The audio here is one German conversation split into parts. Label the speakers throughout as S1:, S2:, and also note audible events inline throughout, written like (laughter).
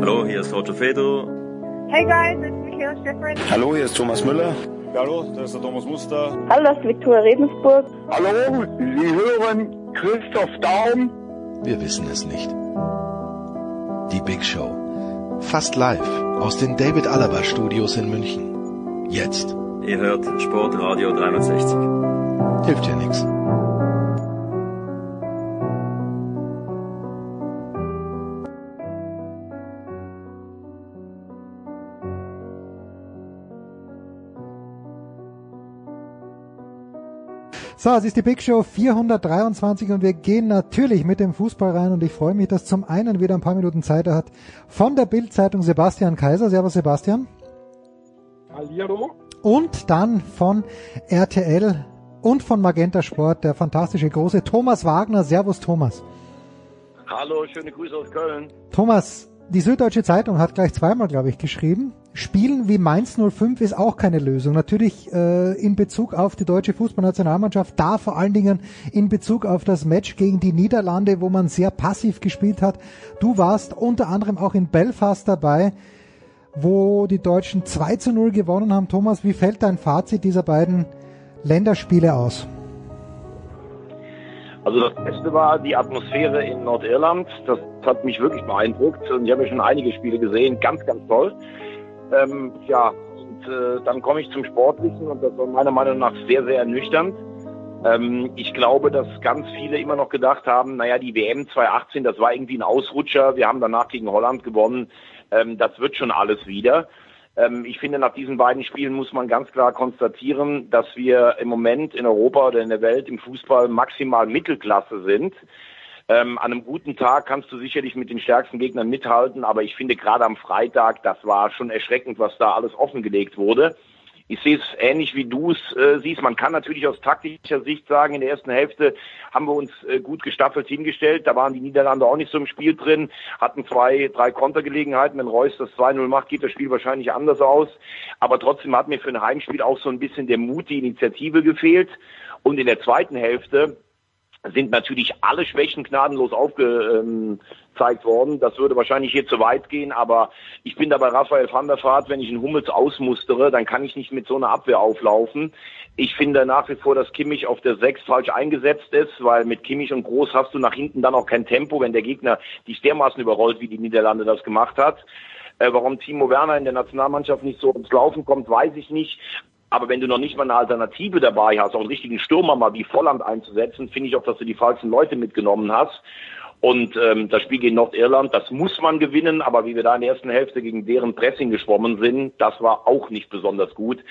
S1: Hallo, hier ist Roger Fedor.
S2: Hey guys, it's Michaela Schifrin.
S3: Hallo, hier ist Thomas Müller.
S4: Hallo, das ist der Thomas Muster.
S2: Hallo, das ist Viktoria Redensburg.
S5: Hallo, Sie hören Christoph Daum.
S6: Wir wissen es nicht. Die Big Show. Fast live aus den David Alaba Studios in München. Jetzt.
S1: Ihr hört Sportradio 360.
S6: Hilft ja nichts.
S7: So, es ist die Big Show 423 und wir gehen natürlich mit dem Fußball rein und ich freue mich, dass zum einen wieder ein paar Minuten Zeit hat von der Bildzeitung Sebastian Kaiser. Servus Sebastian.
S5: Hallihallo.
S7: Und dann von RTL und von Magenta Sport der fantastische große Thomas Wagner. Servus Thomas.
S8: Hallo, schöne Grüße aus Köln.
S7: Thomas, die Süddeutsche Zeitung hat gleich zweimal, glaube ich, geschrieben. Spielen wie Mainz 05 ist auch keine Lösung. Natürlich äh, in Bezug auf die deutsche Fußballnationalmannschaft, da vor allen Dingen in Bezug auf das Match gegen die Niederlande, wo man sehr passiv gespielt hat. Du warst unter anderem auch in Belfast dabei, wo die Deutschen 2 zu 0 gewonnen haben. Thomas, wie fällt dein Fazit dieser beiden Länderspiele aus?
S8: Also das Beste war die Atmosphäre in Nordirland. Das hat mich wirklich beeindruckt und ich habe ja schon einige Spiele gesehen. Ganz, ganz toll. Ähm, ja, und äh, dann komme ich zum Sportlichen und das war meiner Meinung nach sehr, sehr ernüchternd. Ähm, ich glaube, dass ganz viele immer noch gedacht haben, naja, die WM 2018, das war irgendwie ein Ausrutscher. Wir haben danach gegen Holland gewonnen. Ähm, das wird schon alles wieder. Ähm, ich finde, nach diesen beiden Spielen muss man ganz klar konstatieren, dass wir im Moment in Europa oder in der Welt im Fußball maximal Mittelklasse sind. Ähm, an einem guten Tag kannst du sicherlich mit den stärksten Gegnern mithalten, aber ich finde gerade am Freitag, das war schon erschreckend, was da alles offengelegt wurde. Ich sehe es ähnlich wie du es äh, siehst. Man kann natürlich aus taktischer Sicht sagen, in der ersten Hälfte haben wir uns äh, gut gestaffelt hingestellt. Da waren die Niederlande auch nicht so im Spiel drin, hatten zwei, drei Kontergelegenheiten. Wenn Reus das 2-0 macht, geht das Spiel wahrscheinlich anders aus. Aber trotzdem hat mir für ein Heimspiel auch so ein bisschen der Mut, die Initiative gefehlt. Und in der zweiten Hälfte sind natürlich alle Schwächen gnadenlos aufgezeigt worden. Das würde wahrscheinlich hier zu weit gehen, aber ich bin da bei Raphael van der Vaart, wenn ich einen Hummels ausmustere, dann kann ich nicht mit so einer Abwehr auflaufen. Ich finde nach wie vor, dass Kimmich auf der 6 falsch eingesetzt ist, weil mit Kimmich und Groß hast du nach hinten dann auch kein Tempo, wenn der Gegner dich dermaßen überrollt, wie die Niederlande das gemacht hat. Äh, warum Timo Werner in der Nationalmannschaft nicht so ins Laufen kommt, weiß ich nicht. Aber wenn du noch nicht mal eine Alternative dabei hast, auch einen richtigen Stürmer mal wie Volland einzusetzen, finde ich auch, dass du die falschen Leute mitgenommen hast. Und ähm, das Spiel gegen Nordirland, das muss man gewinnen, aber wie wir da in der ersten Hälfte gegen deren Pressing geschwommen sind, das war auch nicht besonders gut.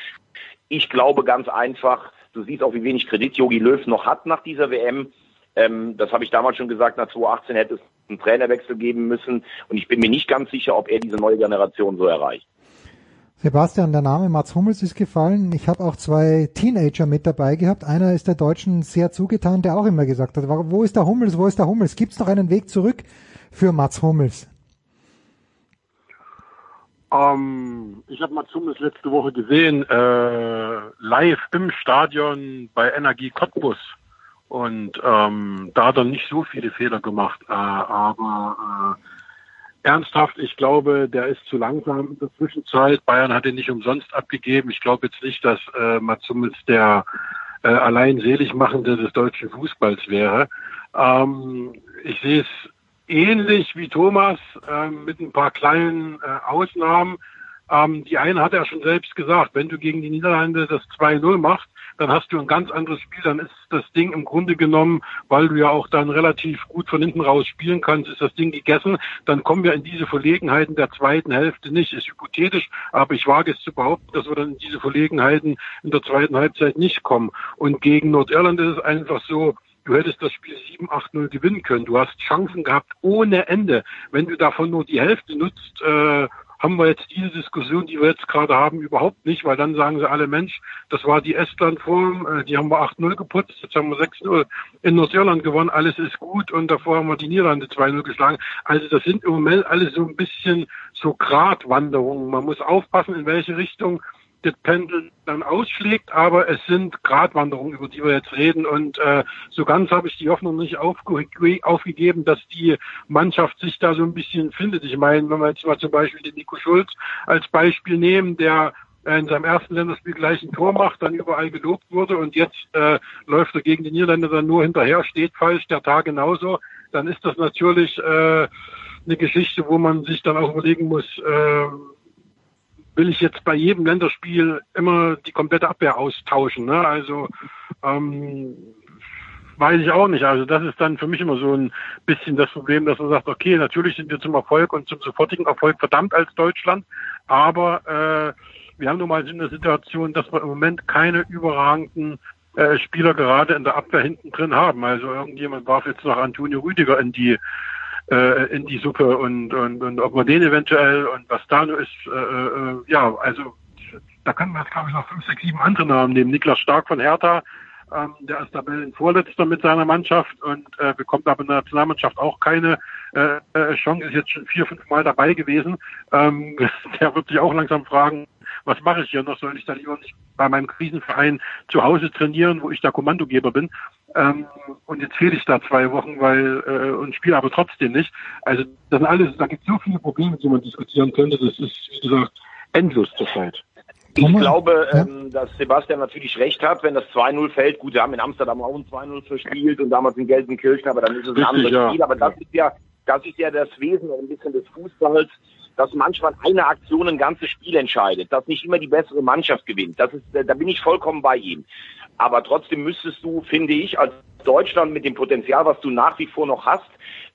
S8: Ich glaube ganz einfach, du siehst auch, wie wenig Kredit Jogi Löw noch hat nach dieser WM. Ähm, das habe ich damals schon gesagt, nach 2018 hätte es einen Trainerwechsel geben müssen. Und ich bin mir nicht ganz sicher, ob er diese neue Generation so erreicht.
S7: Sebastian, der Name Mats Hummels ist gefallen. Ich habe auch zwei Teenager mit dabei gehabt. Einer ist der Deutschen sehr zugetan, der auch immer gesagt hat, wo ist der Hummels, wo ist der Hummels? Gibt es noch einen Weg zurück für Mats Hummels?
S5: Ähm, ich habe Mats Hummels letzte Woche gesehen, äh, live im Stadion bei Energie Cottbus. Und ähm, da hat er nicht so viele Fehler gemacht, äh, aber äh, ernsthaft, ich glaube, der ist zu langsam in der Zwischenzeit. Bayern hat ihn nicht umsonst abgegeben. Ich glaube jetzt nicht, dass äh, Mats Hummels der äh, allein Seligmachende des deutschen Fußballs wäre. Ähm, ich sehe es ähnlich wie Thomas, äh, mit ein paar kleinen äh, Ausnahmen. Ähm, die eine hat er schon selbst gesagt, wenn du gegen die Niederlande das 2-0 machst, dann hast du ein ganz anderes Spiel, dann ist das Ding im Grunde genommen, weil du ja auch dann relativ gut von hinten raus spielen kannst, ist das Ding gegessen, dann kommen wir in diese Verlegenheiten der zweiten Hälfte nicht. Ist hypothetisch, aber ich wage es zu behaupten, dass wir dann in diese Verlegenheiten in der zweiten Halbzeit nicht kommen. Und gegen Nordirland ist es einfach so, du hättest das Spiel 7-8-0 gewinnen können. Du hast Chancen gehabt ohne Ende. Wenn du davon nur die Hälfte nutzt, äh, haben wir jetzt diese Diskussion, die wir jetzt gerade haben, überhaupt nicht, weil dann sagen sie alle, Mensch, das war die Estland-Form, äh, die haben wir 8-0 geputzt, jetzt haben wir 6-0 in Nordirland gewonnen, alles ist gut und davor haben wir die Niederlande 2-0 geschlagen. Also das sind im Moment alles so ein bisschen so Gratwanderungen. Man muss aufpassen, in welche Richtung das Pendel dann ausschlägt, aber es sind Gratwanderungen, über die wir jetzt reden. Und äh, so ganz habe ich die Hoffnung nicht aufge aufgegeben, dass die Mannschaft sich da so ein bisschen findet. Ich meine, wenn wir jetzt mal zum Beispiel den Nico Schulz als Beispiel nehmen, der in seinem ersten Länderspiel gleich ein Tor macht, dann überall gelobt wurde und jetzt äh, läuft er gegen die Niederländer dann nur hinterher, steht falsch, der Tag genauso, dann ist das natürlich äh, eine Geschichte, wo man sich dann auch überlegen muss, äh, will ich jetzt bei jedem Länderspiel immer die komplette Abwehr austauschen. Ne? Also ähm, weiß ich auch nicht. Also das ist dann für mich immer so ein bisschen das Problem, dass man sagt, okay, natürlich sind wir zum Erfolg und zum sofortigen Erfolg verdammt als Deutschland, aber äh, wir haben nun mal in der Situation, dass wir im Moment keine überragenden äh, Spieler gerade in der Abwehr hinten drin haben. Also irgendjemand warf jetzt noch Antonio Rüdiger in die äh, in die Suppe und, und, und ob man den eventuell und was da nur ist, äh, äh, ja, also da können wir jetzt glaube ich noch fünf, sechs, sieben andere Namen nehmen. Niklas Stark von Hertha, ähm, der ist Tabellenvorletzter mit seiner Mannschaft und äh, bekommt aber in der Nationalmannschaft auch keine äh, äh Chance, ist jetzt schon vier, fünf Mal dabei gewesen. Ähm, (laughs) der wird sich auch langsam fragen, was mache ich hier noch? Soll ich da lieber nicht bei meinem Krisenverein zu Hause trainieren, wo ich der Kommandogeber bin? Ähm, und jetzt fehle ich da zwei Wochen, weil äh, und spiele aber trotzdem nicht. Also das sind alles, da gibt es so viele Probleme, die man diskutieren könnte. Das ist, wie gesagt, endlos zurzeit.
S8: Ich glaube, ähm, dass Sebastian natürlich recht hat, wenn das 2-0 fällt. Gut, wir haben in Amsterdam auch ein 2-0 verspielt und damals in Gelsenkirchen, aber dann ist es ein Richtig, anderes ja. Spiel. Aber das ist ja, das ist ja das Wesen ein bisschen des Fußballs, dass manchmal eine Aktion ein ganzes Spiel entscheidet, dass nicht immer die bessere Mannschaft gewinnt. Das ist, da bin ich vollkommen bei ihm. Aber trotzdem müsstest du, finde ich, als Deutschland mit dem Potenzial, was du nach wie vor noch hast,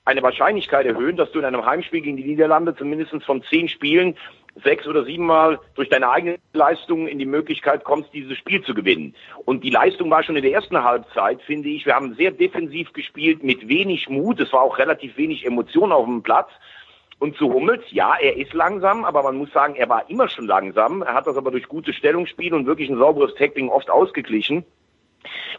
S8: eine Wahrscheinlichkeit erhöhen, dass du in einem Heimspiel gegen die Niederlande zumindest von zehn Spielen sechs oder siebenmal durch deine eigene Leistung in die Möglichkeit kommst, dieses Spiel zu gewinnen. Und die Leistung war schon in der ersten Halbzeit, finde ich. Wir haben sehr defensiv gespielt, mit wenig Mut. Es war auch relativ wenig Emotion auf dem Platz. Und zu Hummels, ja, er ist langsam, aber man muss sagen, er war immer schon langsam. Er hat das aber durch gute Stellungsspiel und wirklich ein sauberes Tackling oft ausgeglichen.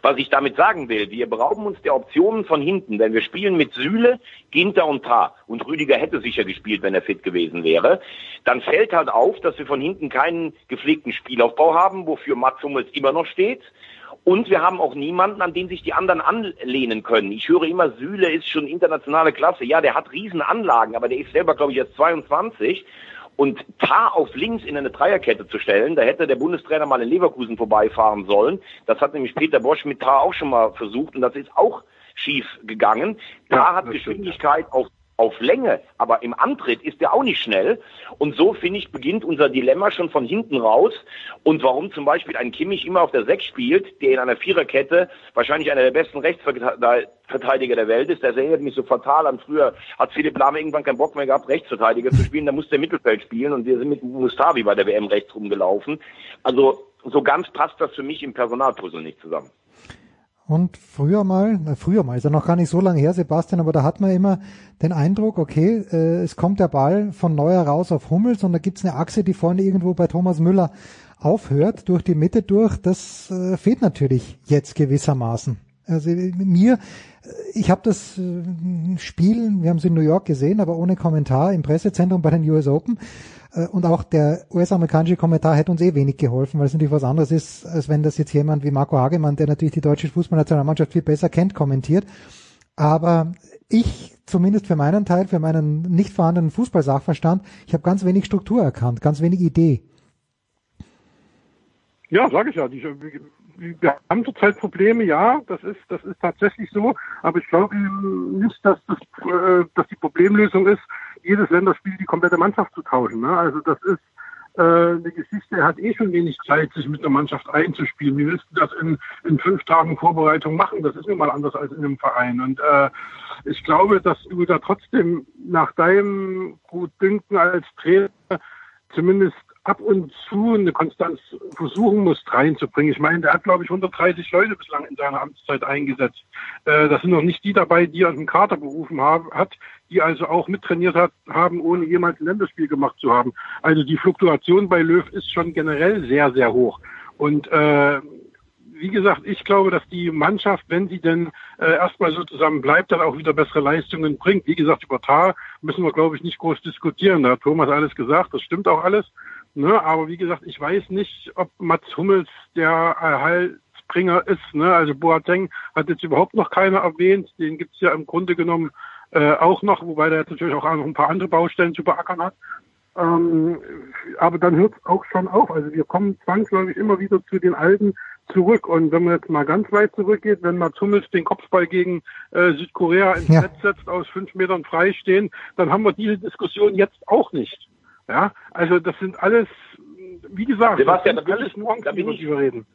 S8: Was ich damit sagen will, wir berauben uns der Optionen von hinten, denn wir spielen mit Süle, Ginter und Tar. Und Rüdiger hätte sicher gespielt, wenn er fit gewesen wäre. Dann fällt halt auf, dass wir von hinten keinen gepflegten Spielaufbau haben, wofür Mats Hummels immer noch steht. Und wir haben auch niemanden, an den sich die anderen anlehnen können. Ich höre immer, Süle ist schon internationale Klasse. Ja, der hat Riesenanlagen, aber der ist selber, glaube ich, erst 22. Und Tar auf links in eine Dreierkette zu stellen, da hätte der Bundestrainer mal in Leverkusen vorbeifahren sollen. Das hat nämlich Peter Bosch mit Tar auch schon mal versucht und das ist auch schief gegangen. Tar ja, hat Geschwindigkeit stimmt, auf auf Länge, aber im Antritt ist er auch nicht schnell. Und so, finde ich, beginnt unser Dilemma schon von hinten raus. Und warum zum Beispiel ein Kimmich immer auf der Sechs spielt, der in einer Viererkette wahrscheinlich einer der besten Rechtsverteidiger der Welt ist, das erinnert mich so fatal an früher, hat Philipp Lahm irgendwann keinen Bock mehr gehabt, Rechtsverteidiger zu spielen, da musste er Mittelfeld spielen und wir sind mit Mustavi bei der WM rechts rumgelaufen. Also so ganz passt das für mich im Personalpuzzle nicht zusammen.
S7: Und früher mal, na, früher mal, ist ja noch gar nicht so lange her, Sebastian, aber da hat man immer den Eindruck, okay, äh, es kommt der Ball von Neuer raus auf Hummels und da gibt's eine Achse, die vorne irgendwo bei Thomas Müller aufhört, durch die Mitte durch. Das äh, fehlt natürlich jetzt gewissermaßen. Also mir, äh, ich habe das äh, Spiel, wir haben es in New York gesehen, aber ohne Kommentar im Pressezentrum bei den US Open. Äh, und auch der US-amerikanische Kommentar hätte uns eh wenig geholfen, weil es natürlich was anderes ist, als wenn das jetzt jemand wie Marco Hagemann, der natürlich die deutsche Fußballnationalmannschaft viel besser kennt, kommentiert. Aber ich zumindest für meinen Teil, für meinen nicht vorhandenen Fußballsachverstand, ich habe ganz wenig Struktur erkannt, ganz wenig Idee.
S5: Ja, sage ich ja. Die, wir haben zurzeit Probleme, ja, das ist, das ist tatsächlich so, aber ich glaube nicht, dass, das, äh, dass die Problemlösung ist, jedes Länderspiel die komplette Mannschaft zu tauschen. Ne? Also das ist äh, eine Geschichte, er hat eh schon wenig Zeit, sich mit der Mannschaft einzuspielen. Wie willst du das in, in fünf Tagen Vorbereitung machen? Das ist nun mal anders als in einem Verein. Und äh, ich glaube, dass du da trotzdem nach deinem Gutdünken als Trainer zumindest ab und zu eine Konstanz versuchen muss reinzubringen. Ich meine, der hat, glaube ich, 130 Leute bislang in seiner Amtszeit eingesetzt. Äh, das sind noch nicht die dabei, die er einen Kater berufen haben, hat, die also auch mittrainiert hat, haben, ohne jemals ein Länderspiel gemacht zu haben. Also die Fluktuation bei Löw ist schon generell sehr, sehr hoch. Und äh, wie gesagt, ich glaube, dass die Mannschaft, wenn sie denn äh, erstmal so zusammen bleibt, dann auch wieder bessere Leistungen bringt. Wie gesagt, über Tar müssen wir, glaube ich, nicht groß diskutieren. Da hat Thomas alles gesagt, das stimmt auch alles. Ne? Aber wie gesagt, ich weiß nicht, ob Mats Hummels der Erhaltsbringer ist. Ne? Also Boateng hat jetzt überhaupt noch keiner erwähnt. Den gibt's ja im Grunde genommen äh, auch noch, wobei der jetzt natürlich auch noch ein paar andere Baustellen zu beackern hat. Ähm, aber dann hört es auch schon auf. Also wir kommen zwangsläufig immer wieder zu den alten zurück. Und wenn man jetzt mal ganz weit zurückgeht, wenn Mats Hummels den Kopfball gegen äh, Südkorea ins ja. Netz setzt, aus fünf Metern freistehen, dann haben wir diese Diskussion jetzt auch nicht. Ja, also das sind alles, wie gesagt,
S8: Sebastian,
S5: das
S8: sind
S5: alles Nuancen, über die wir reden.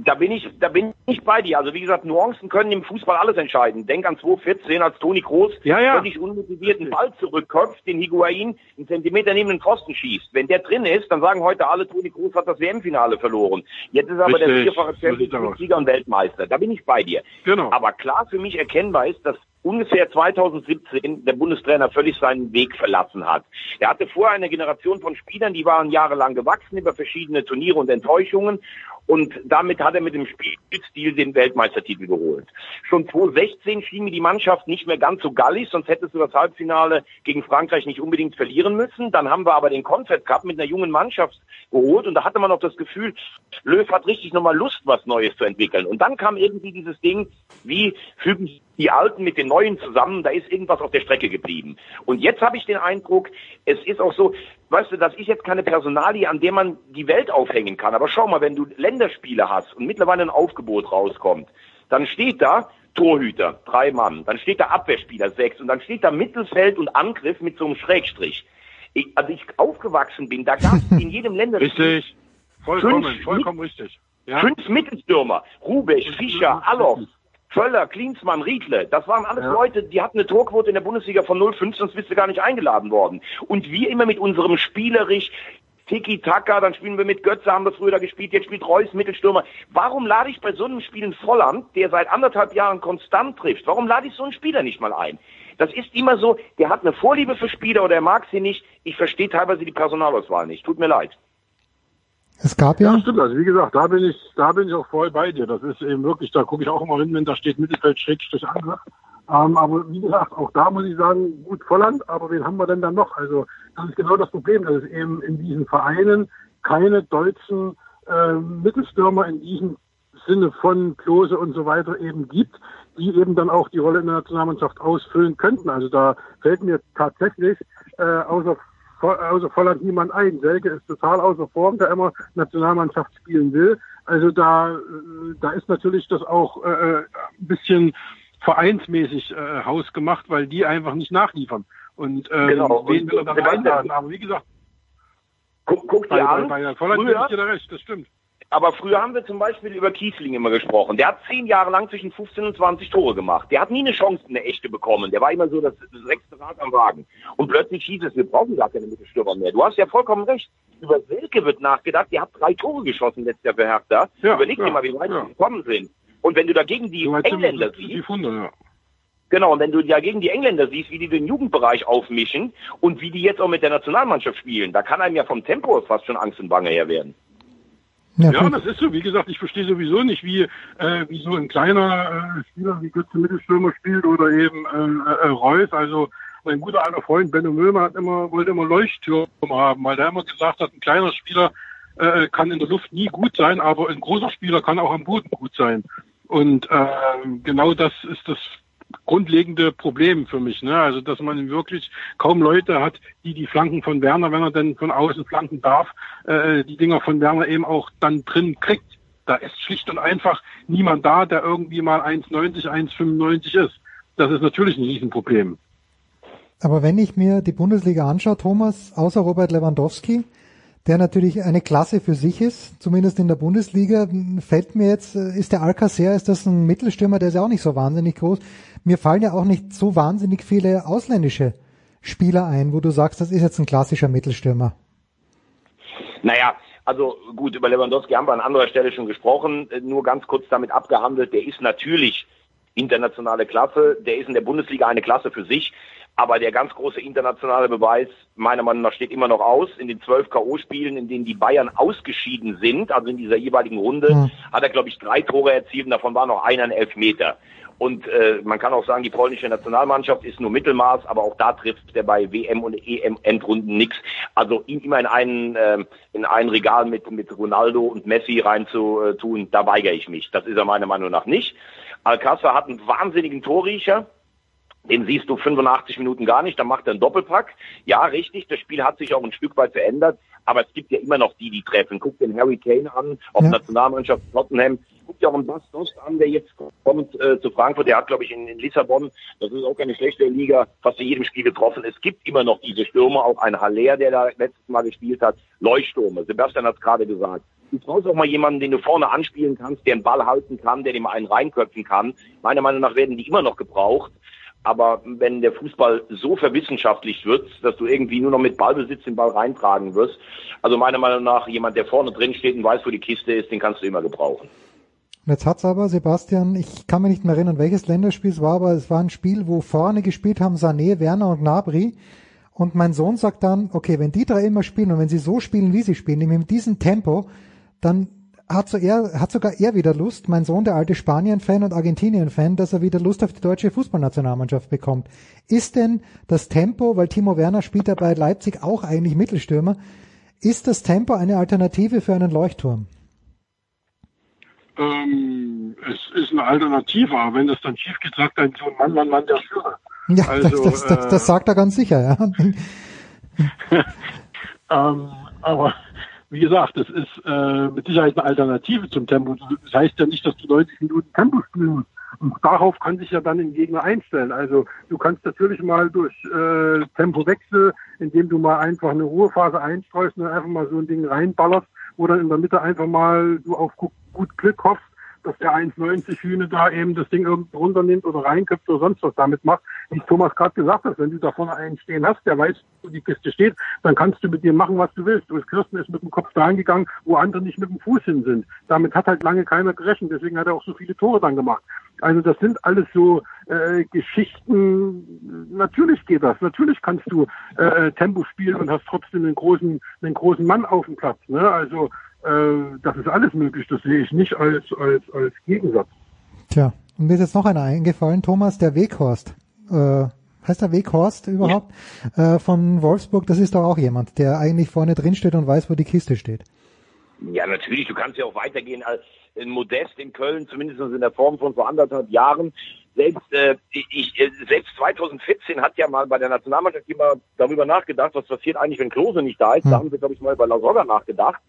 S8: Da bin ich, da bin ich bei dir. Also wie gesagt, Nuancen können im Fußball alles entscheiden. Denk an 2014, als Toni Kroos
S5: ja, ja.
S8: völlig unmotivierten Ball zurückköpft, den Higuain einen Zentimeter neben den Pfosten schießt. Wenn der drin ist, dann sagen heute alle, Toni Kroos hat das WM-Finale verloren. Jetzt ist aber Richtig. der vierfache Champions League-Sieger und Weltmeister. Da bin ich bei dir.
S5: Genau.
S8: Aber klar für mich erkennbar ist, dass ungefähr 2017 der Bundestrainer völlig seinen Weg verlassen hat. Er hatte vorher eine Generation von Spielern, die waren jahrelang gewachsen über verschiedene Turniere und Enttäuschungen und damit hat er mit dem Spielstil den Weltmeistertitel geholt. Schon 2016 schien mir die Mannschaft nicht mehr ganz so gallig, sonst hättest du das Halbfinale gegen Frankreich nicht unbedingt verlieren müssen. Dann haben wir aber den Confed Cup mit einer jungen Mannschaft geholt und da hatte man auch das Gefühl, Löw hat richtig nochmal Lust, was Neues zu entwickeln. Und dann kam irgendwie dieses Ding, wie fügen die Alten mit den Neuen zusammen, da ist irgendwas auf der Strecke geblieben. Und jetzt habe ich den Eindruck, es ist auch so, weißt du, das ist jetzt keine Personalie, an der man die Welt aufhängen kann. Aber schau mal, wenn du Länderspiele hast und mittlerweile ein Aufgebot rauskommt, dann steht da Torhüter, drei Mann, dann steht da Abwehrspieler, sechs, und dann steht da Mittelfeld und Angriff mit so einem Schrägstrich. Ich, als ich aufgewachsen bin, da gab es (laughs) in jedem Länderspiel
S5: Richtig. Vollkommen, fünf, vollkommen richtig.
S8: Ja. Fünf Mittelstürmer. Rubesch, Fischer, Allof, Völler, Klinsmann, Riedle, das waren alles ja. Leute, die hatten eine Torquote in der Bundesliga von 0,5, sonst bist du gar nicht eingeladen worden. Und wir immer mit unserem spielerisch Tiki-Taka, dann spielen wir mit Götze, haben das früher da gespielt, jetzt spielt Reus Mittelstürmer. Warum lade ich bei so einem Spiel in Volland, der seit anderthalb Jahren konstant trifft, warum lade ich so einen Spieler nicht mal ein? Das ist immer so, der hat eine Vorliebe für Spieler oder er mag sie nicht. Ich verstehe teilweise die Personalauswahl nicht. Tut mir leid.
S7: Es gab ja.
S5: Ja, stimmt. Also wie gesagt, da bin ich, da bin ich auch voll bei dir. Das ist eben wirklich, da gucke ich auch immer hin, wenn da steht Mittelfeld Schrägstrich Angriff. Ähm, aber wie gesagt, auch da muss ich sagen, gut Volland, aber wen haben wir denn dann noch? Also das ist genau das Problem, dass es eben in diesen Vereinen keine deutschen äh, Mittelstürmer in diesem Sinne von Klose und so weiter eben gibt, die eben dann auch die Rolle in der Nationalmannschaft ausfüllen könnten. Also da fällt mir tatsächlich äh, außer außer Volland niemand ein. Selke ist total außer Form, der immer Nationalmannschaft spielen will. Also da, äh, da ist natürlich das auch äh, äh, ein bisschen vereinsmäßig äh, hausgemacht, weil die einfach nicht nachliefern. Und ähm, genau. wen will er dann einladen? Aber wie gesagt,
S8: guck, guck dir an.
S5: Bei, bei Volland gebe ich dir recht, das stimmt.
S8: Aber früher haben wir zum Beispiel über Kiesling immer gesprochen. Der hat zehn Jahre lang zwischen 15 und 20 Tore gemacht. Der hat nie eine Chance, eine echte bekommen. Der war immer so das, sechste Rad am Wagen. Und plötzlich hieß es, wir brauchen gar keine Mittelstürmer mehr. Du hast ja vollkommen recht. Über Selke wird nachgedacht. Der hat drei Tore geschossen letztes Jahr für Hertha. Ja, Überleg ja, dir mal, wie weit ja. sie gekommen sind. Und wenn du dagegen die so Engländer siehst, die Funde, ja. Genau, und wenn du dagegen die Engländer siehst, wie die den Jugendbereich aufmischen und wie die jetzt auch mit der Nationalmannschaft spielen, da kann einem ja vom Tempo fast schon Angst und Bange her werden.
S5: Ja, ja das ist so. Wie gesagt, ich verstehe sowieso nicht, wie, äh, wie so ein kleiner äh, Spieler wie Götze Mittelstürmer spielt oder eben äh, äh, Reus. Also mein guter alter Freund Benno Möhmer hat immer, wollte immer Leuchttürme haben, weil der immer gesagt hat, ein kleiner Spieler äh, kann in der Luft nie gut sein, aber ein großer Spieler kann auch am Boden gut sein. Und äh, genau das ist das grundlegende Problem für mich. Ne? Also dass man wirklich kaum Leute hat, die die Flanken von Werner, wenn er denn von außen flanken darf, äh, die Dinger von Werner eben auch dann drin kriegt. Da ist schlicht und einfach niemand da, der irgendwie mal 1,90, 1,95 ist. Das ist natürlich ein Riesenproblem.
S7: Aber wenn ich mir die Bundesliga anschaue, Thomas, außer Robert Lewandowski, der natürlich eine Klasse für sich ist, zumindest in der Bundesliga, fällt mir jetzt, äh, ist der Alcacer, ist das ein Mittelstürmer, der ist ja auch nicht so wahnsinnig groß. Mir fallen ja auch nicht so wahnsinnig viele ausländische Spieler ein, wo du sagst, das ist jetzt ein klassischer Mittelstürmer.
S8: Naja, also gut, über Lewandowski haben wir an anderer Stelle schon gesprochen, nur ganz kurz damit abgehandelt. Der ist natürlich internationale Klasse, der ist in der Bundesliga eine Klasse für sich, aber der ganz große internationale Beweis, meiner Meinung nach, steht immer noch aus. In den zwölf K.O.-Spielen, in denen die Bayern ausgeschieden sind, also in dieser jeweiligen Runde,
S7: Mhm.
S8: hat er, glaube ich, drei Tore erzielt und davon war noch einer ein Elfmeter. Und äh, man kann auch sagen, die polnische Nationalmannschaft ist nur Mittelmaß, aber auch da trifft er bei WM und EM-Endrunden nichts. Also ihn immer in einen ähm, in ein Regal mit mit Ronaldo und Messi reinzutun, da weigere ich mich. Das ist er meiner Meinung nach nicht. Alcázar hat einen wahnsinnigen Torriecher. Den siehst du 85 Minuten gar nicht, dann macht er einen Doppelpack. Ja, richtig, das Spiel hat sich auch ein Stück weit verändert, aber es gibt ja immer noch die, die treffen. Guck den Harry Kane an, ob
S7: Ja.
S8: Nationalmannschaft Tottenham. Guck dir auch einen Bas Dost an, der jetzt kommt äh, zu Frankfurt. Der hat, glaube ich, in, in Lissabon, das ist auch keine schlechte Liga, fast in jedem Spiel getroffen. Es gibt immer noch diese Stürmer, auch ein Haller, der da letztes Mal gespielt hat. Leuchtstürme, Sebastian hat es gerade gesagt. Du brauchst auch mal jemanden, den du vorne anspielen kannst, der einen Ball halten kann, der dem einen reinköpfen kann. Meiner Meinung nach werden die immer noch gebraucht. Aber wenn der Fußball so verwissenschaftlicht wird, dass du irgendwie nur noch mit Ballbesitz den Ball reintragen wirst, also meiner Meinung nach jemand, der vorne drin steht und weiß, wo die Kiste ist, den kannst du immer gebrauchen.
S7: Und jetzt hat's aber, Sebastian, ich kann mir nicht mehr erinnern, welches Länderspiel es war, aber es war ein Spiel, wo vorne gespielt haben Sané, Werner und Gnabry. Und mein Sohn sagt dann, okay, wenn die drei immer spielen und wenn sie so spielen, wie sie spielen, mit diesem Tempo, dann hat, so er, hat sogar er wieder Lust, mein Sohn, der alte Spanien-Fan und Argentinien-Fan, dass er wieder Lust auf die deutsche Fußballnationalmannschaft bekommt. Ist denn das Tempo, weil Timo Werner spielt ja bei Leipzig auch eigentlich Mittelstürmer, ist das Tempo eine Alternative für einen Leuchtturm?
S5: Ähm, es ist eine Alternative, aber wenn das dann schief geht, sagt ein so ein Mann, Mann, Mann, der Führer. (laughs)
S7: Ja,
S5: Also,
S7: das, das,
S5: äh,
S7: das sagt er ganz sicher, ja. (laughs)
S5: Ähm, aber wie gesagt, das ist äh, mit Sicherheit eine Alternative zum Tempo. Das heißt ja nicht, dass du 90 Minuten Tempo spielen musst. Und darauf kann sich ja dann ein Gegner einstellen. Also du kannst natürlich mal durch äh, Tempowechsel, indem du mal einfach eine Ruhephase einstreust und dann einfach mal so ein Ding reinballerst, dann in der Mitte einfach mal du auf gut Glück hoffst, dass der 1,90 Hühne da eben das Ding irgendwie runternimmt oder reinköpft oder sonst was damit macht. Wie Thomas gerade gesagt hat, wenn du da vorne einen stehen hast, der weiß, wo die Kiste steht, dann kannst du mit dir machen, was du willst. Und Kirsten ist mit dem Kopf dahin gegangen, wo andere nicht mit dem Fuß hin sind. Damit hat halt lange keiner gerechnet, deswegen hat er auch so viele Tore dann gemacht. Also das sind alles so äh, Geschichten. Natürlich geht das. Natürlich kannst du äh, Tempo spielen und hast trotzdem einen großen, einen großen Mann auf dem Platz. Ne? Also äh, das ist alles möglich. Das sehe ich nicht als als als Gegensatz.
S7: Tja, und mir ist jetzt noch einer eingefallen, Thomas, der Weghorst. Äh, heißt der Weghorst überhaupt? Äh, von Wolfsburg, das ist doch auch jemand, der eigentlich vorne drin steht und weiß, wo die Kiste steht.
S8: Ja, natürlich, du kannst ja auch weitergehen als in Modest in Köln, zumindest in der Form von vor anderthalb Jahren. Selbst, äh, ich, äh, selbst 2014 hat ja mal bei der Nationalmannschaft jemand darüber nachgedacht, was passiert eigentlich, wenn Klose nicht da ist. Da haben wir, glaube ich, mal bei La Soga nachgedacht.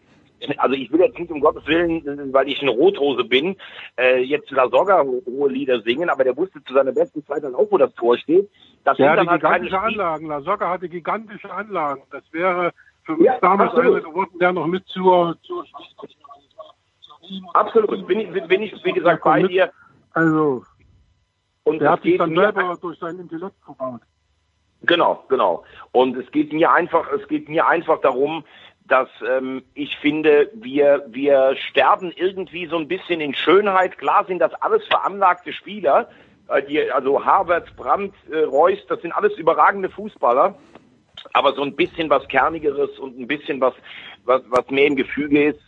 S8: Also ich will jetzt nicht um Gottes Willen, weil ich eine Rothose bin, äh, jetzt La Soga hohe Lieder singen, aber der wusste zu seiner besten Zeit dann auch, wo das Tor steht. Das
S5: Der
S8: sind
S5: hatte
S8: dann halt
S5: gigantische Anlagen. La Soga hatte gigantische Anlagen. Das wäre für mich
S8: Ja,
S5: damals einer geworden, der noch mit zur, zur
S8: Absolut, bin ich, bin ich, wie gesagt, bei dir.
S5: Also,
S8: Und
S5: der hat sich dann selber durch seinen Intellekt verbaut.
S8: Genau, genau. Und es geht mir einfach, es geht mir einfach darum, dass ähm, ich finde, wir wir sterben irgendwie so ein bisschen in Schönheit. Klar sind das alles veranlagte Spieler, äh, die, also Havertz, Brandt, äh, Reus, das sind alles überragende Fußballer. Aber so ein bisschen was Kernigeres und ein bisschen was, was, was mehr im Gefüge ist,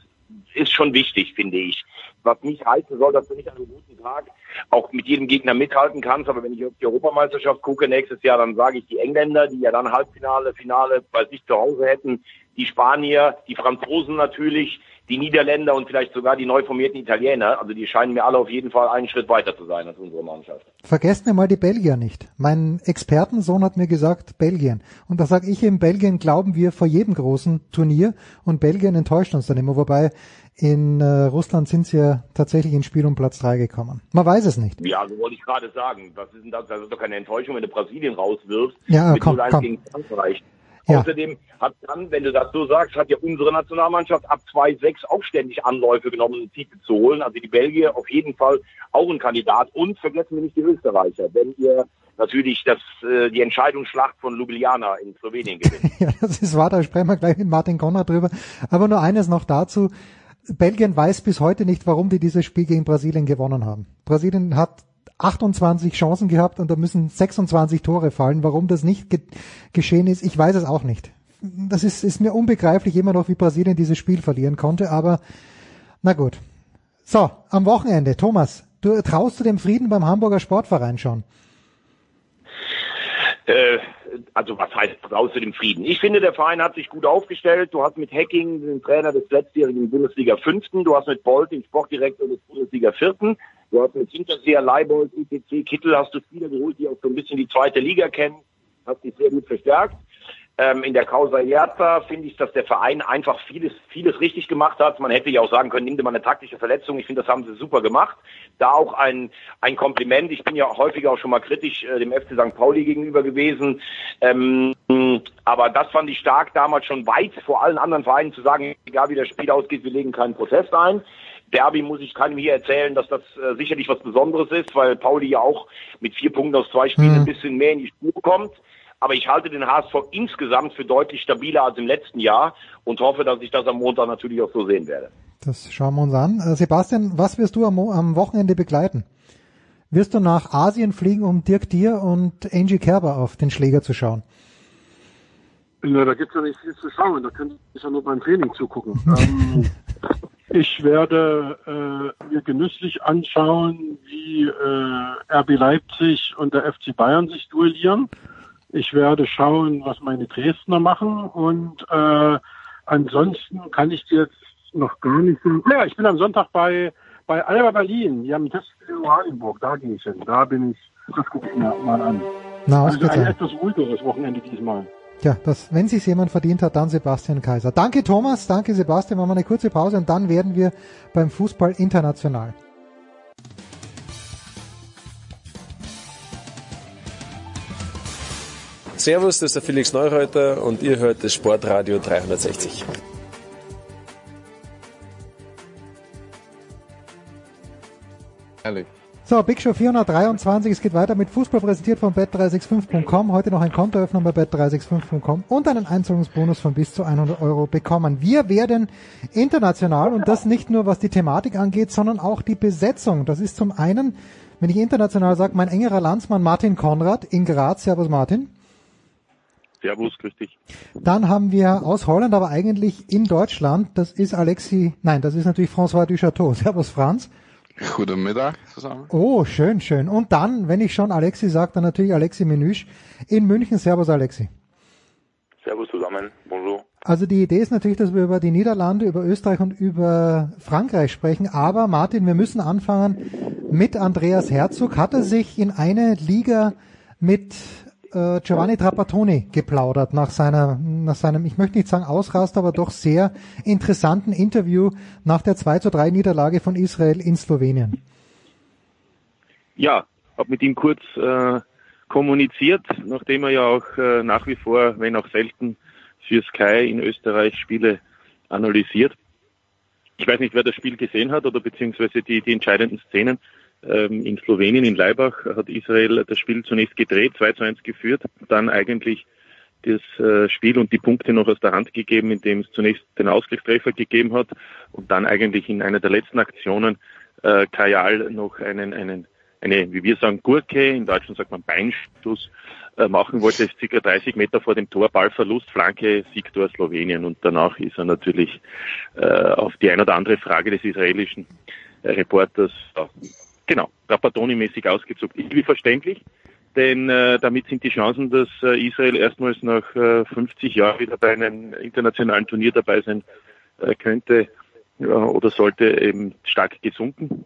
S8: ist schon wichtig, finde ich. Was nicht heißen soll, dass du nicht an einem guten Tag auch mit jedem Gegner mithalten kannst. Aber wenn ich auf die Europameisterschaft gucke nächstes Jahr, dann sage ich die Engländer, die ja dann Halbfinale, Finale bei sich zu Hause hätten, die Spanier, die Franzosen natürlich, die Niederländer und vielleicht sogar die neu formierten Italiener. Also die scheinen mir alle auf jeden Fall einen Schritt weiter zu sein als unsere Mannschaft.
S7: Vergesst mir mal die Belgier nicht. Mein Expertensohn hat mir gesagt, Belgien. Und da sage ich in Belgien glauben wir vor jedem großen Turnier und Belgien enttäuscht uns dann immer. Wobei in äh, Russland sind sie ja tatsächlich ins Spiel um Platz drei gekommen. Man weiß es nicht.
S8: Ja, so wollte ich gerade sagen. Was ist denn das? Das ist doch keine Enttäuschung, wenn du Brasilien rauswirfst.
S7: Ja,
S8: mit
S7: komm,
S8: 0-1
S7: komm.
S8: gegen Frankreich.
S7: Ja.
S8: Außerdem hat dann, wenn du das so sagst, hat ja unsere Nationalmannschaft ab 2-6 auch ständig Anläufe genommen, um einen Titel zu holen. Also die Belgier auf jeden Fall auch ein Kandidat. Und vergessen wir nicht die Österreicher. Wenn ihr natürlich das, äh, die Entscheidungsschlacht von Ljubljana in Slowenien gewinnen. (laughs)
S7: ja, das ist wahr, da sprechen wir gleich mit Martin Konrad drüber. Aber nur eines noch dazu. Belgien weiß bis heute nicht, warum die dieses Spiel gegen Brasilien gewonnen haben. Brasilien hat 28 Chancen gehabt und da müssen 26 Tore fallen. Warum das nicht ge geschehen ist, ich weiß es auch nicht. Das ist, ist mir unbegreiflich immer noch, wie Brasilien dieses Spiel verlieren konnte, aber na gut. So, am Wochenende, Thomas, du traust du dem Frieden beim Hamburger Sportverein schon?
S8: Äh, also was heißt raus zu dem Frieden? Ich finde, der Verein hat sich gut aufgestellt. Du hast mit Hacking den Trainer des letztjährigen Bundesliga Fünften, du hast mit Bolt den Sportdirektor des Bundesliga Vierten, du hast mit Hinterseher, Leibold, ITC, Kittel hast du Spieler geholt, die auch so ein bisschen die zweite Liga kennen, hast dich sehr gut verstärkt. Ähm, in der Causa Hertha finde ich, dass der Verein einfach vieles, vieles richtig gemacht hat. Man hätte ja auch sagen können, nimm dir mal eine taktische Verletzung. Ich finde, das haben sie super gemacht. Da auch ein, ein Kompliment. Ich bin ja häufiger auch schon mal kritisch äh, dem FC St. Pauli gegenüber gewesen. Ähm, aber das fand ich stark, damals schon weit vor allen anderen Vereinen zu sagen, egal wie das Spiel ausgeht, wir legen keinen Protest ein. Derby muss ich keinem hier erzählen, dass das äh, sicherlich was Besonderes ist, weil Pauli ja auch mit vier Punkten aus zwei Spielen
S7: Mhm.
S8: ein bisschen mehr in die Spur kommt. Aber ich halte den HSV insgesamt für deutlich stabiler als im letzten Jahr und hoffe, dass ich das am Montag natürlich auch so sehen werde.
S7: Das schauen wir uns an. Äh, Sebastian, was wirst du am, am Wochenende begleiten? Wirst du nach Asien fliegen, um Dirk Dier und Angie Kerber auf den Schläger zu schauen?
S5: Na, da gibt's ja nicht viel zu schauen. Da könnte ich ja nur beim Training zugucken. (laughs) ähm, ich werde äh, mir genüsslich anschauen, wie äh, RB Leipzig und der FC Bayern sich duellieren. Ich werde schauen, was meine Dresdner machen und äh, ansonsten kann ich dir jetzt noch gar nicht sagen. Ja, ich bin am Sonntag bei bei Alba Berlin. Die haben das in Oranienburg. Da gehe ich hin. Da bin ich. Das gucke ich mir mal an.
S7: Na,
S5: Also ein
S7: ausgezeichnet.
S5: etwas ruhigeres Wochenende diesmal.
S7: Ja, das, wenn sich jemand verdient hat, dann Sebastian Kaiser. Danke Thomas, danke Sebastian. Machen wir eine kurze Pause und dann werden wir beim Fußball international.
S3: Servus, das ist der Felix Neureuter und ihr hört das Sportradio 360.
S9: Ehrlich.
S7: So, Big Show 423, es geht weiter mit Fußball präsentiert von bet365.com. Heute noch ein Kontoöffnung bei bet365.com und einen Einzahlungsbonus von bis zu 100 Euro bekommen. Wir werden international und das nicht nur was die Thematik angeht, sondern auch die Besetzung. Das ist zum einen, wenn ich international sage, mein engerer Landsmann Martin Konrad in Graz. Servus Martin.
S10: Servus, grüß dich.
S7: Dann haben wir aus Holland, aber eigentlich in Deutschland, das ist Alexi, nein, das ist natürlich François Duchateau. (laughs) Servus Franz.
S9: Goedemiddag zusammen.
S7: Oh, schön, schön. Und dann, wenn ich schon Alexi sage, dann natürlich Alexi Menüsch in München. Servus Alexi.
S10: Servus zusammen, bonjour.
S7: Also die Idee ist natürlich, dass wir über die Niederlande, über Österreich und über Frankreich sprechen. Aber Martin, wir müssen anfangen mit Andreas Herzog. Hat er sich in eine Liga mit äh, Giovanni Trapattoni geplaudert nach seiner, nach seinem, ich möchte nicht sagen Ausraster, aber doch sehr interessanten Interview nach der 2 zu 3 Niederlage von Israel in Slowenien.
S10: Ja, habe mit ihm kurz äh, kommuniziert, nachdem er ja auch äh, nach wie vor, wenn auch selten, für Sky in Österreich Spiele analysiert. Ich weiß nicht, wer das Spiel gesehen hat oder beziehungsweise die, die entscheidenden Szenen. Ähm, in Slowenien, in Leibach, hat Israel das Spiel zunächst gedreht, 2 zu 1 geführt, dann eigentlich das äh, Spiel und die Punkte noch aus der Hand gegeben, indem es zunächst den Ausgleichstreffer gegeben hat und dann eigentlich in einer der letzten Aktionen äh, Kajal noch einen, einen, eine, wie wir sagen, Gurke, in Deutschland sagt man Beinstoß, äh, machen wollte, circa 30 Meter vor dem Tor, Ballverlust, Flanke, Siegtor Slowenien und danach ist er natürlich äh, auf die ein oder andere Frage des israelischen äh, Reporters, äh, genau, Rapatoni-mäßig ausgezuckt. Irgendwie verständlich, denn äh, damit sind die Chancen, dass äh, Israel erstmals nach äh, 50 Jahren wieder bei einem internationalen Turnier dabei sein äh, könnte ja, oder sollte eben stark gesunken,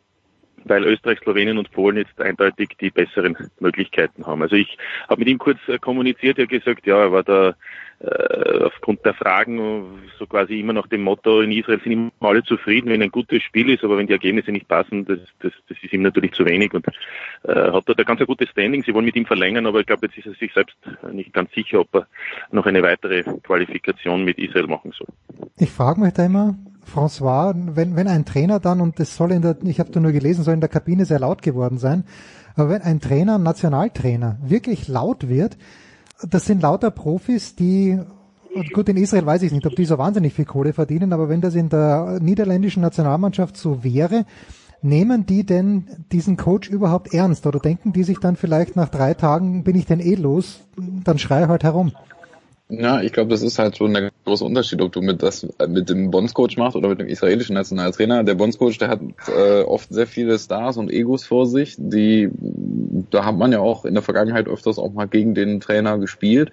S10: weil Österreich, Slowenien und Polen jetzt eindeutig die besseren Möglichkeiten haben. Also ich habe mit ihm kurz äh, kommuniziert, er hat gesagt, ja, er war da äh, aufgrund der Fragen so quasi immer nach dem Motto, in Israel sind immer alle zufrieden, wenn ein gutes Spiel ist, aber wenn die Ergebnisse nicht passen, das, das, das ist ihm natürlich zu wenig und äh, hat ein ganz ein gutes Standing. Sie wollen mit ihm verlängern, aber ich glaube, jetzt ist er sich selbst nicht ganz sicher, ob er noch eine weitere Qualifikation mit Israel machen soll.
S7: Ich frage mich da immer, François, wenn, wenn ein Trainer dann, und das soll in der, ich habe da nur gelesen, soll in der Kabine sehr laut geworden sein, Aber wenn ein Trainer, ein Nationaltrainer, wirklich laut wird, das sind lauter Profis, die gut, in Israel weiß ich nicht, ob die so wahnsinnig viel Kohle verdienen, aber wenn das in der niederländischen Nationalmannschaft so wäre, nehmen die denn diesen Coach überhaupt ernst? Oder denken die sich dann vielleicht nach drei Tagen, bin ich denn eh los, dann schrei halt herum?
S11: Ja, ich glaube, das ist halt schon der große Unterschied, ob du mit das mit dem Bondscoach machst oder mit dem israelischen Nationaltrainer. Der Bondscoach, der hat äh, oft sehr viele Stars und Egos vor sich, die da hat man ja auch in der Vergangenheit öfters auch mal gegen den Trainer gespielt.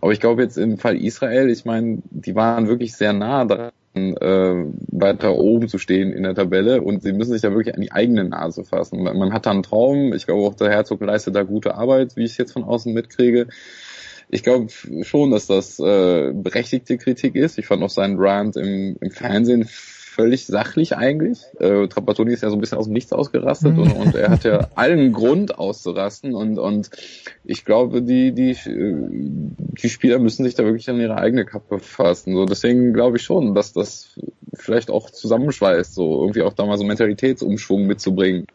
S11: Aber ich glaube jetzt im Fall Israel, ich meine, die waren wirklich sehr nah daran, äh, weiter oben zu stehen in der Tabelle und sie müssen sich da wirklich an die eigene Nase fassen. Man hat da einen Traum. Ich glaube auch der Herzog leistet da gute Arbeit, wie ich es jetzt von außen mitkriege ich glaube schon, dass das äh, berechtigte Kritik ist. Ich fand auch seinen Rant im, im Fernsehen völlig sachlich eigentlich. Äh, Trapattoni ist ja so ein bisschen aus dem Nichts ausgerastet und, und er hat ja (laughs) allen Grund auszurasten und, und ich glaube, die, die, die Spieler müssen sich da wirklich an ihre eigene Kappe fassen. So, deswegen glaube ich schon, dass das vielleicht auch zusammenschweißt, so irgendwie auch da mal so Mentalitätsumschwung mitzubringen.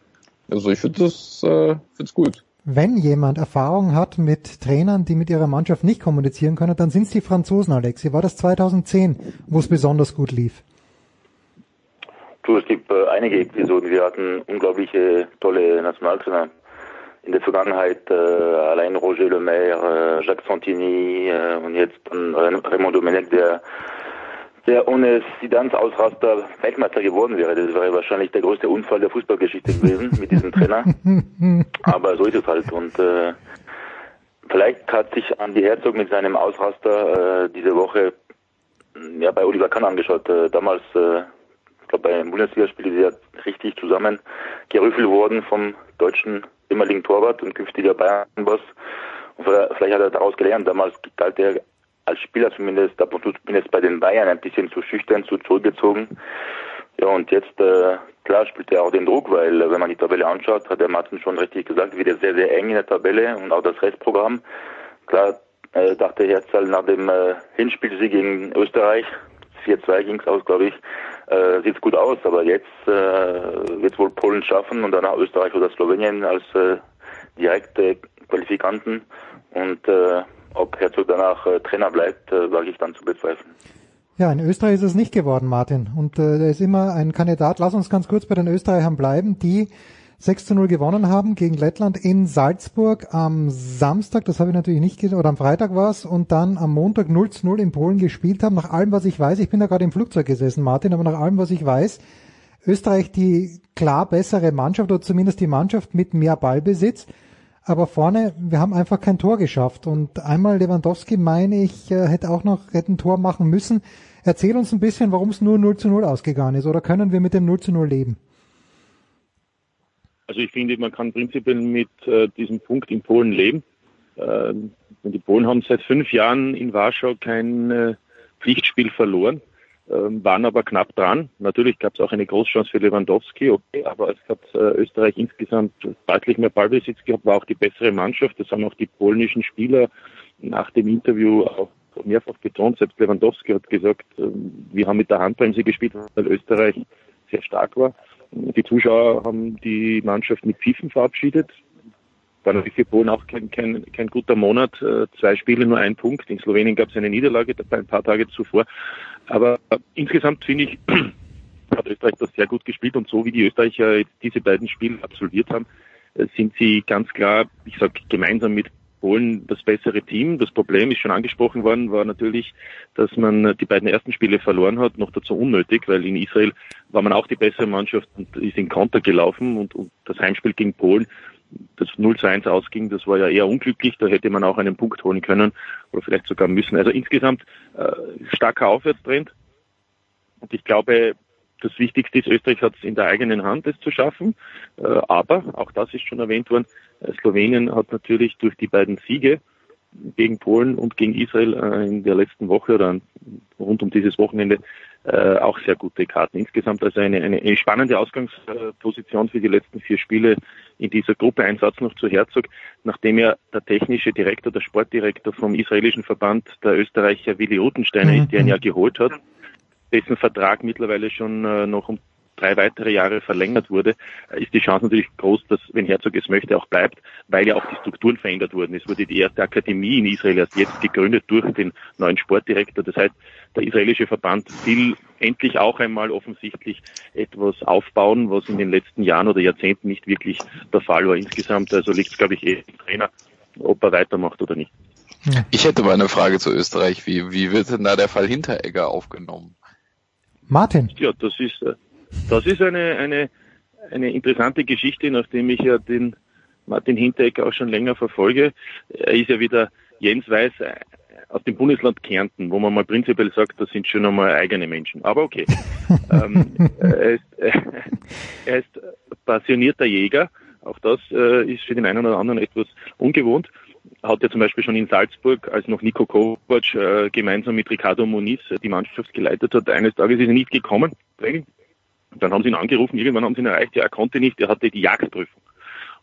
S11: Also ich finde das äh, find's gut
S7: wenn jemand Erfahrung hat mit Trainern, die mit ihrer Mannschaft nicht kommunizieren können, dann sind es die Franzosen, Alexi. War das 2010, wo es besonders gut lief?
S12: Du, es gibt äh, einige Episoden. Wir hatten unglaubliche tolle Nationaltrainer in der Vergangenheit. Äh, allein Roger Lemaire, äh, Jacques Santini äh, und jetzt dann Raymond Domenech, der der ohne Sidans Ausraster Weltmeister geworden wäre. Das wäre wahrscheinlich der größte Unfall der Fußballgeschichte gewesen mit diesem Trainer. (laughs) Aber so ist es halt. Und äh, vielleicht hat sich Andi Herzog mit seinem Ausraster äh, diese Woche ja bei Oliver Kahn angeschaut. Äh, damals, äh, ich glaube beim Bundesligaspiel ist er richtig zusammen gerüffelt worden vom deutschen ehemaligen Torwart und künftiger Bayern-Boss. Vielleicht hat er daraus gelernt. Damals galt er als Spieler zumindest ab und zu zumindest bei den Bayern ein bisschen zu schüchtern, zu zurückgezogen. Ja, und jetzt, äh, klar, spielt er auch den Druck, weil äh, wenn man die Tabelle anschaut, hat der Martin schon richtig gesagt, wieder sehr, sehr eng in der Tabelle und auch das Restprogramm. Klar, äh, dachte Herzl nach dem äh, Hinspielsieg gegen Österreich, 4-2 ging es aus, glaube ich, äh, sieht gut aus, aber jetzt äh, wird wohl Polen schaffen und danach Österreich oder Slowenien als äh, direkte Qualifikanten und äh, ob Herzog danach äh, Trainer bleibt, äh, wage ich dann zu bezweifeln.
S7: Ja, in Österreich ist es nicht geworden, Martin. Und äh, er ist immer ein Kandidat. Lass uns ganz kurz bei den Österreichern bleiben, die 6 zu 0 gewonnen haben gegen Lettland in Salzburg am Samstag, das habe ich natürlich nicht gesehen, oder am Freitag war es, und dann am Montag 0 zu 0 in Polen gespielt haben. Nach allem, was ich weiß, ich bin da gerade im Flugzeug gesessen, Martin, aber nach allem, was ich weiß, Österreich die klar bessere Mannschaft oder zumindest die Mannschaft mit mehr Ballbesitz aber vorne, wir haben einfach kein Tor geschafft. Und einmal Lewandowski, meine ich, äh, hätte auch noch hätte ein Tor machen müssen. Erzähl uns ein bisschen, warum es nur 0 zu 0 ausgegangen ist. Oder können wir mit dem 0 zu 0 leben?
S10: Also ich finde, man kann prinzipiell mit äh, diesem Punkt in Polen leben. Äh, die Polen haben seit fünf Jahren in Warschau kein äh, Pflichtspiel verloren ähm, waren aber knapp dran. Natürlich gab es auch eine Großchance für Lewandowski, okay, aber es hat äh, Österreich insgesamt deutlich mehr Ballbesitz gehabt, war auch die bessere Mannschaft. Das haben auch die polnischen Spieler nach dem Interview auch mehrfach betont. Selbst Lewandowski hat gesagt, äh, wir haben mit der Handbremse gespielt, weil Österreich sehr stark war. Die Zuschauer haben die Mannschaft mit Pfiffen verabschiedet. War natürlich für Polen auch kein, kein, kein guter Monat. Äh, zwei Spiele, nur ein Punkt. In Slowenien gab es eine Niederlage ein paar Tage zuvor. Aber insgesamt finde ich, (clears throat) hat Österreich das sehr gut gespielt und so wie die Österreicher diese beiden Spiele absolviert haben, äh, sind sie ganz klar, ich sage gemeinsam mit Polen das bessere Team. Das Problem ist schon angesprochen worden, war natürlich, dass man die beiden ersten Spiele verloren hat, noch dazu unnötig, weil in Israel war man auch die bessere Mannschaft und ist in Konter gelaufen und, und das Heimspiel gegen Polen, das 0 zu 1 ausging, das war ja eher unglücklich, da hätte man auch einen Punkt holen können oder vielleicht sogar müssen. Also insgesamt äh, starker Aufwärtstrend. Und ich glaube, das Wichtigste ist, Österreich hat es in der eigenen Hand, es zu schaffen. Äh, aber, auch das ist schon erwähnt worden, äh, Slowenien hat natürlich durch die beiden Siege gegen Polen und gegen Israel äh, in der letzten Woche oder rund um dieses Wochenende äh, auch sehr gute Karten. Insgesamt also eine, eine, eine spannende Ausgangsposition für die letzten vier Spiele in dieser Gruppe. Ein Satz noch zu Herzog, nachdem ja der technische Direktor, der Sportdirektor vom israelischen Verband, der Österreicher Willi Rutensteiner mhm. ist, der ihn ja geholt hat, dessen Vertrag mittlerweile schon äh, noch um drei weitere Jahre verlängert wurde, äh, ist die Chance natürlich groß, dass, wenn Herzog es möchte, auch bleibt, weil ja auch die Strukturen verändert wurden. Es wurde die erste Akademie in Israel erst jetzt gegründet durch den neuen Sportdirektor. Das heißt, der israelische Verband will endlich auch einmal offensichtlich etwas aufbauen, was in den letzten Jahren oder Jahrzehnten nicht wirklich der Fall war. Insgesamt also liegt es, glaube ich, eh im Trainer, ob er weitermacht oder nicht.
S9: Ich hätte mal eine Frage zu Österreich. Wie, wie wird denn da der Fall Hinteregger aufgenommen?
S7: Martin.
S10: Ja, das ist, äh, das ist eine, eine, eine interessante Geschichte, nachdem ich ja den Martin Hinteregger auch schon länger verfolge. Er ist ja wieder Jens Weiß äh, aus dem Bundesland Kärnten, wo man mal prinzipiell sagt, das sind schon einmal eigene Menschen. Aber okay. (laughs) ähm, er, ist, äh, er ist passionierter Jäger. Auch das äh, ist für den einen oder anderen etwas ungewohnt. Hat ja zum Beispiel schon in Salzburg, als noch Nico Kovac äh, gemeinsam mit Ricardo Moniz die Mannschaft geleitet hat, eines Tages ist er nicht gekommen. Dann haben sie ihn angerufen, irgendwann haben sie ihn erreicht, ja, er konnte nicht, er hatte die Jagdprüfung.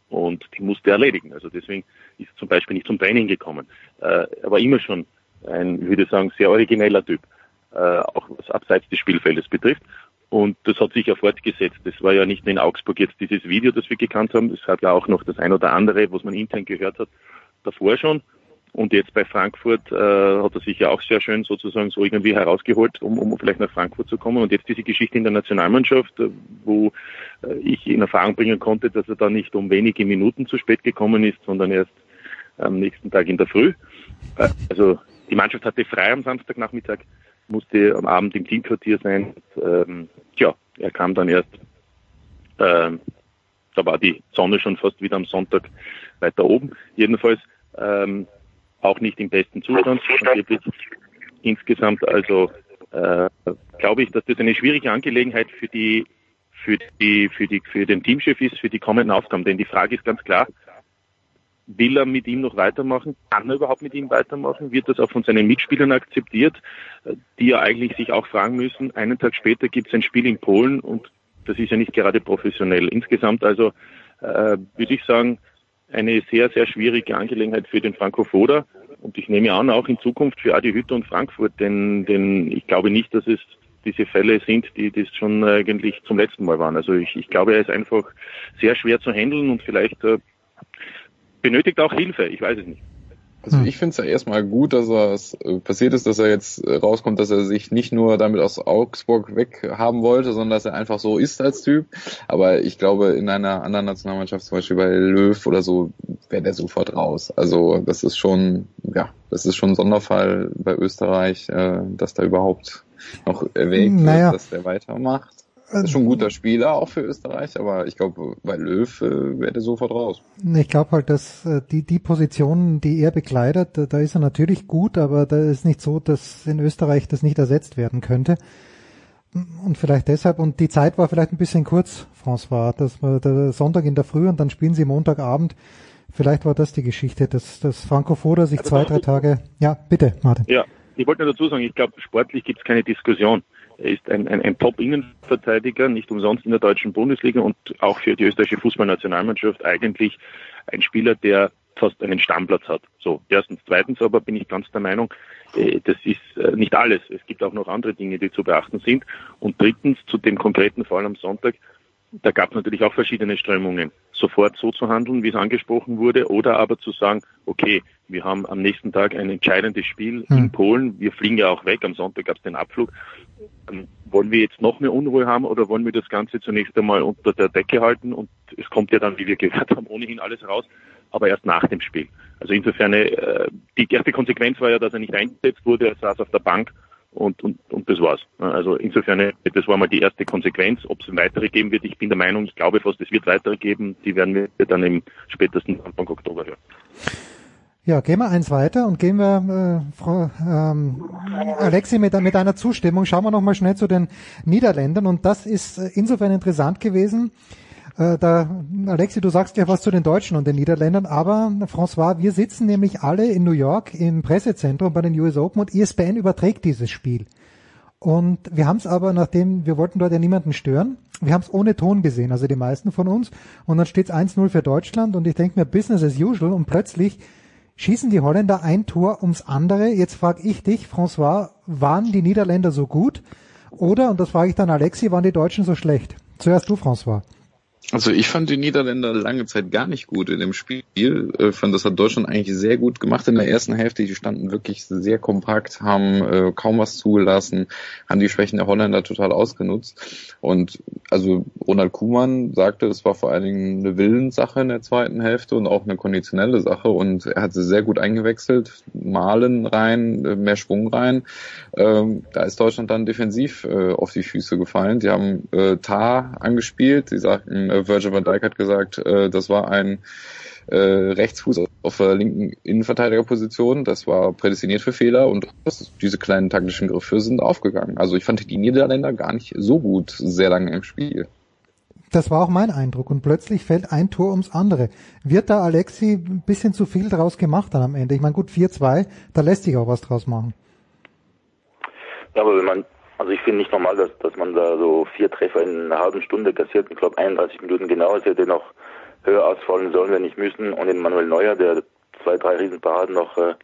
S10: Und die musste er erledigen. Also deswegen ist er zum Beispiel nicht zum Training gekommen. Äh, er war immer schon ein, ich würde sagen, sehr origineller Typ, äh, auch was abseits des Spielfeldes betrifft. Und das hat sich ja fortgesetzt. Das war ja nicht nur in Augsburg jetzt dieses Video, das wir gekannt haben. Es hat ja auch noch das ein oder andere, was man intern gehört hat, davor schon. Und jetzt bei Frankfurt äh, hat er sich ja auch sehr schön sozusagen so irgendwie herausgeholt, um, um vielleicht nach Frankfurt zu kommen. Und jetzt diese Geschichte in der Nationalmannschaft, äh, wo äh, ich in Erfahrung bringen konnte, dass er da nicht um wenige Minuten zu spät gekommen ist, sondern erst am nächsten Tag in der Früh. Äh, also die Mannschaft hatte frei am Samstagnachmittag, musste am Abend im Teamquartier sein. Ähm, tja, er kam dann erst, ähm, da war die Sonne schon fast wieder am Sonntag weiter oben. Jedenfalls ähm, auch nicht im besten Zustand. Insgesamt also äh, glaube ich, dass das eine schwierige Angelegenheit für die für die für die für den Teamchef ist für die kommenden Aufgaben. Denn die Frage ist ganz klar: Will er mit ihm noch weitermachen? Kann er überhaupt mit ihm weitermachen? Wird das auch von seinen Mitspielern akzeptiert, die ja eigentlich sich auch fragen müssen? Einen Tag später gibt es ein Spiel in Polen und das ist ja nicht gerade professionell. Insgesamt also äh, würde ich sagen, eine sehr, sehr schwierige Angelegenheit für den Franco Foda und ich nehme an, auch in Zukunft für Adi Hütter und Frankfurt, denn, denn ich glaube nicht, dass es diese Fälle sind, die das schon eigentlich zum letzten Mal waren. Also ich, ich glaube, er ist einfach sehr schwer zu handeln und vielleicht äh, benötigt auch Hilfe, ich weiß es nicht.
S9: Also ich finde es ja erstmal gut, dass es äh, passiert ist, dass er jetzt äh, rauskommt, dass er sich nicht nur damit aus Augsburg weghaben wollte, sondern dass er einfach so ist als Typ. Aber ich glaube, in einer anderen Nationalmannschaft, zum Beispiel bei Löw oder so, wäre der sofort raus. Also das ist schon, ja, das ist schon ein Sonderfall bei Österreich, äh, dass da überhaupt noch erwägt
S7: Naja.
S9: wird, dass der weitermacht. Das ist schon ein guter Spieler, auch für Österreich, aber ich glaube, bei Löw äh, wäre der sofort raus.
S7: Ich glaube halt, dass äh, die, die Position, die er bekleidet, da, da ist er natürlich gut, aber da ist nicht so, dass in Österreich das nicht ersetzt werden könnte. Und vielleicht deshalb, und die Zeit war vielleicht ein bisschen kurz, François, dass wir der Sonntag in der Früh und dann spielen sie Montagabend. Vielleicht war das die Geschichte, dass, dass Franco Foda sich zwei, drei Tage, ja, bitte, Martin.
S10: Ja, ich wollte nur dazu sagen, ich glaube, sportlich gibt es keine Diskussion. Er ist ein, ein, ein Top-Innenverteidiger, nicht umsonst in der deutschen Bundesliga und auch für die österreichische Fußballnationalmannschaft eigentlich ein Spieler, der fast einen Stammplatz hat. So, erstens. Zweitens aber bin ich ganz der Meinung, äh, das ist äh, nicht alles. Es gibt auch noch andere Dinge, die zu beachten sind. Und drittens, zu dem konkreten Fall am Sonntag, da gab es natürlich auch verschiedene Strömungen. Sofort so zu handeln, wie es angesprochen wurde, oder aber zu sagen, okay, wir haben am nächsten Tag ein entscheidendes Spiel
S7: Hm.
S10: in Polen, wir fliegen ja auch weg, am Sonntag gab es den Abflug. Ähm, Wollen wir jetzt noch mehr Unruhe haben oder wollen wir das Ganze zunächst einmal unter der Decke halten und es kommt ja dann, wie wir gehört haben, ohnehin alles raus, aber erst nach dem Spiel. Also insofern, äh, die erste Konsequenz war ja, dass er nicht eingesetzt wurde, er saß auf der Bank und, und, und das war's. Also insofern, das war mal die erste Konsequenz. Ob es weitere geben wird, ich bin der Meinung, ich glaube fast, es wird weitere geben. Die werden wir dann im spätesten Anfang Oktober hören.
S7: Ja, gehen wir eins weiter und gehen wir, äh, Frau ähm, Alexi, mit, mit einer Zustimmung, schauen wir nochmal schnell zu den Niederländern und das ist äh, insofern interessant gewesen. Äh, da, Alexi, du sagst ja was zu den Deutschen und den Niederländern, aber François, wir sitzen nämlich alle in New York im Pressezentrum bei den US Open und ESPN überträgt dieses Spiel. Und wir haben es aber, nachdem wir wollten dort ja niemanden stören, wir haben es ohne Ton gesehen, also die meisten von uns. Und dann steht es 1-0 für Deutschland und ich denke mir Business as usual und plötzlich schießen die Holländer ein Tor ums andere. Jetzt frage ich dich, François, waren die Niederländer so gut? Oder, und das frage ich dann Alexi, waren die Deutschen so schlecht? Zuerst du, François.
S11: Also ich fand die Niederländer lange Zeit gar nicht gut in dem Spiel. Ich fand, das hat Deutschland eigentlich sehr gut gemacht in der ersten Hälfte. Die standen wirklich sehr kompakt, haben äh, kaum was zugelassen, haben die Schwächen der Holländer total ausgenutzt. Und also Ronald Kuhmann sagte, es war vor allen Dingen eine Willenssache in der zweiten Hälfte und auch eine konditionelle Sache. Und er hat sie sehr gut eingewechselt, Malen rein, äh, mehr Schwung rein. Ähm, da ist Deutschland dann defensiv äh, auf die Füße gefallen. Die haben äh, Tar angespielt. Sie sagten, äh, Virgil van Dijk hat gesagt, äh, das war ein äh, Rechtsfuß auf der linken Innenverteidigerposition. Das war prädestiniert für Fehler und das, diese kleinen taktischen Griffe sind aufgegangen. Also ich fand die Niederländer gar nicht so gut sehr lange im Spiel.
S7: Das war auch mein Eindruck und plötzlich fällt ein Tor ums andere. Wird da Alexi ein bisschen zu viel draus gemacht dann am Ende? Ich meine, gut, 4-2, da lässt sich auch was draus machen.
S12: Ja, aber wenn man also ich finde nicht normal, dass, dass man da so vier Treffer in einer halben Stunde kassiert. Ich glaube 31 Minuten genau. Es hätte noch höher ausfallen sollen, wenn nicht müssen. Und den Manuel Neuer, der zwei, drei Riesenparaden noch äh,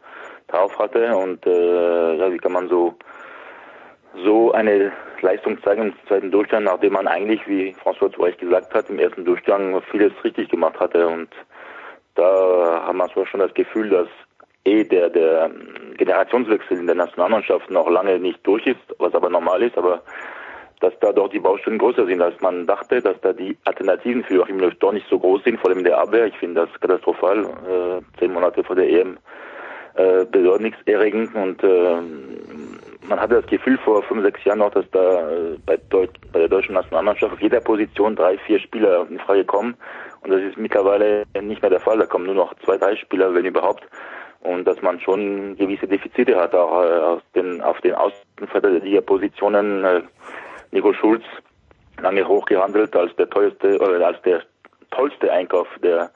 S12: drauf hatte. Und äh, ja, wie kann man so so eine Leistung zeigen im zweiten Durchgang, nachdem man eigentlich, wie François zu Recht gesagt hat, im ersten Durchgang vieles richtig gemacht hatte. Und da haben wir schon das Gefühl, dass eh der, der Generationswechsel in der Nationalmannschaft noch lange nicht durch ist, was aber normal ist, aber dass da doch die Baustellen größer sind, als man dachte, dass da die Alternativen für Joachim Löw doch nicht so groß sind, vor allem der Abwehr. Ich finde das katastrophal, äh, zehn Monate vor der EM äh, besorgniserregend und äh, man hatte das Gefühl vor fünf, sechs Jahren noch, dass da äh, bei, Deut bei der deutschen Nationalmannschaft auf jeder Position drei, vier Spieler in Frage kommen und das ist mittlerweile nicht mehr der Fall. Da kommen nur noch zwei, drei Spieler, wenn überhaupt und dass man schon gewisse Defizite hat, auch äh, auf den, auf den Außenverteidigerpositionen. Äh, Nico Schulz lange hochgehandelt als der teuerste oder als der tollste Einkauf der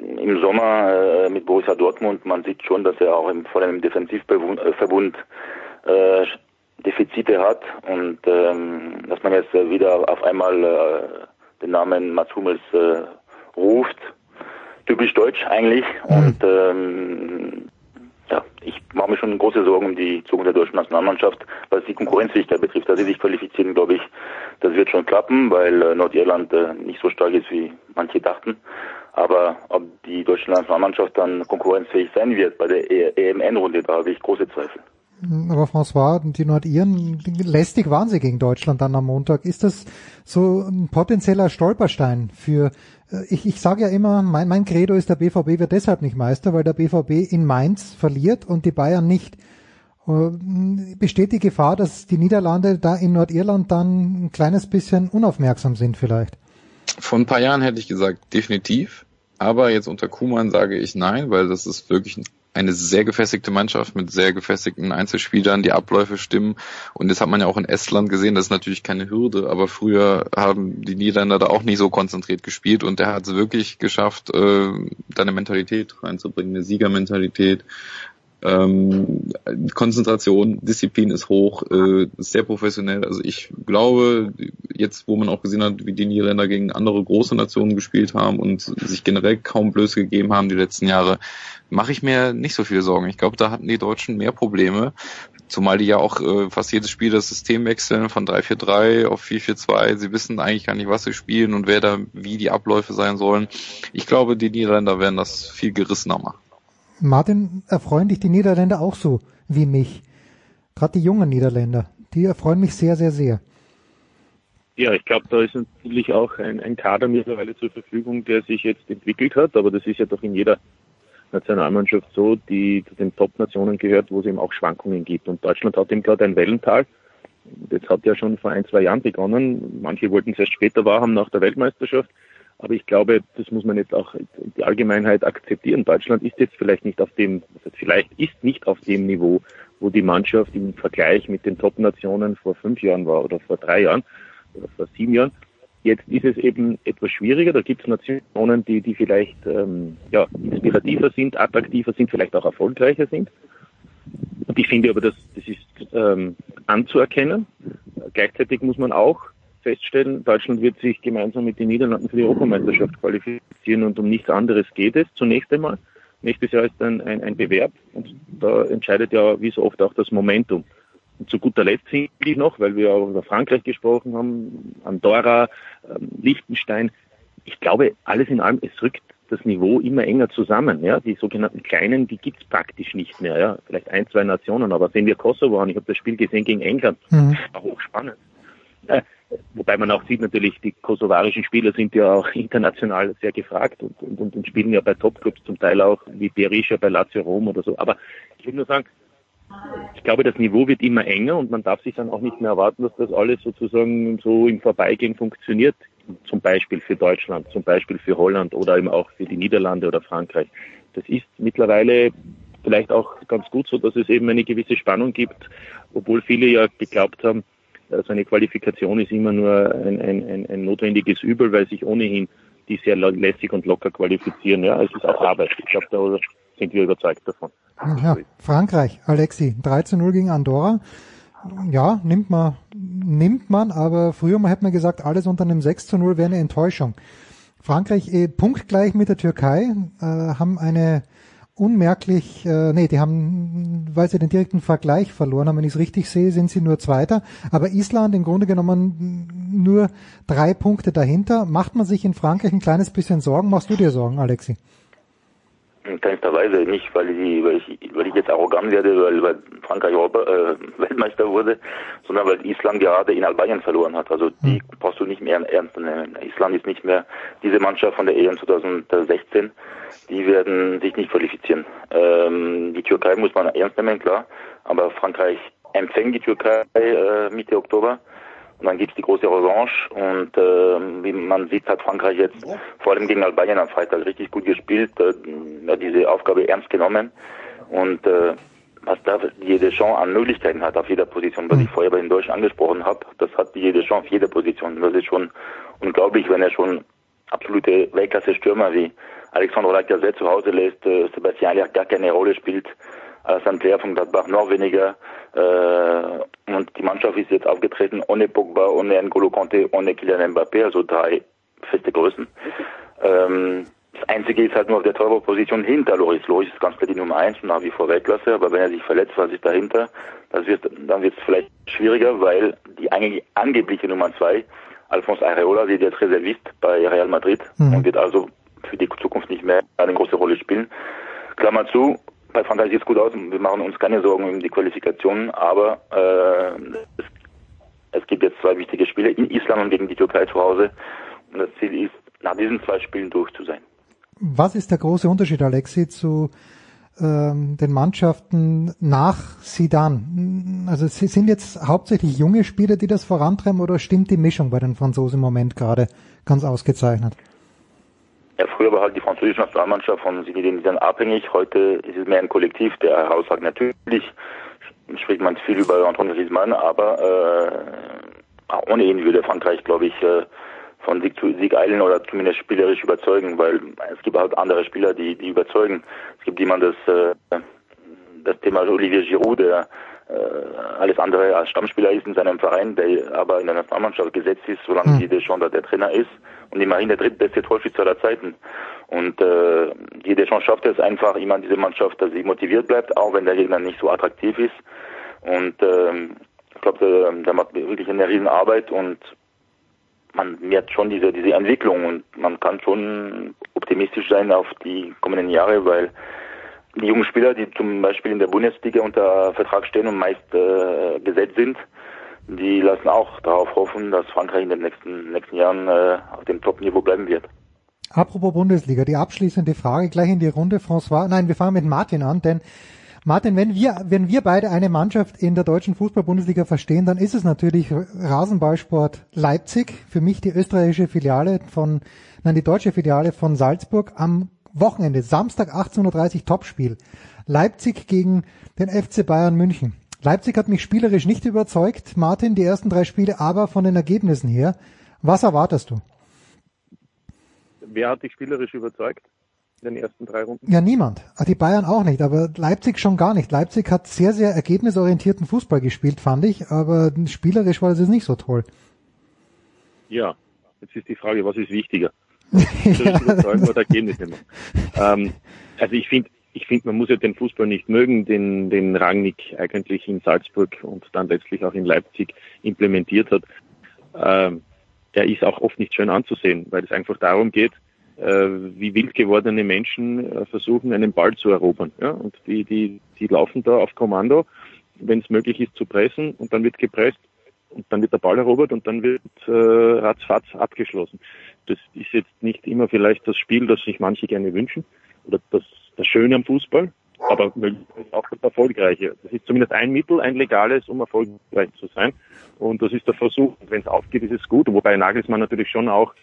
S12: im Sommer äh, mit Borussia Dortmund. Man sieht schon, dass er auch im, vor allem im Defensivverbund äh, Defizite hat und ähm, dass man jetzt wieder auf einmal äh, den Namen Mats Hummels äh, ruft, typisch deutsch eigentlich. Mhm. Und ähm, ja, ich mache mir schon große Sorgen um die Zukunft der deutschen Nationalmannschaft, was die Konkurrenzfähigkeit betrifft. Dass sie sich qualifizieren, glaube ich, das wird schon klappen, weil äh, Nordirland äh, nicht so stark ist, wie manche dachten. Aber ob die deutsche Nationalmannschaft dann konkurrenzfähig sein wird bei der EM-Runde, da habe ich große Zweifel.
S7: Aber François, die Nordiren, lästig waren sie gegen Deutschland dann am Montag. Ist das so ein potenzieller Stolperstein für, ich, ich sage ja immer, mein, mein Credo ist, der BVB wird deshalb nicht Meister, weil der BVB in Mainz verliert und die Bayern nicht. Äh, besteht die Gefahr, dass die Niederlande da in Nordirland dann ein kleines bisschen unaufmerksam sind vielleicht?
S11: Vor ein paar Jahren hätte ich gesagt, definitiv. Aber jetzt unter Kuhmann sage ich nein, weil das ist wirklich ein eine sehr gefestigte Mannschaft mit sehr gefestigten Einzelspielern, die Abläufe stimmen. Und das hat man ja auch in Estland gesehen, das ist natürlich keine Hürde, aber früher haben die Niederländer da auch nicht so konzentriert gespielt und der hat es wirklich geschafft, äh, da eine Mentalität reinzubringen, eine Siegermentalität, ähm, Konzentration, Disziplin ist hoch, äh, sehr professionell. Also ich glaube, jetzt wo man auch gesehen hat, wie die Niederländer gegen andere große Nationen gespielt haben und sich generell kaum Blöße gegeben haben die letzten Jahre, mache ich mir nicht so viele Sorgen. Ich glaube, da hatten die Deutschen mehr Probleme, zumal die ja auch äh, fast jedes Spiel das System wechseln von 3-4-3 auf 4-4-2. Sie wissen eigentlich gar nicht, was sie spielen und wer da wie die Abläufe sein sollen. Ich glaube, die Niederländer werden das viel gerissener machen.
S7: Martin, erfreuen dich die Niederländer auch so wie mich? Gerade die jungen Niederländer, die erfreuen mich sehr, sehr, sehr.
S10: Ja, ich glaube, da ist natürlich auch ein, ein Kader mittlerweile zur Verfügung, der sich jetzt entwickelt hat, aber das ist ja doch in jeder Nationalmannschaft so, die zu den Top-Nationen gehört, wo es eben auch Schwankungen gibt. Und Deutschland hat eben gerade ein Wellental. Das hat ja schon vor ein, zwei Jahren begonnen. Manche wollten es erst später wahrhaben nach der Weltmeisterschaft. Aber ich glaube, das muss man jetzt auch die Allgemeinheit akzeptieren. Deutschland ist jetzt vielleicht nicht auf dem, vielleicht ist nicht auf dem Niveau, wo die Mannschaft im Vergleich mit den Top-Nationen vor fünf Jahren war oder vor drei Jahren oder vor sieben Jahren. Jetzt ist es eben etwas schwieriger. Da gibt es Nationen, die, die vielleicht ähm, ja, inspirativer sind, attraktiver sind, vielleicht auch erfolgreicher sind. Und ich finde aber, dass das ist ähm, anzuerkennen. Gleichzeitig muss man auch feststellen, Deutschland wird sich gemeinsam mit den Niederlanden für die Europameisterschaft qualifizieren und um nichts anderes geht es zunächst einmal. Nächstes Jahr ist dann ein, ein Bewerb und da entscheidet ja wie so oft auch das Momentum. Und zu guter Letzt finde ich noch, weil wir auch über Frankreich gesprochen haben, Andorra, ähm, Liechtenstein. Ich glaube, alles in allem, es rückt das Niveau immer enger zusammen. Ja, die sogenannten Kleinen, die gibt's praktisch nicht mehr. Ja, vielleicht ein, zwei Nationen, aber sehen wir Kosovo an. Ich habe das Spiel gesehen gegen England,
S7: Mhm.
S10: war hochspannend. Äh, wobei man auch sieht natürlich, die kosovarischen Spieler sind ja auch (laughs) international sehr gefragt und, und, und, spielen ja bei Topclubs zum Teil auch wie Berisha bei Lazio Rom oder so. Aber ich will nur sagen, ich glaube, das Niveau wird immer enger und man darf sich dann auch nicht mehr erwarten, dass das alles sozusagen so im Vorbeigehen funktioniert. Zum Beispiel für Deutschland, zum Beispiel für Holland oder eben auch für die Niederlande oder Frankreich. Das ist mittlerweile vielleicht auch ganz gut so, dass es eben eine gewisse Spannung gibt, obwohl viele ja geglaubt haben, äh, so eine Qualifikation ist immer nur ein, ein, ein, ein notwendiges Übel, weil sich ohnehin die sehr lässig und locker qualifizieren. Ja, es ist auch Arbeit. Ich glaube, da sind wir überzeugt davon.
S7: Ja, Frankreich, Alexi, 3 zu 0 gegen Andorra. Ja, nimmt man, nimmt man, aber früher mal hätte man gesagt, alles unter einem 6 zu 0 wäre eine Enttäuschung. Frankreich eh, punktgleich mit der Türkei, äh, haben eine unmerklich, äh, nee, die haben, weil sie den direkten Vergleich verloren haben, wenn ich es richtig sehe, sind sie nur Zweiter. Aber Island im Grunde genommen nur drei Punkte dahinter. Macht man sich in Frankreich ein kleines bisschen Sorgen? Machst du dir Sorgen, Alexi?
S12: In keinster Weise nicht, weil ich, weil ich, weil ich jetzt arrogant werde, weil, weil Frankreich Europa, äh, (laughs) Weltmeister wurde, sondern weil Island gerade in Albanien verloren hat. Also die brauchst du nicht mehr ernst nehmen. Island ist nicht mehr diese Mannschaft von der EM 2016. Die werden sich nicht qualifizieren. Ähm, die Türkei muss man ernst nehmen, klar. Aber Frankreich empfängt die Türkei äh, Mitte Oktober. Und dann gibt's die große Revanche und äh, wie man sieht, hat Frankreich jetzt vor allem gegen Albanien am Freitag richtig gut gespielt, äh, hat diese Aufgabe ernst genommen und äh, was da jede Chance an Möglichkeiten hat auf jeder Position, was ich vorher bei den Deutschen angesprochen habe, das hat jede Chance auf jeder Position. Das ist schon unglaublich, wenn er schon absolute Weltklasse-Stürmer wie Alexandre Lacazette zu Hause lässt, äh, Sebastian Aller gar keine Rolle spielt, Alassane Player von Gladbach noch weniger. Äh, und die Mannschaft ist jetzt aufgetreten ohne Pogba, ohne N'Golo Conte, ohne Kylian Mbappé, also drei feste Größen. Ähm, das Einzige ist halt nur auf der Torwartposition hinter Loris. Loris ist ganz klar die Nummer eins und nach wie vor Weltklasse, aber wenn er sich verletzt, was ist dahinter? Das wird, dann wird es vielleicht schwieriger, weil die eigentlich angebliche Nummer zwei, Alphonse Areola, wird jetzt Reservist bei Real Madrid
S7: Mhm.
S12: und wird also für die Zukunft nicht mehr eine große Rolle spielen. Klammer zu, bei Frankreich sieht es gut aus, wir machen uns keine Sorgen um die Qualifikationen, aber äh, es, es gibt jetzt zwei wichtige Spiele in Island und gegen die Türkei zu Hause. Und das Ziel ist, nach diesen zwei Spielen durch zu sein.
S7: Was ist der große Unterschied, Alexi, zu ähm, den Mannschaften nach Sidan? Also sind jetzt hauptsächlich junge Spieler, die das vorantreiben, oder stimmt die Mischung bei den Franzosen im Moment gerade ganz ausgezeichnet?
S12: Ja, früher war halt die französische Nationalmannschaft von Zinedine abhängig. Heute ist es mehr ein Kollektiv, der herausragt. Natürlich spricht man viel über Antoine Griezmann, aber äh, ohne ihn würde Frankreich, glaube ich, äh, von Sieg zu Sieg eilen oder zumindest spielerisch überzeugen, weil es gibt halt andere Spieler, die, die überzeugen. Es gibt jemand, das, äh, das Thema Olivier Giroud, der äh, alles andere als Stammspieler ist in seinem Verein, der aber in der Nationalmannschaft gesetzt ist, solange
S7: Mhm.
S12: die Deschamps da der Trainer ist und immerhin der drittbeste Torschütze aller Zeiten. Und äh, die Deschamps schafft es einfach immer diese Mannschaft, dass sie motiviert bleibt, auch wenn der Gegner nicht so attraktiv ist. Und ähm, ich glaube, der, der macht wirklich eine Riesenarbeit und man merkt schon diese, diese Entwicklung und man kann schon optimistisch sein auf die kommenden Jahre, weil die jungen Spieler, die zum Beispiel in der Bundesliga unter Vertrag stehen und meist äh, gesetzt sind, die lassen auch darauf hoffen, dass Frankreich in den nächsten, nächsten Jahren äh, auf dem Top-Niveau bleiben wird.
S7: Apropos Bundesliga, die abschließende Frage gleich in die Runde, François. Nein, wir fangen mit Martin an, denn Martin, wenn wir, wenn wir beide eine Mannschaft in der deutschen Fußball-Bundesliga verstehen, dann ist es natürlich Rasenballsport Leipzig, für mich die österreichische Filiale von, nein, die deutsche Filiale von Salzburg am Wochenende, Samstag 18.30 Uhr Topspiel. Leipzig gegen den FC Bayern München. Leipzig hat mich spielerisch nicht überzeugt, Martin, die ersten drei Spiele, aber von den Ergebnissen her. Was erwartest du?
S10: Wer hat dich spielerisch überzeugt in den ersten drei Runden?
S7: Ja, niemand. Ah, Die Bayern auch nicht, aber Leipzig schon gar nicht. Leipzig hat sehr, sehr ergebnisorientierten Fußball gespielt, fand ich, aber spielerisch war das jetzt nicht so toll.
S10: Ja, jetzt ist die Frage, was ist wichtiger? (laughs) Überzeugen oder Ergebnisse? (laughs) Ähm, also ich finde, ich finde, man muss ja den Fußball nicht mögen, den, den Rangnick eigentlich in Salzburg und dann letztlich auch in Leipzig implementiert hat. Ähm, er ist auch oft nicht schön anzusehen, weil es einfach darum geht, äh, wie wild gewordene Menschen äh, versuchen, einen Ball zu erobern. Ja? Und die, die, die laufen da auf Kommando, wenn es möglich ist, zu pressen und dann wird gepresst und dann wird der Ball erobert und dann wird äh, ratzfatz abgeschlossen. Das ist jetzt nicht immer vielleicht das Spiel, das sich manche gerne wünschen oder das das Schöne am Fußball, aber auch das Erfolgreiche. Das ist zumindest ein Mittel, ein legales, um erfolgreich zu sein. Und das ist der Versuch. Wenn es aufgeht, ist es gut. Wobei Nagelsmann natürlich schon auch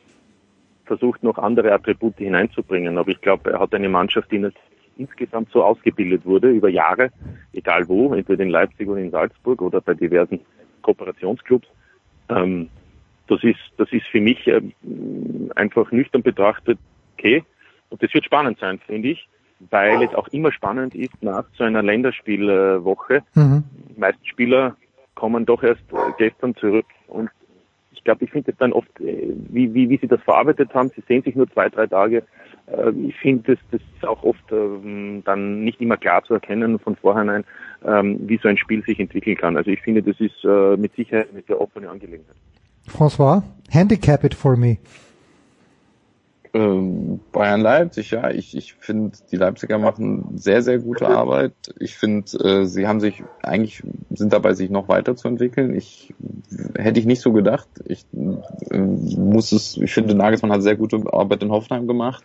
S10: versucht, noch andere Attribute hineinzubringen. Aber ich glaube, er hat eine Mannschaft, die insgesamt so ausgebildet wurde, über Jahre, egal wo, entweder in Leipzig oder in Salzburg oder bei diversen Kooperationsclubs. Ähm, das ist, das ist für mich ähm, einfach nüchtern betrachtet okay. Und das wird spannend sein, finde ich weil es auch immer spannend ist nach so einer Länderspielwoche. Mhm. Die meisten Spieler kommen doch erst gestern zurück und ich glaube, ich finde es dann oft, äh, wie, wie, wie sie das verarbeitet haben, sie sehen sich nur zwei, drei Tage. Äh, ich finde, das, das ist auch oft ähm, dann nicht immer klar zu erkennen von vornherein, ähm, wie so ein Spiel sich entwickeln kann. Also ich finde, das ist äh, mit Sicherheit eine sehr offene Angelegenheit.
S7: François, handicap it for me.
S11: Ähm, Bayern Leipzig, ja, ich, ich finde, die Leipziger machen sehr, sehr gute Arbeit. Ich finde, äh, sie haben sich eigentlich sind dabei, sich noch weiterzuentwickeln. Ich hätte ich nicht so gedacht. Ich äh, muss es, ich finde, Nagelsmann hat sehr gute Arbeit in Hoffenheim gemacht.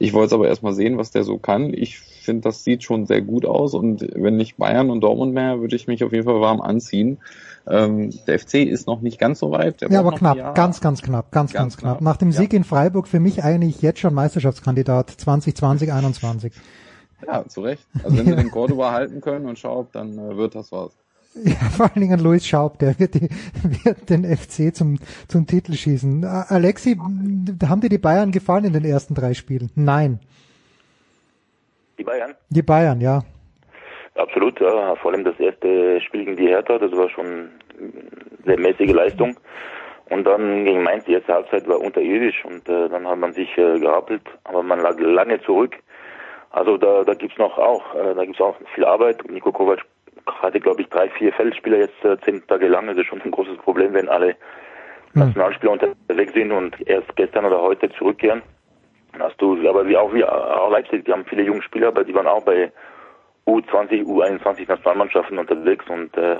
S11: Ich wollte es aber erstmal sehen, was der so kann. Ich finde, das sieht schon sehr gut aus und wenn nicht Bayern und Dortmund mehr, würde ich mich auf jeden Fall warm anziehen. Ähm, der FC ist noch nicht ganz so weit.
S7: ja, aber knapp, ganz, ganz knapp, ganz, ganz, ganz knapp. knapp. Nach dem Sieg ja. in Freiburg für mich eigentlich jetzt schon Meisterschaftskandidat 2020, 21.
S11: Ja, zu Recht. Also wenn sie den Cordoba halten können und Schaub, dann äh, wird das was. (laughs)
S7: Ja, vor allen Dingen Louis Schaub, der wird, die, wird den FC zum, zum Titel schießen. Alexi, haben dir die Bayern gefallen in den ersten drei Spielen? Nein.
S12: Die Bayern?
S7: Die Bayern, ja.
S12: Absolut, ja. Vor allem das erste Spiel gegen die Hertha, das war schon eine sehr mäßige Leistung. Und dann gegen Mainz, die erste Halbzeit war unterirdisch und äh, dann hat man sich äh, gerappelt, aber man lag lange zurück. Also da, da gibt's noch auch, äh, da gibt's auch viel Arbeit. Nico Kovac hatte, glaube ich, drei, vier Feldspieler jetzt äh, zehn Tage lang. Das ist schon ein großes Problem, wenn alle. Nationalspieler unterwegs sind und erst gestern oder heute zurückkehren. Hast du, aber wie auch wie auch Leipzig, die haben viele junge Spieler, aber die waren auch bei U20, U21 Nationalmannschaften unterwegs und äh,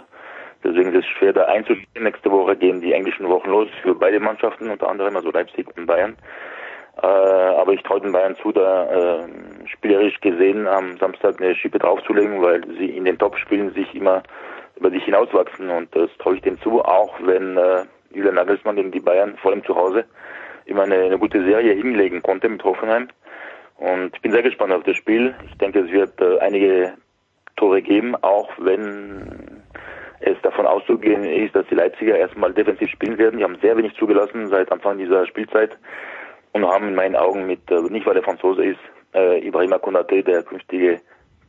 S12: deswegen ist es schwer da einzustehen. Nächste Woche gehen die englischen Wochen los für beide Mannschaften, unter anderem also Leipzig und Bayern. Äh, aber ich traue den Bayern zu, da äh, spielerisch gesehen am Samstag eine Schippe draufzulegen, weil sie in den Top-Spielen sich immer über sich hinauswachsen und das traue ich denen zu, auch wenn äh, Julian Nagelsmann gegen die Bayern vor allem zu Hause immer eine, eine gute Serie hinlegen konnte mit Hoffenheim. Und ich bin sehr gespannt auf das Spiel. Ich denke, es wird äh, einige Tore geben, auch wenn es davon auszugehen ist, dass die Leipziger erstmal defensiv spielen werden. Die haben sehr wenig zugelassen seit Anfang dieser Spielzeit und haben in meinen Augen mit, äh, nicht weil der Franzose ist, äh, Ibrahima Konate der künftige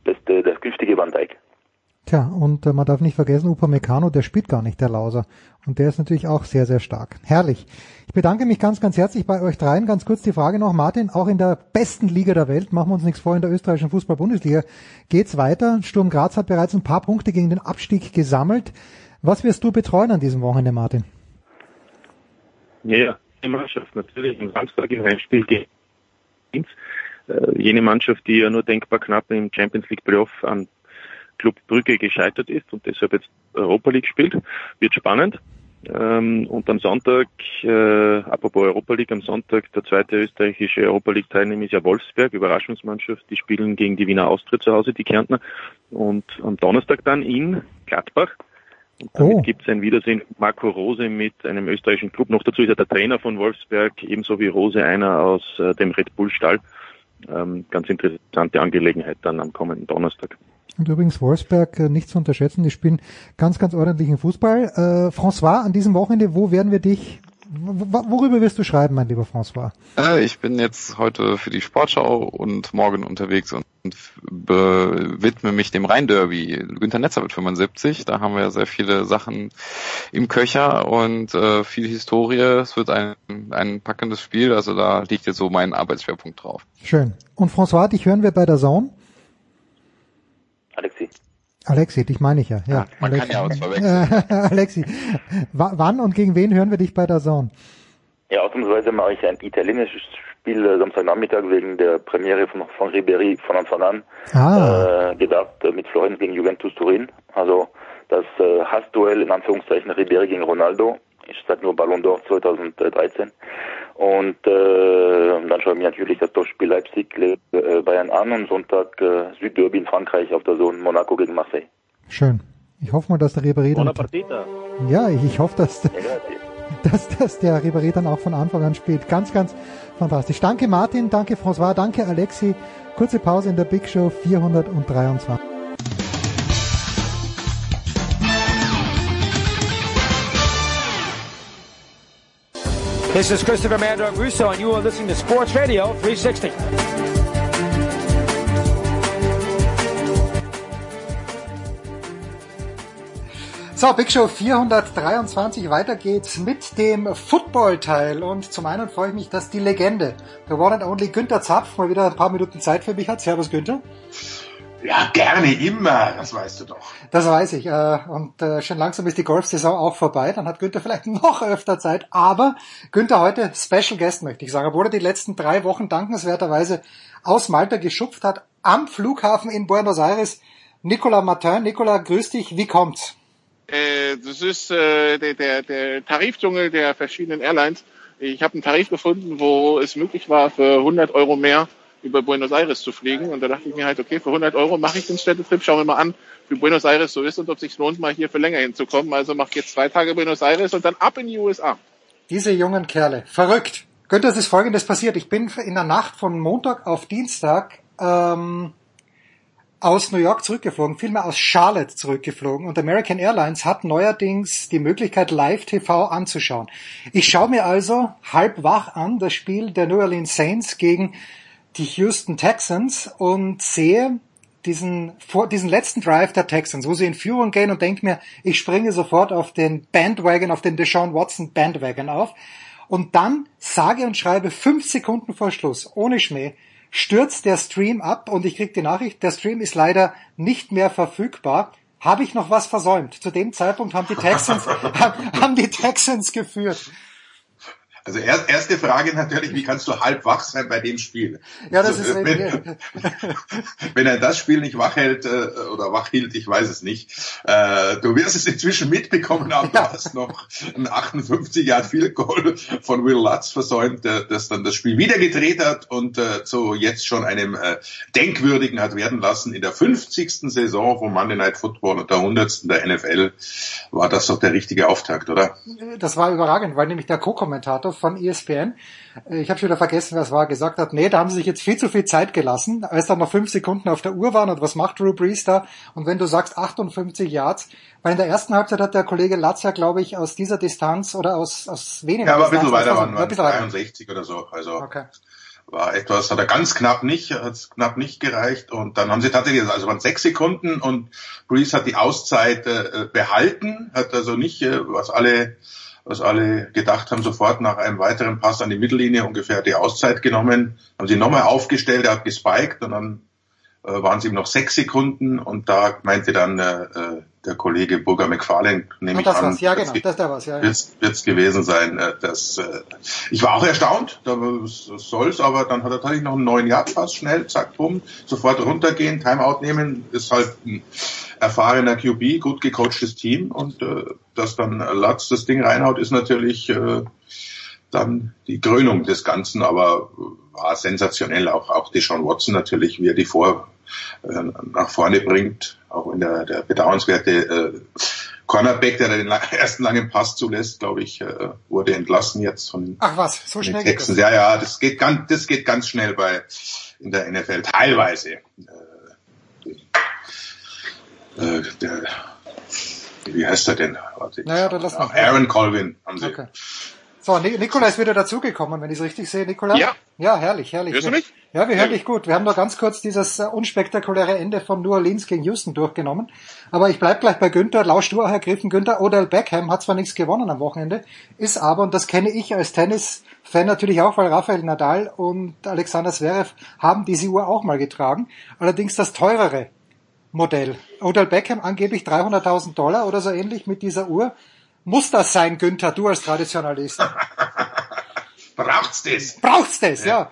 S12: beste, der künftige Van Dijk.
S7: Tja, und äh, man darf nicht vergessen, Upamecano, der spielt gar nicht, der Lauser. Und der ist natürlich auch sehr, sehr stark. Herrlich. Ich bedanke mich ganz, ganz herzlich bei euch dreien. Ganz kurz die Frage noch, Martin, auch in der besten Liga der Welt, machen wir uns nichts vor, in der österreichischen Fußball-Bundesliga geht's weiter. Sturm Graz hat bereits ein paar Punkte gegen den Abstieg gesammelt. Was wirst du betreuen an diesem Wochenende, Martin?
S10: Ja, die Mannschaft natürlich am Samstag im Heimspiel gegen Linz. Äh, jene Mannschaft, die ja nur denkbar knapp im Champions League Playoff an Club Brügge gescheitert ist und deshalb jetzt Europa League spielt. Wird spannend. Ähm, und am Sonntag, äh, apropos Europa League, am Sonntag der zweite österreichische Europa League Teilnehmer ist ja Wolfsberg, Überraschungsmannschaft. Die spielen gegen die Wiener Austria zu Hause, die Kärntner. Und am Donnerstag dann in Gladbach. Und damit oh. gibt es ein Wiedersehen Marco Rose mit einem österreichischen Club. Noch dazu ist er der Trainer von Wolfsberg, ebenso wie Rose einer aus äh, dem Red Bull Stall. Ähm, ganz interessante Angelegenheit dann am kommenden Donnerstag.
S7: Und übrigens Wolfsberg äh, nicht zu unterschätzen, die spielen ganz, ganz ordentlichen Fußball. Äh, François, an diesem Wochenende, wo werden wir dich, worüber wirst du schreiben, mein lieber François?
S11: Äh, ich bin jetzt heute für die Sportschau und morgen unterwegs und widme mich dem Rhein-Derby. Günter Netzer wird 75, da haben wir sehr viele Sachen im Köcher und äh, viel Historie. Es wird ein, ein packendes Spiel, also da liegt jetzt so mein Arbeitsschwerpunkt drauf.
S7: Schön. Und François, dich hören wir bei der Zone?
S12: Alexi.
S7: Alexi, dich meine ich ja. ja,
S9: man
S7: Alexi.
S9: kann ja auch zwei wechseln. (laughs)
S7: Alexi, wann und gegen wen hören wir dich bei der Zone?
S12: Ja, ausnahmsweise mache ich ein italienisches Spiel äh, Samstagnachmittag wegen der Premiere von, von Ribéry von Anfang an
S7: Ah,
S12: äh, gedacht äh, mit Florenz gegen Juventus Turin. Also das äh, Hassduell in Anführungszeichen Ribéry gegen Ronaldo. Ich sag nur Ballon d'Or 2013. Und äh, dann schaue ich mir natürlich das Topspiel Leipzig äh, Bayern an und Sonntag äh, Südderby in Frankreich auf der Zone Monaco gegen Marseille.
S7: schön. Ich hoffe mal, dass der Ribéry dann, ja, ich, ich hoffe, dass,
S12: grazie. (laughs)
S7: dass, dass der Ribéry dann auch von Anfang an spielt. Ganz, ganz fantastisch. Danke Martin, danke François, danke Alexi. Kurze Pause in der Big Show 423.
S13: This is Christopher Mandor Russo, and you are listening to Sports Radio 360.
S7: So, Big Show 423, weiter geht's mit dem Football-Teil. Und zum einen freue ich mich, dass die Legende, der One and Only Günther Zapf, mal wieder ein paar Minuten Zeit für mich hat. Servus Günther.
S14: Ja, gerne, immer, das weißt du doch.
S7: Das weiß ich. äh, Und äh, schon langsam ist die Golfsaison auch vorbei. Dann hat Günther vielleicht (laughs) noch öfter Zeit. Aber Günther heute Special Guest, möchte ich sagen. Obwohl er die letzten drei Wochen dankenswerterweise aus Malta geschupft hat, am Flughafen in Buenos Aires. Nicola Martin. Nicola, grüß dich. Wie kommt's?
S15: Äh, das ist äh, der, der, der Tarifdschungel der verschiedenen Airlines. Ich habe einen Tarif gefunden, wo es möglich war, für 100 Euro mehr über Buenos Aires zu fliegen. Und da dachte ich mir halt, okay, für 100 Euro mache ich den Städtetrip, schauen wir mal an, wie Buenos Aires so ist und ob es sich lohnt, mal hier für länger hinzukommen. Also mache ich jetzt zwei Tage Buenos Aires und dann ab in die USA.
S7: Diese jungen Kerle. Verrückt. Günther, es ist Folgendes passiert. Ich bin in der Nacht von Montag auf Dienstag ähm, aus New York zurückgeflogen, vielmehr aus Charlotte zurückgeflogen. Und American Airlines hat neuerdings die Möglichkeit, Live-TV anzuschauen. Ich schaue mir also halb wach an das Spiel der New Orleans Saints gegen die Houston Texans und sehe diesen, vor, diesen letzten Drive der Texans, wo sie in Führung gehen und denke mir, ich springe sofort auf den Bandwagon, auf den Deshaun Watson Bandwagon auf. Und dann sage und schreibe fünf Sekunden vor Schluss, ohne Schmäh, stürzt der Stream ab und ich krieg die Nachricht, der Stream ist leider nicht mehr verfügbar. Habe ich noch was versäumt? Zu dem Zeitpunkt haben die Texans, (laughs) haben die Texans geführt.
S14: Also erst, erste Frage natürlich, wie kannst du halb wach sein bei dem Spiel?
S7: Ja, das
S14: also,
S7: ist
S14: wenn, (laughs) wenn er das Spiel nicht wach hält äh, oder wach hielt, ich weiß es nicht. Äh, du wirst es inzwischen mitbekommen haben, ja. du hast noch ein 58 Jahr Field Goal von Will Lutz versäumt, das dann das Spiel wieder gedreht hat und äh, so jetzt schon einem äh, denkwürdigen hat werden lassen. In der 50. Saison vom Monday Night Football und der 100. der NFL war das doch der richtige Auftakt, oder?
S7: Das war überragend, weil nämlich der Co-Kommentator von ESPN, ich habe schon wieder vergessen, wer es war, gesagt hat, nee, da haben sie sich jetzt viel zu viel Zeit gelassen, als dann noch fünf Sekunden auf der Uhr waren und was macht Drew Brees da? Und wenn du sagst 58 Yards, weil in der ersten Halbzeit hat der Kollege Latz ja, glaube ich, aus dieser Distanz oder aus, aus weniger
S14: Ja, aber ein
S7: Distanz,
S14: bisschen weiter waren,
S7: ein
S14: waren
S7: bisschen weiter.
S14: 63 oder so. Also
S7: Okay.
S14: war etwas, hat er ganz knapp nicht, hat knapp nicht gereicht und dann haben sie tatsächlich, also waren sechs Sekunden und Brees hat die Auszeit äh, behalten, hat also nicht, äh, was alle was alle gedacht haben, sofort nach einem weiteren Pass an die Mittellinie ungefähr die Auszeit genommen, haben sie nochmal aufgestellt, er hat gespiked und dann äh, waren es ihm noch sechs Sekunden und da meinte dann äh, äh, der Kollege Burger McFarlane, nehme
S7: Und
S14: ich
S7: das
S14: an,
S7: war's, ja genau, das der was, ja. ja.
S14: wird's, wird's gewesen sein. Äh, dass, äh, ich war auch erstaunt, da soll's, aber dann hat er tatsächlich noch einen neuen Yard-Pass, schnell, zack, bumm, sofort runtergehen, Timeout nehmen, ist halt ein erfahrener QB, gut gecoachtes Team und äh, dass dann Latz das Ding reinhaut, ist natürlich äh, dann die Krönung des Ganzen, aber war sensationell. Auch, auch Deshaun Watson natürlich, wie er die vor, äh, nach vorne bringt, auch in der, der bedauernswerte äh, Cornerback, der den (laughs) ersten langen Pass zulässt, glaube ich, äh, wurde entlassen jetzt von den
S7: Ach was, so schnell geht
S14: Texans.
S7: das.
S14: Ja, ja, das geht ganz, das geht ganz schnell bei in der NFL teilweise. Äh, äh, der, wie heißt er denn? Warte,
S7: Naja, dann lass mal.
S14: Aaron Colvin haben sie.
S7: Okay. So, Ni- Nikola ist wieder dazugekommen, wenn ich es richtig sehe, Nikola.
S15: Ja.
S7: Ja, herrlich, herrlich.
S15: Hörst du
S7: Wir-
S15: mich?
S7: Ja, wir hören
S15: Ja.
S7: dich gut. Wir haben nur ganz kurz dieses äh, unspektakuläre Ende von New Orleans gegen Houston durchgenommen. Aber ich bleib gleich bei Günther. Lausch du auch ergriffen. Günther Odell Beckham hat zwar nichts gewonnen am Wochenende, ist aber, und das kenne ich als Tennis-Fan natürlich auch, weil Rafael Nadal und Alexander Zverev haben diese Uhr auch mal getragen. Allerdings das teurere Modell. Odell Beckham angeblich 300.000 Dollar oder so ähnlich mit dieser Uhr. Muss das sein, Günther, du als Traditionalist? (laughs)
S14: Braucht's das?
S7: Braucht's das, ja.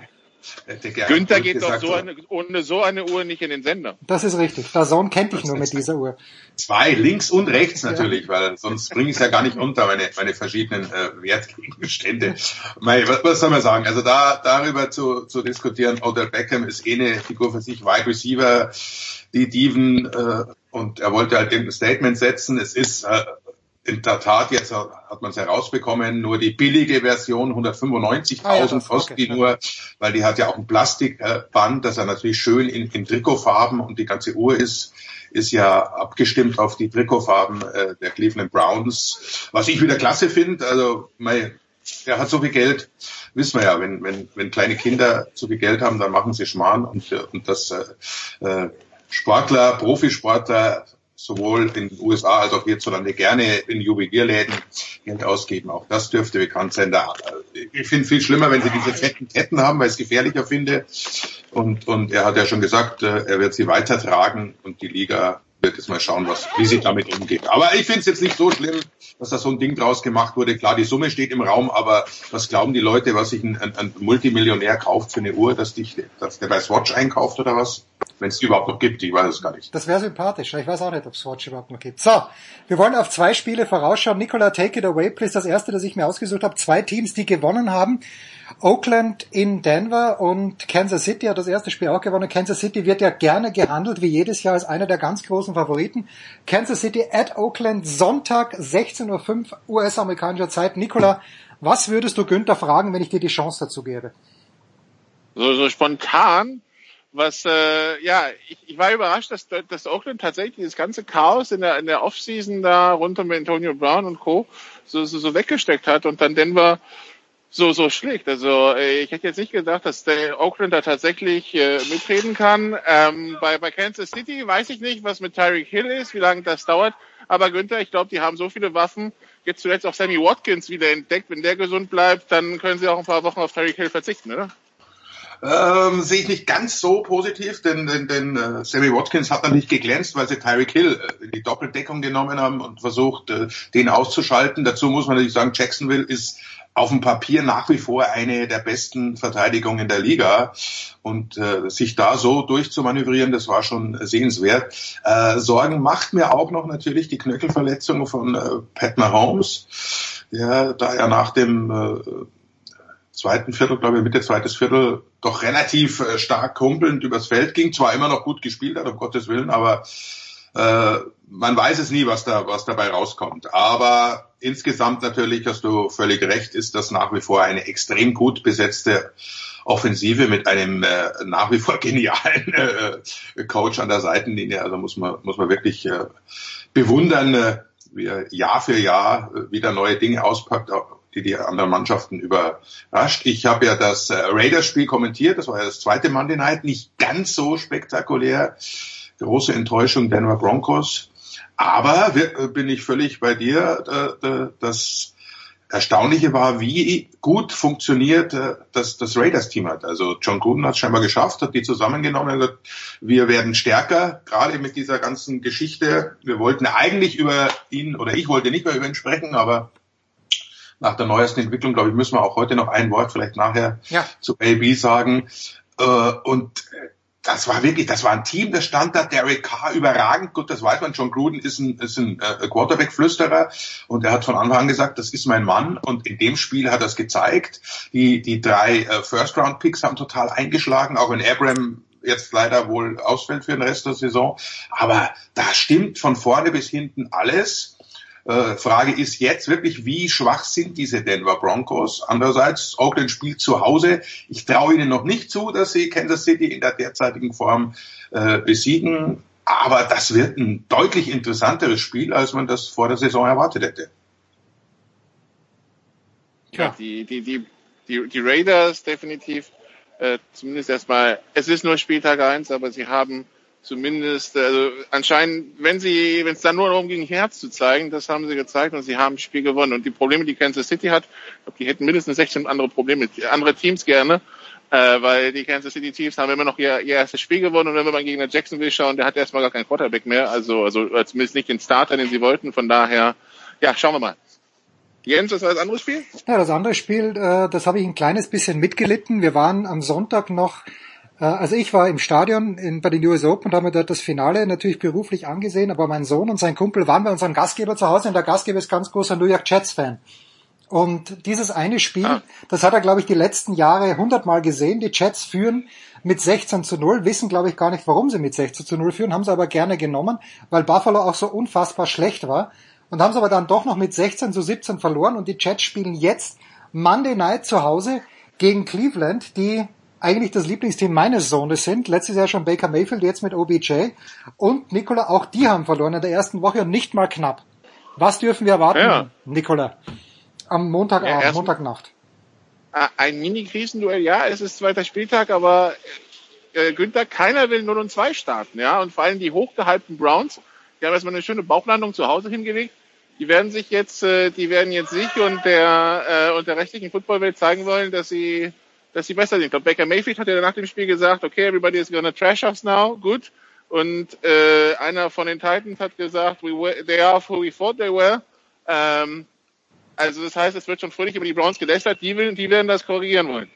S15: Günther geht doch so eine, ohne so eine Uhr nicht in den Sender.
S7: Das ist richtig. Der Sohn kennt dich nur mit dieser Uhr.
S14: Zwei, links und rechts natürlich, ja. weil sonst bringe ich es ja gar nicht unter, meine, meine verschiedenen äh, Wertgegenstände. Mei, was, was soll man sagen? Also da darüber zu, zu diskutieren, Odell Beckham ist eh eine Figur für sich, Wide Receiver, die Diven äh, und er wollte halt ein Statement setzen. Es ist äh, in der Tat, jetzt hat man es herausbekommen, nur die billige Version, 195.000 ah, ja, kostet die nur, weil die hat ja auch ein Plastikband, das er natürlich schön in, in Trikotfarben und die ganze Uhr ist, ist ja abgestimmt auf die Trikotfarben äh, der Cleveland Browns, was ich wieder klasse finde. Also, mein, er hat so viel Geld, wissen wir ja, wenn, wenn, wenn kleine Kinder zu viel Geld haben, dann machen sie Schmarrn und, und das äh, äh Sportler, Profisportler sowohl in den USA als auch hierzulande gerne in Juwelierläden Geld ausgeben. Auch das dürfte bekannt sein. Da, ich finde viel schlimmer, wenn sie diese fetten Ketten haben, weil ich es gefährlicher finde. Und, und er hat ja schon gesagt, äh, er wird sie weitertragen und die Liga wird jetzt mal schauen, was, wie sie damit umgeht. Aber ich finde es jetzt nicht so schlimm, dass da so ein Ding draus gemacht wurde. Klar, die Summe steht im Raum, aber was glauben die Leute, was sich ein, ein, ein Multimillionär kauft für eine Uhr, dass, dich, dass der bei Swatch einkauft oder was? Wenn es die überhaupt noch gibt, ich weiß es gar nicht.
S7: Das wäre sympathisch. Ich weiß auch nicht, ob Swatch überhaupt noch gibt. So, wir wollen auf zwei Spiele vorausschauen. Nicola, take it away, please. Das erste, das ich mir ausgesucht habe. Zwei Teams, die gewonnen haben. Oakland in Denver und Kansas City hat das erste Spiel auch gewonnen. Kansas City wird ja gerne gehandelt, wie jedes Jahr, als einer der ganz großen Favoriten. Kansas City at Oakland, Sonntag, 16.05 Uhr US-amerikanischer Zeit. Nicola, was würdest du Günther fragen, wenn ich dir die Chance dazu gebe?
S15: So, so spontan, was, äh, ja, ich, ich war überrascht, dass, dass Oakland tatsächlich das ganze Chaos in der, in der Offseason da rund um Antonio Brown und Co. so, so, so weggesteckt hat und dann Denver so, so schlägt. Also äh, ich hätte jetzt nicht gedacht, dass der Oakland da tatsächlich äh, mitreden kann. Ähm, bei, bei Kansas City weiß ich nicht, was mit Tyreek Hill ist, wie lange das dauert. Aber Günther, ich glaube, die haben so viele Waffen. Jetzt zuletzt auch Sammy Watkins wieder entdeckt. Wenn der gesund bleibt, dann können sie auch ein paar Wochen auf Tyreek Hill verzichten, oder?
S14: Ähm, sehe ich nicht ganz so positiv, denn, denn, denn äh, Sammy Watkins hat natürlich geglänzt, weil sie Tyreek Hill äh, in die Doppeldeckung genommen haben und versucht, äh, den auszuschalten. Dazu muss man natürlich sagen, Jacksonville ist auf dem Papier nach wie vor eine der besten Verteidigungen der Liga. Und äh, sich da so durchzumanövrieren, das war schon sehenswert. Äh, Sorgen macht mir auch noch natürlich die Knöchelverletzung von äh, Pat Mahomes, der da ja nach dem äh, zweiten Viertel, glaube ich, Mitte zweites Viertel, doch relativ äh, stark humpelnd übers Feld ging. Zwar immer noch gut gespielt hat, um Gottes Willen, aber äh, man weiß es nie, was da, was dabei rauskommt. Aber insgesamt natürlich hast du völlig recht, ist das nach wie vor eine extrem gut besetzte Offensive mit einem äh, nach wie vor (laughs) genialen äh, Coach an der Seitenlinie. Also muss man, muss man wirklich äh, bewundern, äh, wie er Jahr für Jahr äh, wieder neue Dinge auspackt, die die anderen Mannschaften überrascht. Ich habe ja das äh, Raiders-Spiel kommentiert, das war ja das zweite Monday Night, nicht ganz so spektakulär große Enttäuschung Denver Broncos. Aber äh, bin ich völlig bei dir. Äh, äh, das Erstaunliche war, wie gut funktioniert das, das Raiders-Team hat. Also John Gruden hat es scheinbar geschafft, hat die zusammengenommen. Gesagt, wir werden stärker, gerade mit dieser ganzen Geschichte. Wir wollten eigentlich über ihn, oder ich wollte nicht mehr über ihn sprechen, aber nach der neuesten Entwicklung, glaube ich, müssen wir auch heute noch ein Wort vielleicht nachher ja. zu AB sagen. Und das war wirklich, das war ein Team, das stand da, Derek Carr überragend, gut, das weiß man, John Gruden ist ein, ist ein äh, Quarterback-Flüsterer. Und er hat von Anfang an gesagt, das ist mein Mann. Und in dem Spiel hat er es gezeigt. Die, die drei äh, First-Round-Picks haben total eingeschlagen, auch wenn Abram jetzt leider wohl ausfällt für den Rest der Saison, aber da stimmt von vorne bis hinten alles. Äh, Frage ist jetzt wirklich, wie schwach sind diese Denver Broncos? Andererseits, Oakland spielt zu Hause. Ich traue ihnen noch nicht zu, dass sie Kansas City in der derzeitigen Form äh, besiegen. Aber das wird ein deutlich interessanteres Spiel, als man das vor der Saison erwartet hätte.
S15: Ja, die, die, die, die, die Raiders definitiv, äh, zumindest erstmal, es ist nur Spieltag eins, aber sie haben zumindest, also anscheinend, wenn sie, wenn es dann nur darum ging, Herz zu zeigen, das haben sie gezeigt und sie haben das Spiel gewonnen. Und die Probleme, die Kansas City hat, ich glaube, die hätten mindestens 16 andere Probleme, andere Teams gerne. Äh, weil die Kansas City Chiefs haben immer noch ihr, ihr erstes Spiel gewonnen und wenn wir mal gegen den Jacksonville schauen, der hat erstmal gar keinen Quarterback mehr, also, also zumindest nicht den Starter, den sie wollten. Von daher, ja, schauen wir mal. Jens, was war das andere Spiel?
S7: Ja, das andere Spiel, äh, das habe ich ein kleines bisschen mitgelitten. Wir waren am Sonntag noch, also ich war im Stadion in, bei den US Open und habe mir dort das Finale natürlich beruflich angesehen, aber mein Sohn und sein Kumpel waren bei unserem Gastgeber zu Hause und der Gastgeber ist ganz großer New York Jets Fan. Und dieses eine Spiel, ah. das hat er, glaube ich, die letzten Jahre hundertmal gesehen. Die Jets führen mit 16 zu 0, wissen, glaube ich, gar nicht, warum sie mit 16 zu 0 führen, haben sie aber gerne genommen, weil Buffalo auch so unfassbar schlecht war und haben es aber dann doch noch mit 16 zu 17 verloren und die Jets spielen jetzt Monday Night zu Hause gegen Cleveland, die eigentlich das Lieblingsteam meines Sohnes sind. Letztes Jahr schon Baker Mayfield, jetzt mit OBJ. Und Nicola, auch die haben verloren in der ersten Woche und nicht mal knapp. Was dürfen wir erwarten, ja. Nicola? Am Montagabend, ja, Montagnacht.
S15: Ein Mini-Krisenduell, ja, es ist zweiter Spieltag, aber äh, Günther, keiner will 0 und 2 starten, ja. Und vor allem die hochgehaltenen Browns, die haben erstmal eine schöne Bauchlandung zu Hause hingelegt die werden sich jetzt, äh, die werden jetzt sich und der äh, und der rechtlichen Footballwelt zeigen wollen, dass sie, dass sie besser sind. Ich glaube, Baker Mayfield hat ja nach dem Spiel gesagt, okay, everybody is gonna trash us now, gut. Und äh, einer von den Titans hat gesagt, we were, they are who we thought they were. Ähm, also das heißt, es wird schon fröhlich über die Browns gelästert, die, will, die werden das korrigieren wollen.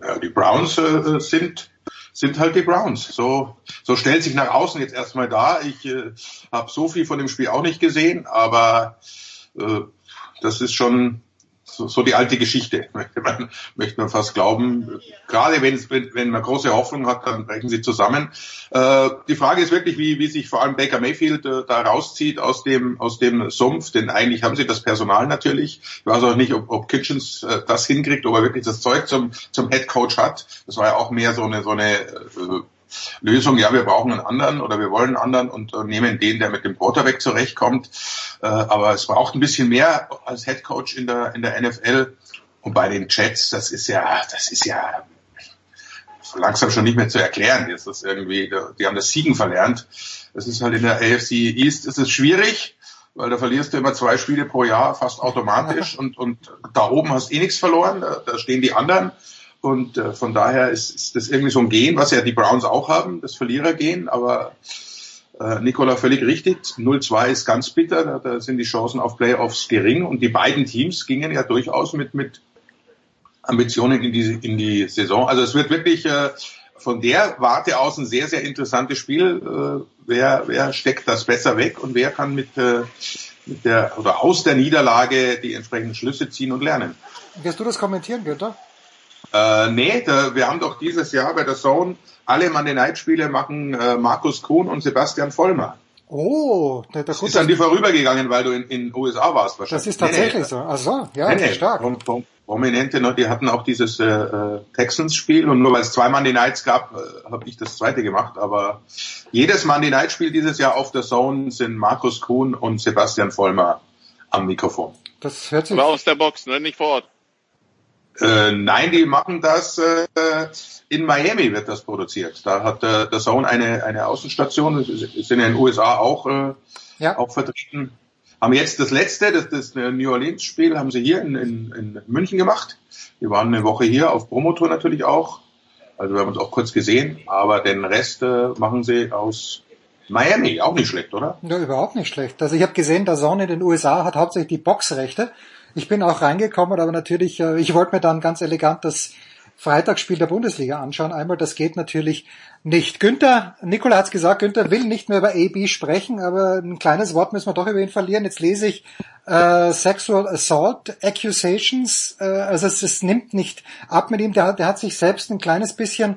S14: Ja, die Browns äh, sind sind halt die Browns. So, so stellt sich nach außen jetzt erstmal dar. Ich äh, habe so viel von dem Spiel auch nicht gesehen, aber äh, das ist schon so, so die alte Geschichte, (laughs) möchte man, möchte man fast glauben. Gerade wenn, wenn, man große Hoffnung hat, dann brechen sie zusammen. Äh, die Frage ist wirklich, wie, wie sich vor allem Baker Mayfield äh, da rauszieht aus dem, aus dem Sumpf, denn eigentlich haben sie das Personal natürlich. Ich weiß auch nicht, ob, ob Kitchens äh, das hinkriegt, ob er wirklich das Zeug zum, zum Head Coach hat. Das war ja auch mehr so eine, so eine äh, Lösung, ja, wir brauchen einen anderen oder wir wollen einen anderen und äh, nehmen den, der mit dem Quarterback zurechtkommt. Äh, aber es braucht ein bisschen mehr als Head Coach in der, in der NFL. Und bei den Jets, das ist ja, das ist ja langsam schon nicht mehr zu erklären. Ist das irgendwie, die haben das Siegen verlernt. Das ist halt in der AFC East ist es schwierig, weil da verlierst du immer zwei Spiele pro Jahr fast automatisch (laughs) und, und da oben hast du eh nichts verloren, da, da stehen die anderen. Und äh, von daher ist, ist das irgendwie so ein Gen, was ja die Browns auch haben, das Verlierergehen. Aber äh, Nicola völlig richtig. 0-2 ist ganz bitter. Da, da sind die Chancen auf Playoffs gering. Und die beiden Teams gingen ja durchaus mit, mit Ambitionen in die, in die Saison. Also es wird wirklich äh, von der Warte aus ein sehr, sehr interessantes Spiel. Äh, wer, wer steckt das besser weg und wer kann mit, äh, mit der oder aus der Niederlage die entsprechenden Schlüsse ziehen und lernen.
S7: Wirst du das kommentieren, Günther?
S14: Äh, nee, da, wir haben doch dieses Jahr bei der Zone alle Monday Night Spiele machen äh, Markus Kuhn und Sebastian Vollmer.
S7: Oh,
S14: der, der ist an die vorübergegangen, weil du in in USA warst
S7: wahrscheinlich. Das ist tatsächlich nee, nee. so. Ach so, ja, nee, nee. stark.
S14: Und, und, Prominente, ne, die hatten auch dieses äh, äh, Texans-Spiel und nur weil es zwei Monday Nights gab, äh, habe ich das zweite gemacht. Aber jedes Monday Night-Spiel dieses Jahr auf der Zone sind Markus Kuhn und Sebastian Vollmer am Mikrofon.
S7: Das hört sich.
S15: Aber aus der Box, ne? nicht vor Ort.
S14: Äh, nein, die machen das äh, in Miami wird das produziert. Da hat äh, der Zone eine eine Außenstation, sind ja in den USA auch äh, ja. auch vertreten. Haben jetzt das letzte, das, das New Orleans Spiel, haben sie hier in, in, in München gemacht. Wir waren eine Woche hier auf Promotour natürlich auch. Also wir haben uns auch kurz gesehen, aber den Rest äh, machen sie aus Miami, auch nicht schlecht, oder?
S7: Ja, überhaupt nicht schlecht. Also ich habe gesehen, der Zone in den USA hat hauptsächlich die Boxrechte. Ich bin auch reingekommen, aber natürlich, äh, ich wollte mir dann ganz elegant das Freitagsspiel der Bundesliga anschauen. Einmal, das geht natürlich nicht. Günther, Nikola hat's gesagt, Günther will nicht mehr über AB sprechen, aber ein kleines Wort müssen wir doch über ihn verlieren. Jetzt lese ich äh, Sexual Assault Accusations, äh, also es, es nimmt nicht ab mit ihm. Der, der hat sich selbst ein kleines bisschen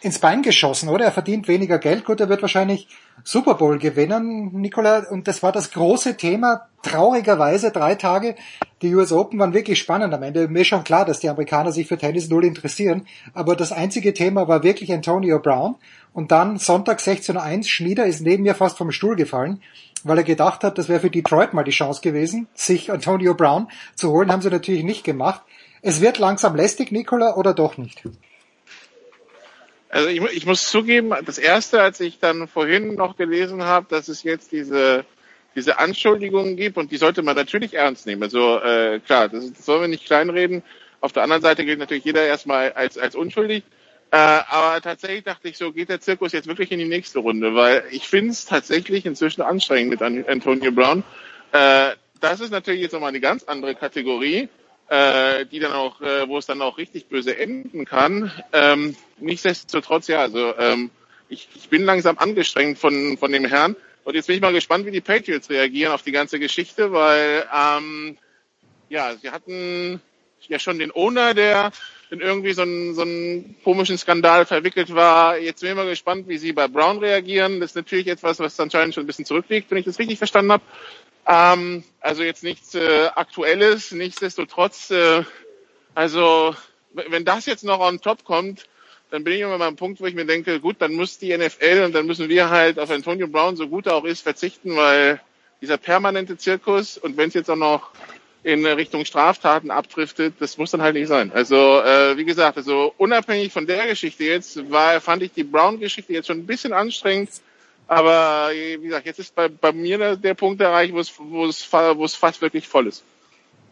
S7: ins Bein geschossen, oder? Er verdient weniger Geld. Gut, er wird wahrscheinlich Super Bowl gewinnen, Nicola. Und das war das große Thema. Traurigerweise drei Tage. Die US Open waren wirklich spannend am Ende. Mir ist schon klar, dass die Amerikaner sich für Tennis null interessieren. Aber das einzige Thema war wirklich Antonio Brown. Und dann Sonntag 16.01 Schmieder ist neben mir fast vom Stuhl gefallen, weil er gedacht hat, das wäre für Detroit mal die Chance gewesen, sich Antonio Brown zu holen. Haben sie natürlich nicht gemacht. Es wird langsam lästig, Nicola, oder doch nicht?
S15: Also ich, ich muss zugeben, das erste, als ich dann vorhin noch gelesen habe, dass es jetzt diese diese Anschuldigungen gibt und die sollte man natürlich ernst nehmen. Also äh, klar, das, das sollen wir nicht kleinreden, Auf der anderen Seite gilt natürlich jeder erstmal als, als unschuldig. Äh, aber tatsächlich dachte ich so, geht der Zirkus jetzt wirklich in die nächste Runde, weil ich finde es tatsächlich inzwischen anstrengend mit Antonio Brown. Äh, das ist natürlich jetzt nochmal eine ganz andere Kategorie, äh, die dann auch, äh, wo es dann auch richtig böse enden kann. Ähm, nichtsdestotrotz, ja, also ähm, ich, ich bin langsam angestrengt von, von dem Herrn. Und jetzt bin ich mal gespannt, wie die Patriots reagieren auf die ganze Geschichte, weil ähm, ja, sie hatten ja schon den Owner, der in irgendwie so einen, so einen komischen Skandal verwickelt war. Jetzt bin ich mal gespannt, wie sie bei Brown reagieren. Das ist natürlich etwas, was anscheinend schon ein bisschen zurückliegt, wenn ich das richtig verstanden habe. Ähm, also jetzt nichts äh, Aktuelles, nichtsdestotrotz, äh, also wenn das jetzt noch on top kommt, dann bin ich immer mal am Punkt, wo ich mir denke, gut, dann muss die NFL und dann müssen wir halt auf Antonio Brown, so gut er auch ist, verzichten, weil dieser permanente Zirkus und wenn es jetzt auch noch in Richtung Straftaten abdriftet, das muss dann halt nicht sein. Also äh, wie gesagt, also unabhängig von der Geschichte jetzt, war, fand ich die Brown-Geschichte jetzt schon ein bisschen anstrengend. Aber wie gesagt, jetzt ist bei, bei mir der, Punkt erreicht, wo es, wo, es, wo es fast wirklich voll ist.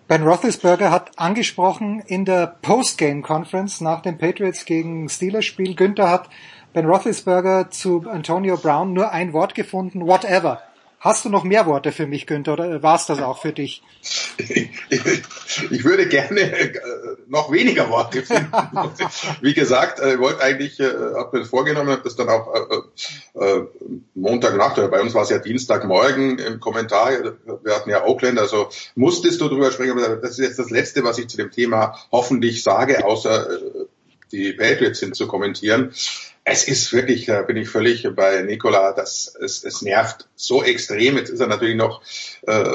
S7: Ben Roethlisberger hat angesprochen in der Postgame Conference nach dem Patriots gegen Steelers Spiel. Günther hat Ben Roethlisberger zu Antonio Brown nur ein Wort gefunden, whatever. Hast du noch mehr Worte für mich, Günther, oder war es das auch für dich?
S14: Ich würde gerne äh, noch weniger Worte finden. (laughs) Wie gesagt, ich wollte eigentlich, äh, habe mir vorgenommen, habe das dann auch äh, äh, Montagnacht, oder bei uns war es ja Dienstagmorgen im Kommentar, wir hatten ja Oakland, also musstest du drüber sprechen, aber das ist jetzt das Letzte, was ich zu dem Thema hoffentlich sage, außer äh, die Patriots sind zu kommentieren. Es ist wirklich, da bin ich völlig bei Nikola, das, es, es nervt so extrem. Jetzt ist er natürlich noch äh,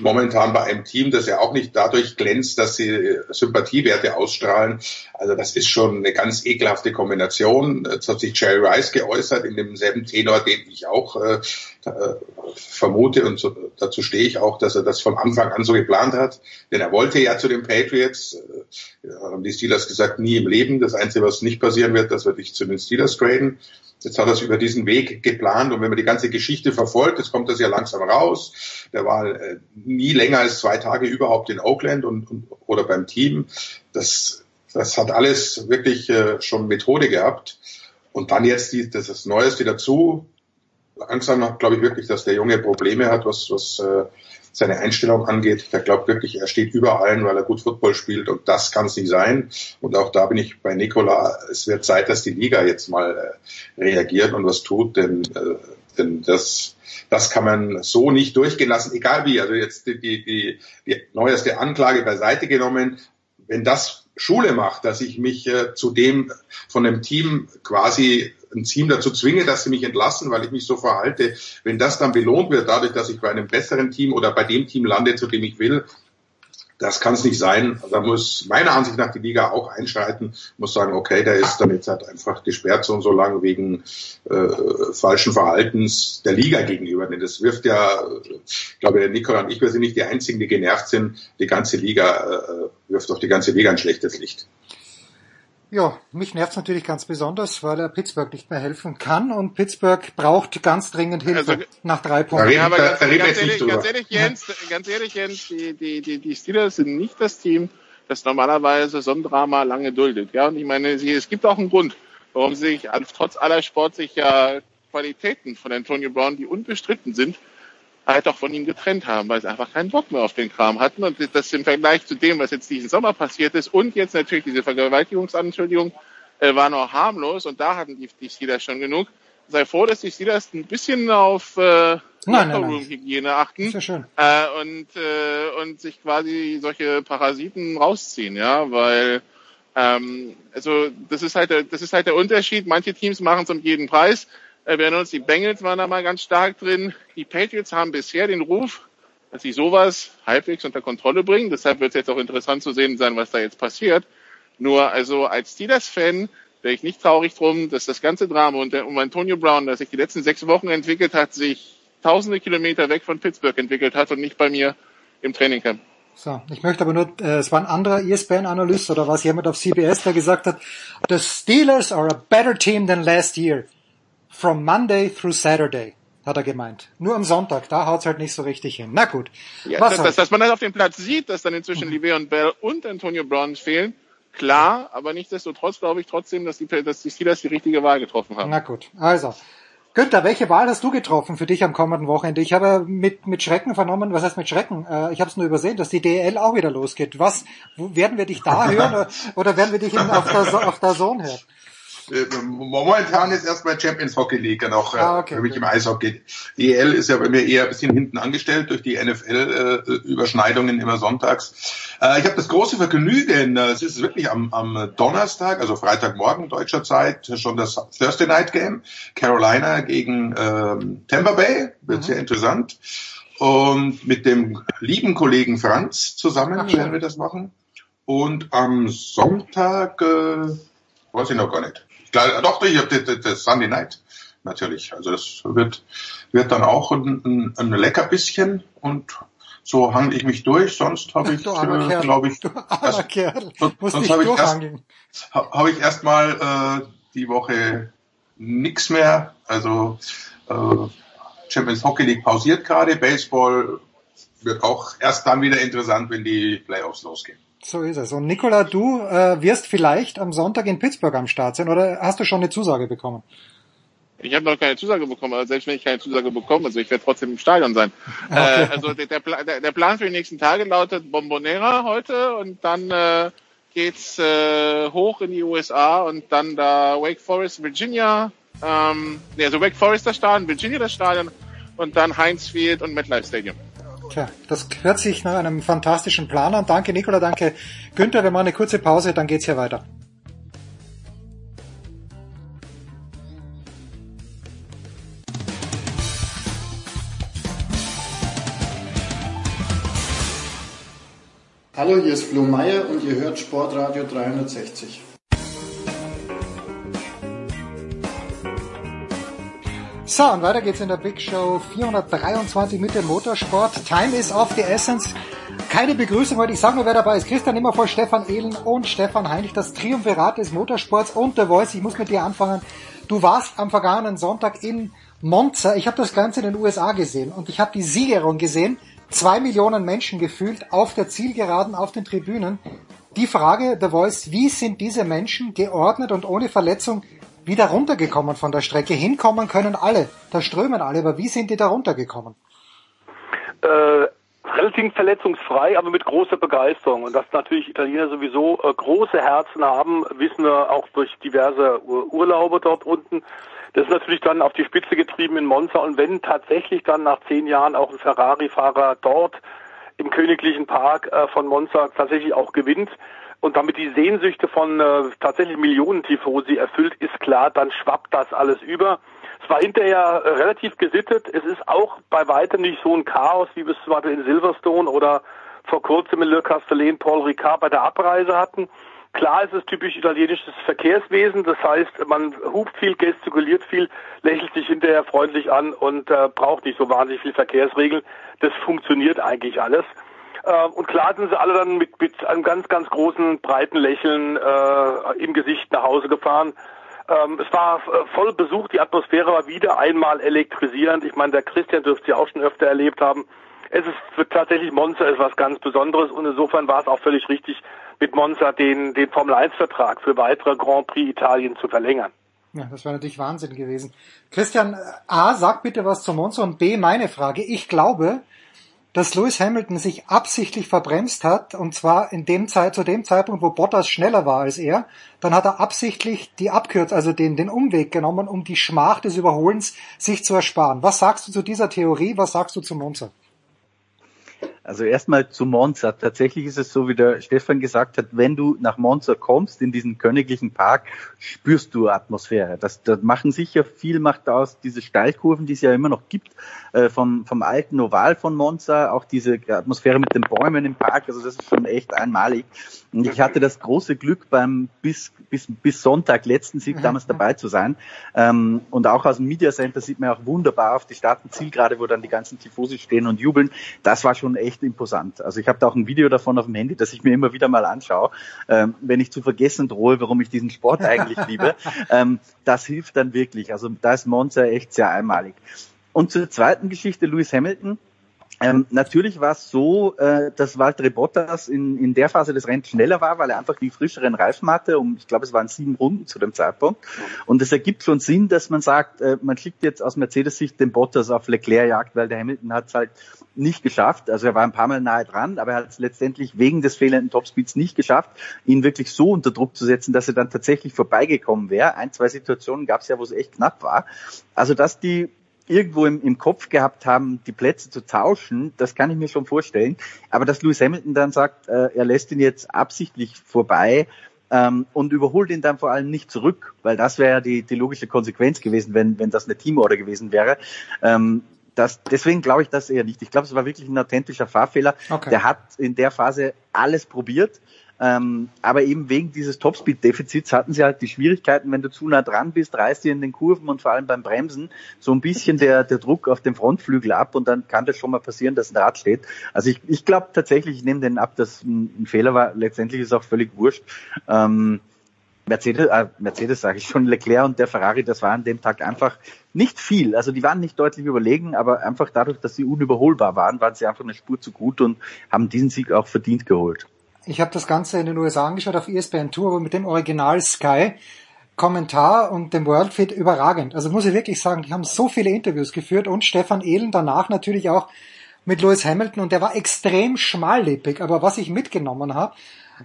S14: momentan bei einem Team, das ja auch nicht dadurch glänzt, dass sie Sympathiewerte ausstrahlen. Also das ist schon eine ganz ekelhafte Kombination. Jetzt hat sich Jerry Rice geäußert in demselben Tenor, den ich auch äh, äh, vermute und so, dazu stehe ich auch, dass er das von Anfang an so geplant hat. Denn er wollte ja zu den Patriots, äh, die Steelers gesagt, nie im Leben. Das Einzige, was nicht passieren wird, dass wir dich zu den Steelers traden. Jetzt hat er es über diesen Weg geplant und wenn man die ganze Geschichte verfolgt, jetzt kommt das ja langsam raus. Der war äh, nie länger als zwei Tage überhaupt in Oakland und, und oder beim Team. Das, das hat alles wirklich äh, schon Methode gehabt. Und dann jetzt die, das, das Neueste dazu. Langsam glaube ich wirklich, dass der Junge Probleme hat, was, was äh, seine Einstellung angeht. Der glaubt wirklich, er steht über allen, weil er gut Football spielt und das kann es nicht sein. Und auch da bin ich bei Nikola. Es wird Zeit, dass die Liga jetzt mal äh, reagiert und was tut, denn, äh, denn das, das kann man so nicht durchgehen lassen, egal wie. Also jetzt die, die, die, die neueste Anklage beiseite genommen. Wenn das Schule macht, dass ich mich äh, zu dem von dem Team quasi ein Team dazu zwinge, dass sie mich entlassen, weil ich mich so verhalte. Wenn das dann belohnt wird, dadurch, dass ich bei einem besseren Team oder bei dem Team lande, zu dem ich will, das kann es nicht sein. Da muss meiner Ansicht nach die Liga auch einschreiten, muss sagen, okay, der ist dann jetzt halt einfach gesperrt so und so lang wegen äh, falschen Verhaltens der Liga gegenüber. Denn das wirft ja, ich glaube, Nikola und ich, wir sind nicht die Einzigen, die genervt sind. Die ganze Liga äh, wirft auf die ganze Liga ein schlechtes Licht.
S7: Ja, mich nervt's natürlich ganz besonders, weil er Pittsburgh nicht mehr helfen kann und Pittsburgh braucht ganz dringend Hilfe also, nach drei Punkten.
S15: Ja, aber ganz, ganz, ehrlich, ganz ehrlich, Jens, ganz ehrlich, Jens, die, die, die, die Steelers sind nicht das Team, das normalerweise so ein Drama lange duldet. Ja, und ich meine, es gibt auch einen Grund, warum sich trotz aller sportlicher Qualitäten von Antonio Brown, die unbestritten sind, halt auch von ihm getrennt haben, weil sie einfach keinen Bock mehr auf den Kram hatten. Und das im Vergleich zu dem, was jetzt diesen Sommer passiert ist und jetzt natürlich diese Vergewaltigungsanschuldigung, äh, war noch harmlos und da hatten die, die Steelers schon genug. Sei froh, dass die Steelers ein bisschen auf äh, Hygiene achten
S7: ja schön.
S15: Äh, und, äh, und sich quasi solche Parasiten rausziehen, ja, weil ähm, also das ist halt der, das ist halt der Unterschied. Manche Teams machen es um jeden Preis. Äh, wir erinnern uns, die Bengals waren da mal ganz stark drin. Die Patriots haben bisher den Ruf, dass sie sowas halbwegs unter Kontrolle bringen. Deshalb wird es jetzt auch interessant zu sehen sein, was da jetzt passiert. Nur also als Steelers-Fan wäre ich nicht traurig drum, dass das ganze Drama um Antonio Brown, das sich die letzten sechs Wochen entwickelt hat, sich tausende Kilometer weg von Pittsburgh entwickelt hat und nicht bei mir im Trainingcamp.
S7: So, ich möchte aber nur, äh, es war ein anderer ESPN-Analyst oder was jemand auf CBS, der gesagt hat, the Steelers are a better team than last year from Monday through Saturday. hat er gemeint. Nur am Sonntag, da haut's halt nicht so richtig hin. Na gut.
S15: Ja,
S7: Was
S15: dass,
S7: soll's?
S15: dass, dass man dann auf dem Platz sieht, dass dann inzwischen Le'Veon Bell und Antonio Brown fehlen, klar, aber nichtsdestotrotz glaube ich trotzdem, dass die, dass die Steelers die richtige Wahl getroffen haben.
S7: Na gut, also. Günther, welche Wahl hast du getroffen für dich am kommenden Wochenende? Ich habe mit, mit Schrecken vernommen, was heißt mit Schrecken? Äh, ich habe es nur übersehen, dass die DL auch wieder losgeht. Was, wo, werden wir dich da (laughs) hören oder, oder werden wir dich in, auf, der, auf der Zone hören?
S14: Äh, Momentan ist erstmal Champions Hockey League noch äh,
S7: Ah, okay,
S14: für mich im Eishockey. Die EL ist ja bei mir eher ein bisschen hinten angestellt durch die NFL-Überschneidungen immer sonntags. Äh, ich habe das große Vergnügen, äh, es ist wirklich am, am Donnerstag, also Freitagmorgen deutscher Zeit, schon das Thursday Night Game. Carolina gegen ähm, Tampa Bay, wird sehr interessant. Und mit dem lieben Kollegen Franz zusammen
S7: Ach,
S14: werden wir das machen. Und am Sonntag, äh, weiß ich noch gar nicht. Glaube, doch, ich habe das, das Sunday Night natürlich. Also das wird, wird dann auch ein, ein, ein lecker bisschen und so handle ich mich durch. Sonst habe ich, äh, glaube ich,
S7: Kerl,
S14: sonst, habe ich erst,
S7: durchhangeln.
S14: ha- habe ich erstmal äh, die Woche nix mehr. Also äh, Champions Hockey League pausiert gerade. Baseball wird auch erst dann wieder interessant, wenn die Playoffs losgehen.
S7: So ist es. Und Nicola, du äh, wirst vielleicht am Sonntag in Pittsburgh am Start sein oder hast du schon eine Zusage bekommen?
S15: Ich habe noch keine Zusage bekommen, aber selbst wenn ich keine Zusage bekomme, also ich werde trotzdem im Stadion sein. (laughs) Äh, also der, der, der Plan für die nächsten Tage lautet Bombonera heute und dann äh, geht's äh, hoch in die USA und dann da Wake Forest, Virginia, ähm, nee, also Wake Forest das Stadion, Virginia das Stadion und dann Heinz Field und MetLife Stadium.
S7: Tja, das hört sich nach einem fantastischen Plan an. Danke Nicola, danke Günther. Wir machen eine kurze Pause, dann geht's hier weiter.
S16: Hallo, hier ist Flo Meyer und ihr hört Sportradio 360.
S7: So, und weiter geht's in der Big Show 423 mit dem Motorsport. Time is of the essence. Keine Begrüßung heute. Ich sage nur, wer dabei ist. Christian Immervoll, Stefan Ehlen und Stefan Heinrich. Das Triumvirat des Motorsports und der Voice. Ich muss mit dir anfangen. Du warst am vergangenen Sonntag in Monza. Ich habe das Ganze in den USA gesehen und ich habe die Siegerung gesehen. Zwei Millionen Menschen gefühlt auf der Zielgeraden, auf den Tribünen. Die Frage, der Voice, wie sind diese Menschen geordnet und ohne Verletzung wieder runtergekommen von der Strecke? Hinkommen können alle, da strömen alle, aber wie sind die da runtergekommen?
S17: äh, relativ verletzungsfrei, aber mit großer Begeisterung. Und dass natürlich Italiener sowieso äh, große Herzen haben, wissen wir auch durch diverse Ur Urlaube dort unten. Das ist natürlich dann auf die Spitze getrieben in Monza. Und wenn tatsächlich dann nach zehn Jahren auch ein Ferrari-Fahrer dort im königlichen Park äh, von Monza tatsächlich auch gewinnt und damit die Sehnsüchte von äh, tatsächlich Millionen Tifosi erfüllt, ist klar, dann schwappt das alles über. Es war hinterher äh, relativ gesittet. Es ist auch bei weitem nicht so ein Chaos, wie wir es zum Beispiel in Silverstone oder vor kurzem in Le Castellet Paul Ricard bei der Abreise hatten. Klar ist es typisch italienisches Verkehrswesen, das heißt, man hupt viel, gestikuliert viel, lächelt sich hinterher freundlich an und äh, braucht nicht so wahnsinnig viel Verkehrsregeln. Das funktioniert eigentlich alles. Äh, und klar sind sie alle dann mit, mit einem ganz, ganz großen, breiten Lächeln äh, im Gesicht nach Hause gefahren. Ähm, es war äh, voll besucht, die Atmosphäre war wieder einmal elektrisierend. Ich meine, der Christian dürfte sie auch schon öfter erlebt haben. Es ist tatsächlich Monza ist was ganz Besonderes und insofern war es auch völlig richtig, mit Monza den, den Formel 1 Vertrag für weitere Grand Prix Italien zu verlängern.
S7: Ja, das wäre natürlich Wahnsinn gewesen. Christian, äh, A, sag bitte was zu Monza und B, meine Frage. Ich glaube, dass Lewis Hamilton sich absichtlich verbremst hat, und zwar in dem Zeit, zu dem Zeitpunkt, wo Bottas schneller war als er, dann hat er absichtlich die Abkürz, also den, den Umweg genommen, um die Schmach des Überholens sich zu ersparen. Was sagst du zu dieser Theorie? Was sagst du zu Monza?
S18: Also erstmal zu Monza. Tatsächlich ist es so, wie der Stefan gesagt hat, wenn du nach Monza kommst, in diesen königlichen Park, spürst du Atmosphäre. Das, das machen sicher viel macht aus diese Steilkurven, die es ja immer noch gibt, äh, vom, vom alten Oval von Monza, auch diese Atmosphäre mit den Bäumen im Park. Also das ist schon echt einmalig. Und ich hatte das große Glück beim bis, bis, bis Sonntag letzten Sieg damals dabei zu sein. Ähm, und auch aus dem Media Center sieht man auch wunderbar auf die Startenzielgerade, wo dann die ganzen Tifosi stehen und jubeln. Das war schon echt imposant. Also ich habe da auch ein Video davon auf dem Handy, das ich mir immer wieder mal anschaue, ähm, wenn ich zu vergessen drohe, warum ich diesen Sport eigentlich (laughs) liebe. Ähm, das hilft dann wirklich. Also da ist Monza echt sehr einmalig. und zur zweiten Geschichte, Lewis Hamilton. Ähm, natürlich war es so, äh, dass Valtteri Bottas in, in der Phase des Rennens schneller war, weil er einfach die frischeren Reifen hatte. Um, ich glaube, es waren sieben Runden zu dem Zeitpunkt. Und es ergibt schon Sinn, dass man sagt, äh, man schickt jetzt aus Mercedes-Sicht den Bottas auf Leclerc-Jagd, weil der Hamilton hat es halt nicht geschafft. Also er war ein paar Mal nahe dran, aber er hat es letztendlich wegen des fehlenden Topspeeds nicht geschafft, ihn wirklich so unter Druck zu setzen, dass er dann tatsächlich vorbeigekommen wäre. Ein, zwei Situationen gab es ja, wo es echt knapp war. Also dass die irgendwo im, im Kopf gehabt haben, die Plätze zu tauschen, das kann ich mir schon vorstellen. Aber dass Lewis Hamilton dann sagt, äh, er lässt ihn jetzt absichtlich vorbei ähm, und überholt ihn dann vor allem nicht zurück, weil das wäre ja die, die logische Konsequenz gewesen, wenn, wenn das eine Teamorder gewesen wäre. Ähm, das, deswegen glaube ich das eher nicht. Ich glaube, es war wirklich ein authentischer Fahrfehler.
S7: Okay.
S18: Der hat in der Phase alles probiert. Ähm, aber eben wegen dieses Topspeed-Defizits hatten sie halt die Schwierigkeiten, wenn du zu nah dran bist, reißt dir in den Kurven und vor allem beim Bremsen so ein bisschen der, der Druck auf dem Frontflügel ab und dann kann das schon mal passieren, dass ein Rad steht. Also ich, ich glaube tatsächlich, ich nehme den ab, dass ein, ein Fehler war. Letztendlich ist auch völlig wurscht. Ähm, Mercedes, äh, Mercedes sage ich schon, Leclerc und der Ferrari, das war an dem Tag einfach nicht viel. Also die waren nicht deutlich überlegen, aber einfach dadurch, dass sie unüberholbar waren, waren sie einfach eine Spur zu gut und haben diesen Sieg auch verdient geholt.
S7: Ich habe das Ganze in den USA angeschaut auf ESPN Tour, aber mit dem Original Sky Kommentar und dem Worldfit überragend. Also muss ich wirklich sagen, die haben so viele Interviews geführt und Stefan Ehlen danach natürlich auch mit Lewis Hamilton und der war extrem schmallippig. Aber was ich mitgenommen habe,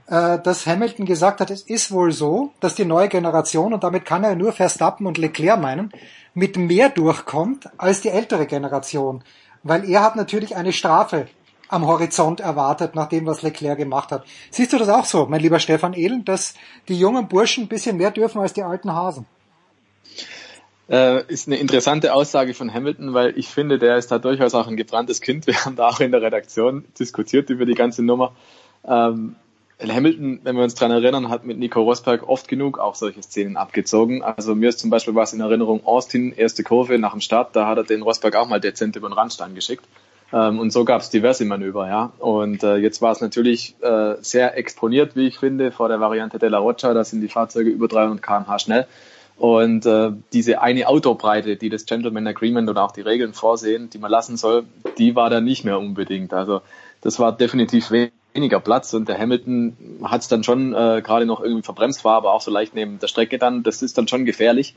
S7: äh, dass Hamilton gesagt hat, es ist wohl so, dass die neue Generation, und damit kann er nur Verstappen und Leclerc meinen, mit mehr durchkommt als die ältere Generation. Weil er hat natürlich eine Strafe am Horizont erwartet, nach dem, was Leclerc gemacht hat. Siehst du das auch so, mein lieber Stefan Ehlen, dass die jungen Burschen ein bisschen mehr dürfen als die alten Hasen?
S9: Äh, ist eine interessante Aussage von Hamilton, weil ich finde, der ist da durchaus auch ein gebranntes Kind. (laughs) Wir haben da auch in der Redaktion diskutiert über die ganze Nummer. Ähm, Hamilton, wenn wir uns dran erinnern, hat mit Nico Rosberg oft genug auch solche Szenen abgezogen. Also mir ist zum Beispiel was in Erinnerung, Austin, erste Kurve nach dem Start, da hat er den Rosberg auch mal dezent über den Randstein geschickt. Ähm, und so gab es diverse Manöver, ja. Und äh, jetzt war es natürlich äh, sehr exponiert, wie ich finde, vor der Variante Della Roccia. Da sind die Fahrzeuge über 300 km/h schnell. Und äh, diese eine Autobreite, die das Gentleman Agreement oder auch die Regeln vorsehen, die man lassen soll, die war da nicht mehr unbedingt. Also das war definitiv weniger Platz und der Hamilton hat es dann schon äh, gerade noch irgendwie verbremst war, aber auch so leicht neben der Strecke dann. Das ist dann schon gefährlich.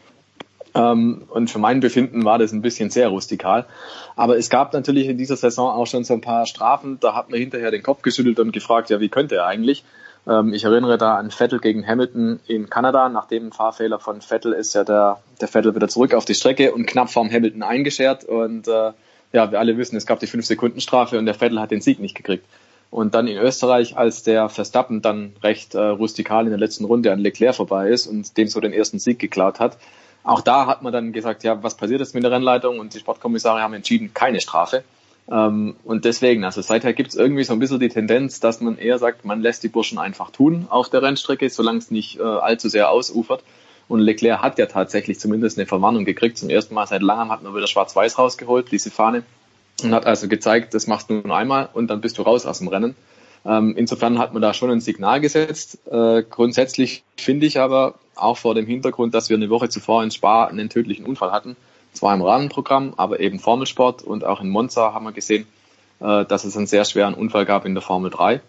S9: Ähm, und für mein Befinden war das ein bisschen sehr rustikal. Aber es gab natürlich in dieser Saison auch schon so ein paar Strafen. Da hat man hinterher den Kopf geschüttelt und gefragt, ja, wie könnte er eigentlich? Ähm, ich erinnere da an Vettel gegen Hamilton in Kanada. Nach dem Fahrfehler von Vettel ist ja der, der Vettel wieder zurück auf die Strecke und knapp vorm Hamilton eingeschert. Und äh, ja, wir alle wissen, es gab die 5-Sekunden-Strafe und der Vettel hat den Sieg nicht gekriegt. Und dann in Österreich, als der Verstappen dann recht äh, rustikal in der letzten Runde an Leclerc vorbei ist und dem so den ersten Sieg geklaut hat, auch da hat man dann gesagt, ja, was passiert jetzt mit der Rennleitung? Und die Sportkommissare haben entschieden, keine Strafe. Ähm, und deswegen, also seither gibt es irgendwie so ein bisschen die Tendenz, dass man eher sagt, man lässt die Burschen einfach tun auf der Rennstrecke, solange es nicht äh, allzu sehr ausufert. Und Leclerc hat ja tatsächlich zumindest eine Verwarnung gekriegt. Zum ersten Mal seit langem hat man wieder Schwarz-Weiß rausgeholt, diese Fahne. Und hat also gezeigt, das machst du nur einmal und dann bist du raus aus dem Rennen. Ähm, insofern hat man da schon ein Signal gesetzt. Äh, grundsätzlich finde ich aber auch vor dem Hintergrund, dass wir eine Woche zuvor in Spa einen tödlichen Unfall hatten, zwar im Rahmenprogramm, aber eben Formelsport und auch in Monza haben wir gesehen, äh, dass es einen sehr schweren Unfall gab in der Formel 3.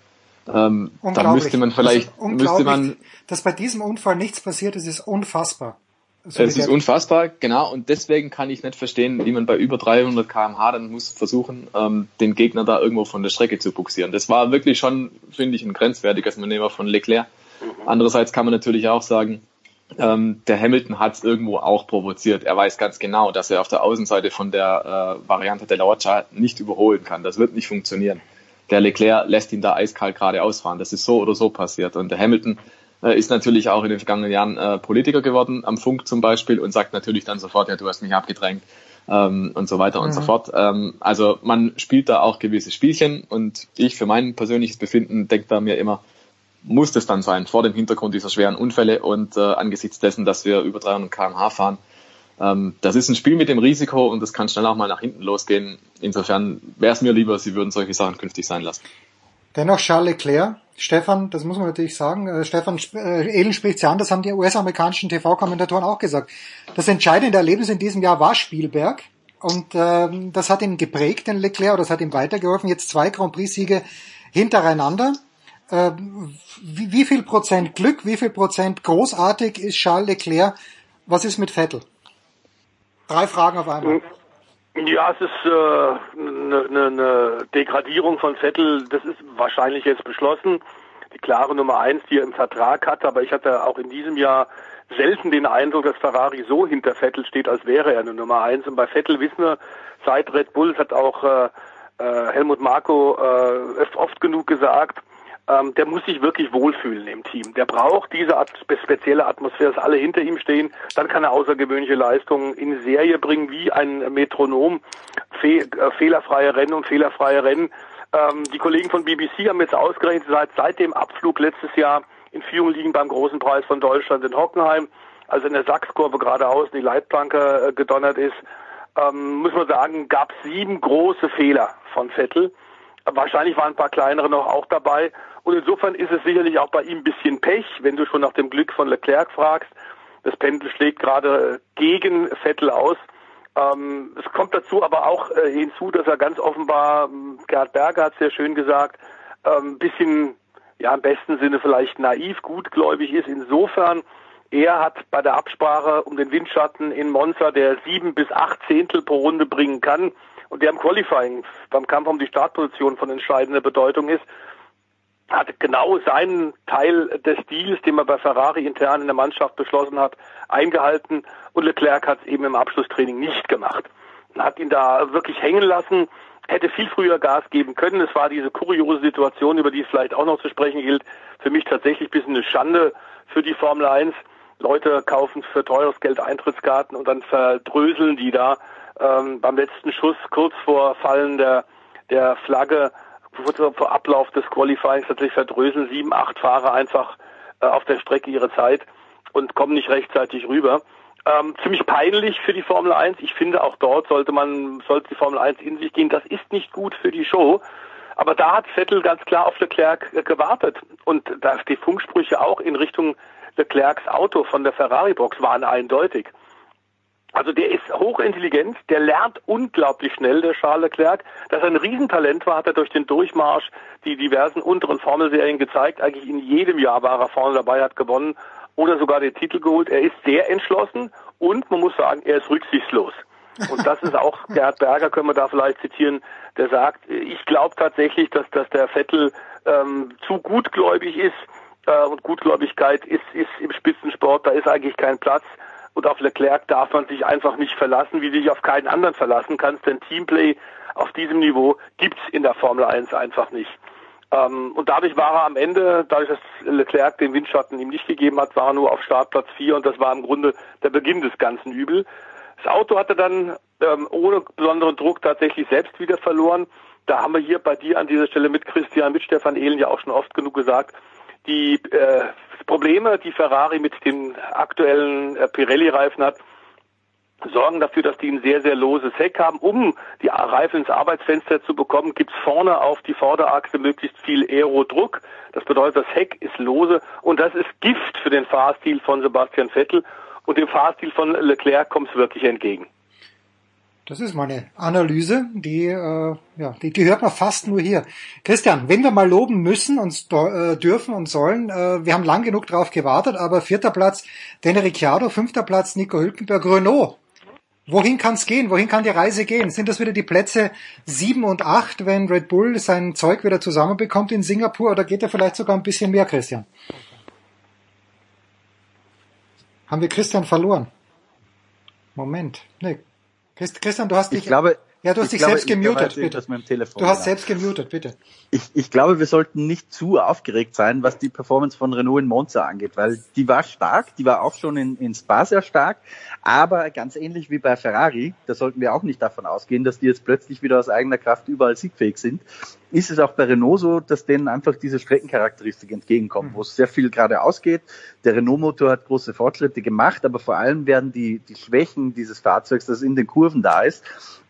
S9: Ähm, da müsste man vielleicht, müsste man,
S7: dass bei diesem Unfall nichts passiert ist, ist unfassbar. So
S9: es ist unfassbar, genau, und deswegen kann ich nicht verstehen, wie man bei über 300 kmh dann muss versuchen, ähm, den Gegner da irgendwo von der Strecke zu buxieren. Das war wirklich schon, finde ich, ein grenzwertiges Manöver von Leclerc. Andererseits kann man natürlich auch sagen, ähm, der Hamilton hat es irgendwo auch provoziert. Er weiß ganz genau, dass er auf der Außenseite von der äh, Variante der Roccia nicht überholen kann. Das wird nicht funktionieren. Der Leclerc lässt ihn da eiskalt gerade ausfahren. Das ist so oder so passiert. Und der Hamilton ist natürlich auch in den vergangenen Jahren äh, Politiker geworden, am Funk zum Beispiel, und sagt natürlich dann sofort, ja, du hast mich abgedrängt ähm, und so weiter mhm. und so fort. Ähm, also man spielt da auch gewisse Spielchen und ich für mein persönliches Befinden denke da mir immer, muss das dann sein, vor dem Hintergrund dieser schweren Unfälle und äh, angesichts dessen, dass wir über 300 km/h fahren. Ähm, das ist ein Spiel mit dem Risiko und das kann schnell auch mal nach hinten losgehen. Insofern wäre es mir lieber, Sie würden solche Sachen künftig sein lassen.
S7: Dennoch Charles Leclerc, Stefan, das muss man natürlich sagen, äh, Stefan äh, Ehlen spricht ja an, das haben die US-amerikanischen TV-Kommentatoren auch gesagt. Das entscheidende Erlebnis in diesem Jahr war Spielberg Und ähm, das hat ihn geprägt, den Leclerc, oder das hat ihm weitergeholfen. Jetzt zwei Grand Prix-Siege hintereinander. Äh, wie, wie viel Prozent Glück, wie viel Prozent großartig ist Charles Leclerc? Was ist mit Vettel? Drei Fragen auf einmal.
S17: Ja, es ist eine äh, ne, ne, ne Degradierung von Vettel. Das ist wahrscheinlich jetzt beschlossen. Die klare Nummer eins, die er im Vertrag hat. Aber ich hatte auch in diesem Jahr selten den Eindruck, dass Ferrari so hinter Vettel steht, als wäre er eine Nummer eins. Und bei Vettel wissen wir, seit Red Bull hat auch äh, äh, Helmut Marko äh, oft genug gesagt, ähm, der muss sich wirklich wohlfühlen im Team. Der braucht diese At spezielle Atmosphäre, dass alle hinter ihm stehen. Dann kann er außergewöhnliche Leistungen in Serie bringen, wie ein Metronom. Fe äh, fehlerfreie Rennen und fehlerfreie Rennen. Ähm, die Kollegen von BBC haben jetzt ausgerechnet, seit, seit dem Abflug letztes Jahr in Führung liegen beim großen Preis von Deutschland in Hockenheim, also in der Sachskurve geradeaus die Leitplanke äh, gedonnert ist, ähm, muss man sagen, gab es sieben große Fehler von Vettel. Wahrscheinlich waren ein paar kleinere noch auch dabei. Und insofern ist es sicherlich auch bei ihm ein bisschen Pech, wenn du schon nach dem Glück von Leclerc fragst. Das Pendel schlägt gerade gegen Vettel aus. Ähm, es kommt dazu aber auch äh, hinzu, dass er ganz offenbar, ähm, Gerhard Berger hat es sehr schön gesagt, ein ähm, bisschen, ja im besten Sinne vielleicht naiv, gutgläubig ist. Insofern, er hat bei der Absprache um den Windschatten in Monza, der sieben bis acht Zehntel pro Runde bringen kann und der im Qualifying beim Kampf um die Startposition von entscheidender Bedeutung ist, hat genau seinen Teil des Deals, den man bei Ferrari intern in der Mannschaft beschlossen hat, eingehalten und Leclerc hat es eben im Abschlusstraining nicht gemacht. Hat ihn da wirklich hängen lassen, hätte viel früher Gas geben können. Es war diese kuriose Situation, über die es vielleicht auch noch zu sprechen gilt. Für mich tatsächlich ein bisschen eine Schande für die Formel 1. Leute kaufen für teures Geld Eintrittskarten und dann verdröseln die da ähm, beim letzten Schuss kurz vor Fallen der, der Flagge vor Ablauf des Qualifyings natürlich verdröseln sieben, acht Fahrer einfach äh, auf der Strecke ihre Zeit und kommen nicht rechtzeitig rüber. Ähm, ziemlich peinlich für die Formel 1. Ich finde, auch dort sollte man, sollte die Formel 1 in sich gehen. Das ist nicht gut für die Show. Aber da hat Vettel ganz klar auf Leclerc äh, gewartet. Und da die Funksprüche auch in Richtung Leclercs Auto von der Ferrari-Box waren eindeutig. Also der ist hochintelligent, der lernt unglaublich schnell, der Charles Leclerc. Dass er ein Riesentalent war, hat er durch den Durchmarsch die diversen unteren Formelserien gezeigt. Eigentlich in jedem Jahr war er vorne dabei, hat gewonnen oder sogar den Titel geholt. Er ist sehr entschlossen und man muss sagen, er ist rücksichtslos. Und das ist auch (laughs) Gerhard Berger, können wir da vielleicht zitieren, der sagt, ich glaube tatsächlich, dass, dass der Vettel ähm, zu gutgläubig ist äh, und Gutgläubigkeit ist, ist im Spitzensport, da ist eigentlich kein Platz. Und auf Leclerc darf man sich einfach nicht verlassen, wie du dich auf keinen anderen verlassen kannst, denn Teamplay auf diesem Niveau gibt's in der Formel 1 einfach nicht. Ähm, und dadurch war er am Ende, dadurch, dass Leclerc den Windschatten ihm nicht gegeben hat, war er nur auf Startplatz 4 und das war im Grunde der Beginn des ganzen Übel. Das Auto hatte dann ähm, ohne besonderen Druck tatsächlich selbst wieder verloren. Da haben wir hier bei dir an dieser Stelle mit Christian, mit Stefan Ehlen ja auch schon oft genug gesagt, die äh, Probleme, die Ferrari mit den aktuellen äh, Pirelli-Reifen hat, sorgen dafür, dass die ein sehr, sehr loses Heck haben. Um die Reifen ins Arbeitsfenster zu bekommen, gibt's vorne auf die Vorderachse möglichst viel Aerodruck. Das bedeutet, das Heck ist lose und das ist Gift für den Fahrstil von Sebastian Vettel und dem Fahrstil von Leclerc kommt es wirklich entgegen.
S7: Das ist meine Analyse, die, äh, ja, die, die hört man fast nur hier. Christian, wenn wir mal loben müssen und äh, dürfen und sollen, äh, wir haben lang genug drauf gewartet, aber vierter Platz Daniel Ricciardo, fünfter Platz Nico Hülkenberg, Renault. Wohin kann es gehen? Wohin kann die Reise gehen? Sind das wieder die Plätze sieben und acht, wenn Red Bull sein Zeug wieder zusammenbekommt in Singapur oder geht er vielleicht sogar ein bisschen mehr, Christian? Haben wir Christian verloren? Moment. Nee, Christian, du hast dich,
S18: ich glaube,
S7: ja, du hast dich
S18: glaube,
S7: selbst gemutet, bitte. Du hast
S18: genau.
S7: selbst gemutet, bitte.
S18: Ich, ich glaube, wir sollten nicht zu aufgeregt sein, was die Performance von Renault in Monza angeht, weil die war stark, die war auch schon in, in Spa sehr stark, aber ganz ähnlich wie bei Ferrari, da sollten wir auch nicht davon ausgehen, dass die jetzt plötzlich wieder aus eigener Kraft überall siegfähig sind, ist es auch bei Renault so, dass denen einfach diese Streckencharakteristik entgegenkommt, wo es sehr viel geradeaus geht. Der Renault-Motor hat große Fortschritte gemacht, aber vor allem werden die, die Schwächen dieses Fahrzeugs, das in den Kurven da ist,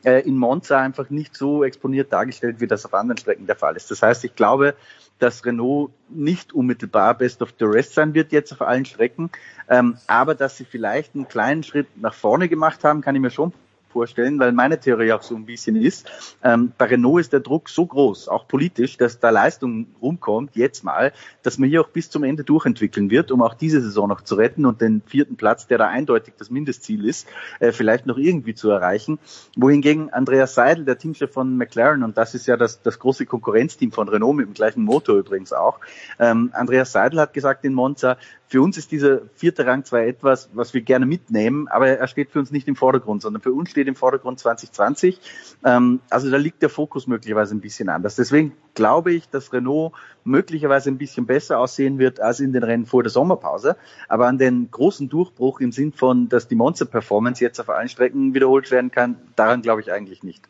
S18: äh, in Monza einfach nicht so exponiert dargestellt, wie das auf anderen Strecken der Fall ist. Das heißt, ich glaube, dass Renault nicht unmittelbar Best of the Rest sein wird jetzt auf allen Strecken, ähm, aber dass sie vielleicht einen kleinen Schritt nach vorne gemacht haben, kann ich mir schon vorstellen, weil meine Theorie auch so ein bisschen ist, ähm, bei Renault ist der Druck so groß, auch politisch, dass da Leistung rumkommt, jetzt mal, dass man hier auch bis zum Ende durchentwickeln wird, um auch diese Saison noch zu retten und den vierten Platz, der da eindeutig das Mindestziel ist, äh, vielleicht noch irgendwie zu erreichen. Wohingegen Andreas Seidel, der Teamchef von McLaren, und das ist ja das, das große Konkurrenzteam von Renault mit dem gleichen Motor übrigens auch, ähm, Andreas Seidel hat gesagt in Monza, für uns ist dieser vierte Rang zwar etwas, was wir gerne mitnehmen, aber er steht für uns nicht im Vordergrund, sondern für uns steht im Vordergrund 2020. Ähm, also da liegt der Fokus möglicherweise ein bisschen anders. Deswegen glaube ich, dass Renault möglicherweise ein bisschen besser aussehen wird als in den Rennen vor der Sommerpause. Aber an den großen Durchbruch im Sinn von, dass die Monster-Performance jetzt auf allen Strecken wiederholt werden kann, daran glaube ich eigentlich nicht.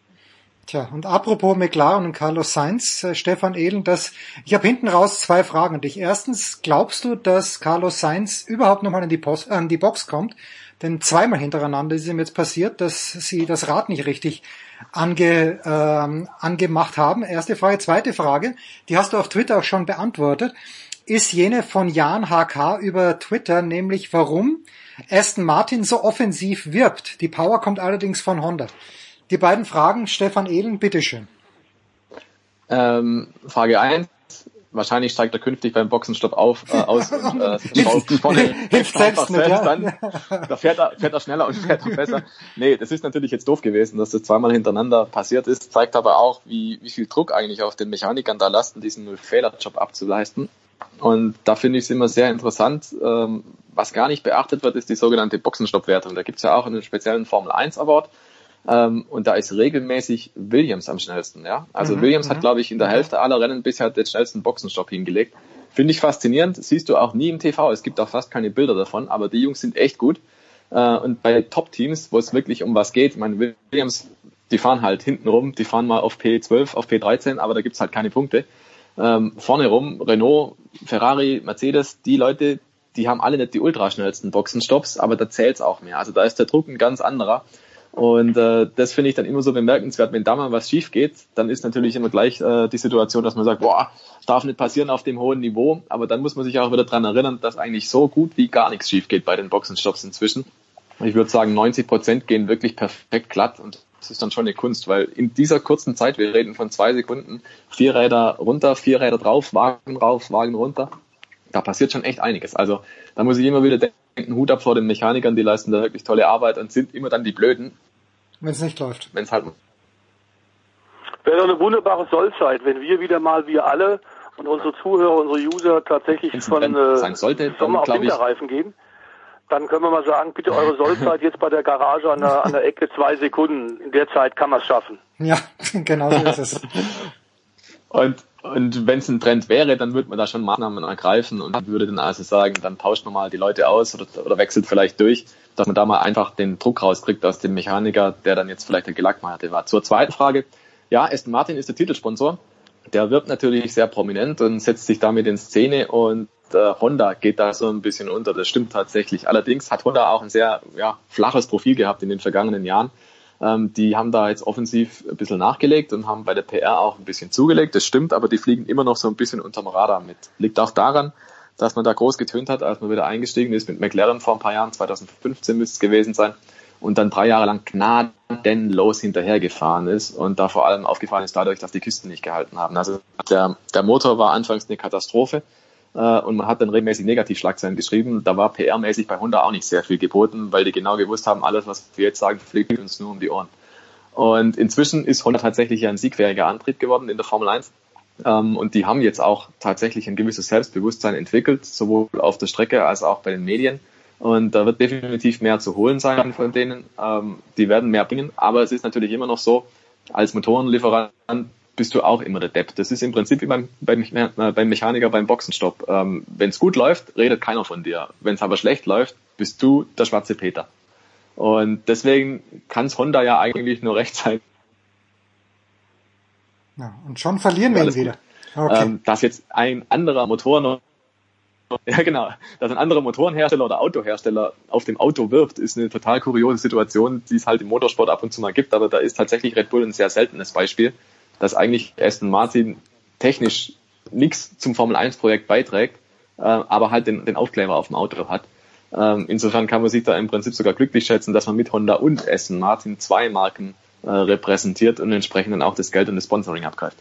S7: Tja, und apropos McLaren und Carlos Sainz, äh, Stefan Ehlen, das, ich habe hinten raus zwei Fragen an dich. Erstens, glaubst du, dass Carlos Sainz überhaupt nochmal in die, Post, äh, an die Box kommt? Denn zweimal hintereinander ist ihm jetzt passiert, dass sie das Rad nicht richtig ange, ähm, angemacht haben. Erste Frage. Zweite Frage, die hast du auf Twitter auch schon beantwortet, ist jene von Jan HK über Twitter, nämlich warum Aston Martin so offensiv wirbt. Die Power kommt allerdings von Honda. Die beiden Fragen, Stefan Ehlen, bitteschön.
S9: Ähm, Frage 1. Wahrscheinlich steigt er künftig beim Boxenstopp auf, äh, aus und äh, (laughs) schraubt vorne (laughs)
S7: Hilft selbst nicht, ja.
S9: dann. Da fährt er, fährt er schneller und (laughs) fährt er besser. Nee, das ist natürlich jetzt doof gewesen, dass das zweimal hintereinander passiert ist. Zeigt aber auch, wie, wie viel Druck eigentlich auf den Mechanikern da lasten, diesen Null-Fehler-Job abzuleisten. Und da finde ich es immer sehr interessant. Ähm, was gar nicht beachtet wird, ist die sogenannte Boxenstoppwertung. Da gibt's ja auch einen speziellen Formel 1 Award ähm, und da ist regelmäßig Williams am schnellsten. Ja? Also
S19: Mhm,
S9: Williams hat,
S19: mhm.
S9: glaube ich, in der Hälfte aller Rennen bisher den schnellsten Boxenstopp hingelegt. Finde ich faszinierend. Siehst du auch nie im TV. Es gibt auch fast keine Bilder davon, aber die Jungs sind echt gut. Äh, und bei Top-Teams, wo es wirklich um was geht, ich meine, Williams, die fahren halt hinten rum, die fahren mal auf P12, auf P13, aber da gibt's halt keine Punkte. Ähm, vorne rum, Renault, Ferrari, Mercedes, die Leute, die haben alle nicht die ultraschnellsten Boxenstopps, aber da zählt's auch mehr. Also da ist der Druck ein ganz anderer. Und äh, das finde ich dann immer so bemerkenswert, wenn da mal was schief geht, dann ist natürlich immer gleich äh, die Situation, dass man sagt, boah, darf nicht passieren auf dem hohen Niveau, aber dann muss man sich auch wieder dran erinnern, dass eigentlich so gut wie gar nichts schief geht bei den Boxenstopps inzwischen. Ich würde sagen, 90 Prozent gehen wirklich perfekt glatt und das ist dann schon eine Kunst, weil in dieser kurzen Zeit, wir reden von zwei Sekunden, vier Räder runter, vier Räder drauf, Wagen rauf, Wagen runter, da passiert schon echt einiges. Also da muss ich immer wieder denken, Hut ab vor den Mechanikern, die leisten da wirklich tolle Arbeit und sind immer dann die Blöden,
S7: Wenn es nicht läuft.
S9: wenn es halt
S17: Wäre doch eine wunderbare Sollzeit, wenn wir wieder mal, wir alle und unsere Zuhörer, unsere User tatsächlich
S9: Wenn's
S17: von äh,
S9: sollte, dann
S17: Sommer auf Winterreifen gehen. Dann können wir mal sagen, bitte eure Sollzeit jetzt bei der Garage an der, an der Ecke zwei Sekunden. In der Zeit kann man es schaffen.
S7: Ja, (laughs) genau so ist es. (laughs)
S9: Und, und wenn es ein Trend wäre, dann würde man da schon Maßnahmen ergreifen und würde dann also sagen, dann tauscht man mal die Leute aus oder, oder wechselt vielleicht durch, dass man da mal einfach den Druck rauskriegt aus dem Mechaniker, der dann jetzt vielleicht der Gelackmeierte war. Zur zweiten Frage. Ja, Aston Martin ist der Titelsponsor. Der wirbt natürlich sehr prominent und setzt sich damit in Szene und äh, Honda geht da so ein bisschen unter. Das stimmt tatsächlich. Allerdings hat Honda auch ein sehr ja, flaches Profil gehabt in den vergangenen Jahren. Ähm, die haben da jetzt offensiv ein bisschen nachgelegt und haben bei der PR auch ein bisschen zugelegt. Das stimmt, aber die fliegen immer noch so ein bisschen unterm Radar mit. Liegt auch daran, dass man da groß getönt hat, als man wieder eingestiegen ist mit McLaren vor ein paar Jahren, 2015 müsste es gewesen sein, und dann drei Jahre lang gnadenlos hinterhergefahren ist und da vor allem aufgefallen ist dadurch, dass die Küsten nicht gehalten haben. Also der, der Motor war anfangs eine Katastrophe äh, und man hat dann regelmäßig Negativschlagzeilen geschrieben. Da war PR-mäßig bei Honda auch nicht sehr viel geboten, weil die genau gewusst haben, alles, was wir jetzt sagen, fliegt uns nur um die Ohren. Und inzwischen ist Honda tatsächlich ein siegfähiger Antrieb geworden in der Formel 1. Ähm, und die haben jetzt auch tatsächlich ein gewisses Selbstbewusstsein entwickelt, sowohl auf der Strecke als auch bei den Medien. Und da wird definitiv mehr zu holen sein von denen. Ähm, die werden mehr bringen. Aber es ist natürlich immer noch so, als Motorenlieferant bist du auch immer der Depp. Das ist im Prinzip wie beim, beim, äh, beim Mechaniker beim Boxenstopp. Ähm, Wenn es gut läuft, redet keiner von dir. Wenn es aber schlecht läuft, bist du der schwarze Peter. Und deswegen kann es Honda ja eigentlich nur recht sein,
S7: Ja, und schon verlieren wir ihn wieder. Okay.
S9: ähm, dass jetzt ein anderer Motoren (laughs) ja genau, dass ein anderer Motorenhersteller oder Autohersteller auf dem Auto wirbt, ist eine total kuriose Situation, die es halt im Motorsport ab und zu mal gibt, aber da ist tatsächlich Red Bull ein sehr seltenes Beispiel, dass eigentlich Aston Martin technisch nichts zum Formel 1 Projekt beiträgt, äh, aber halt den, den Aufkleber auf dem Auto hat.
S19: Ähm, insofern kann man sich da im Prinzip sogar glücklich schätzen, dass man mit Honda und Essen Martin zwei Marken äh, repräsentiert und entsprechend dann auch das Geld und das Sponsoring abgreift.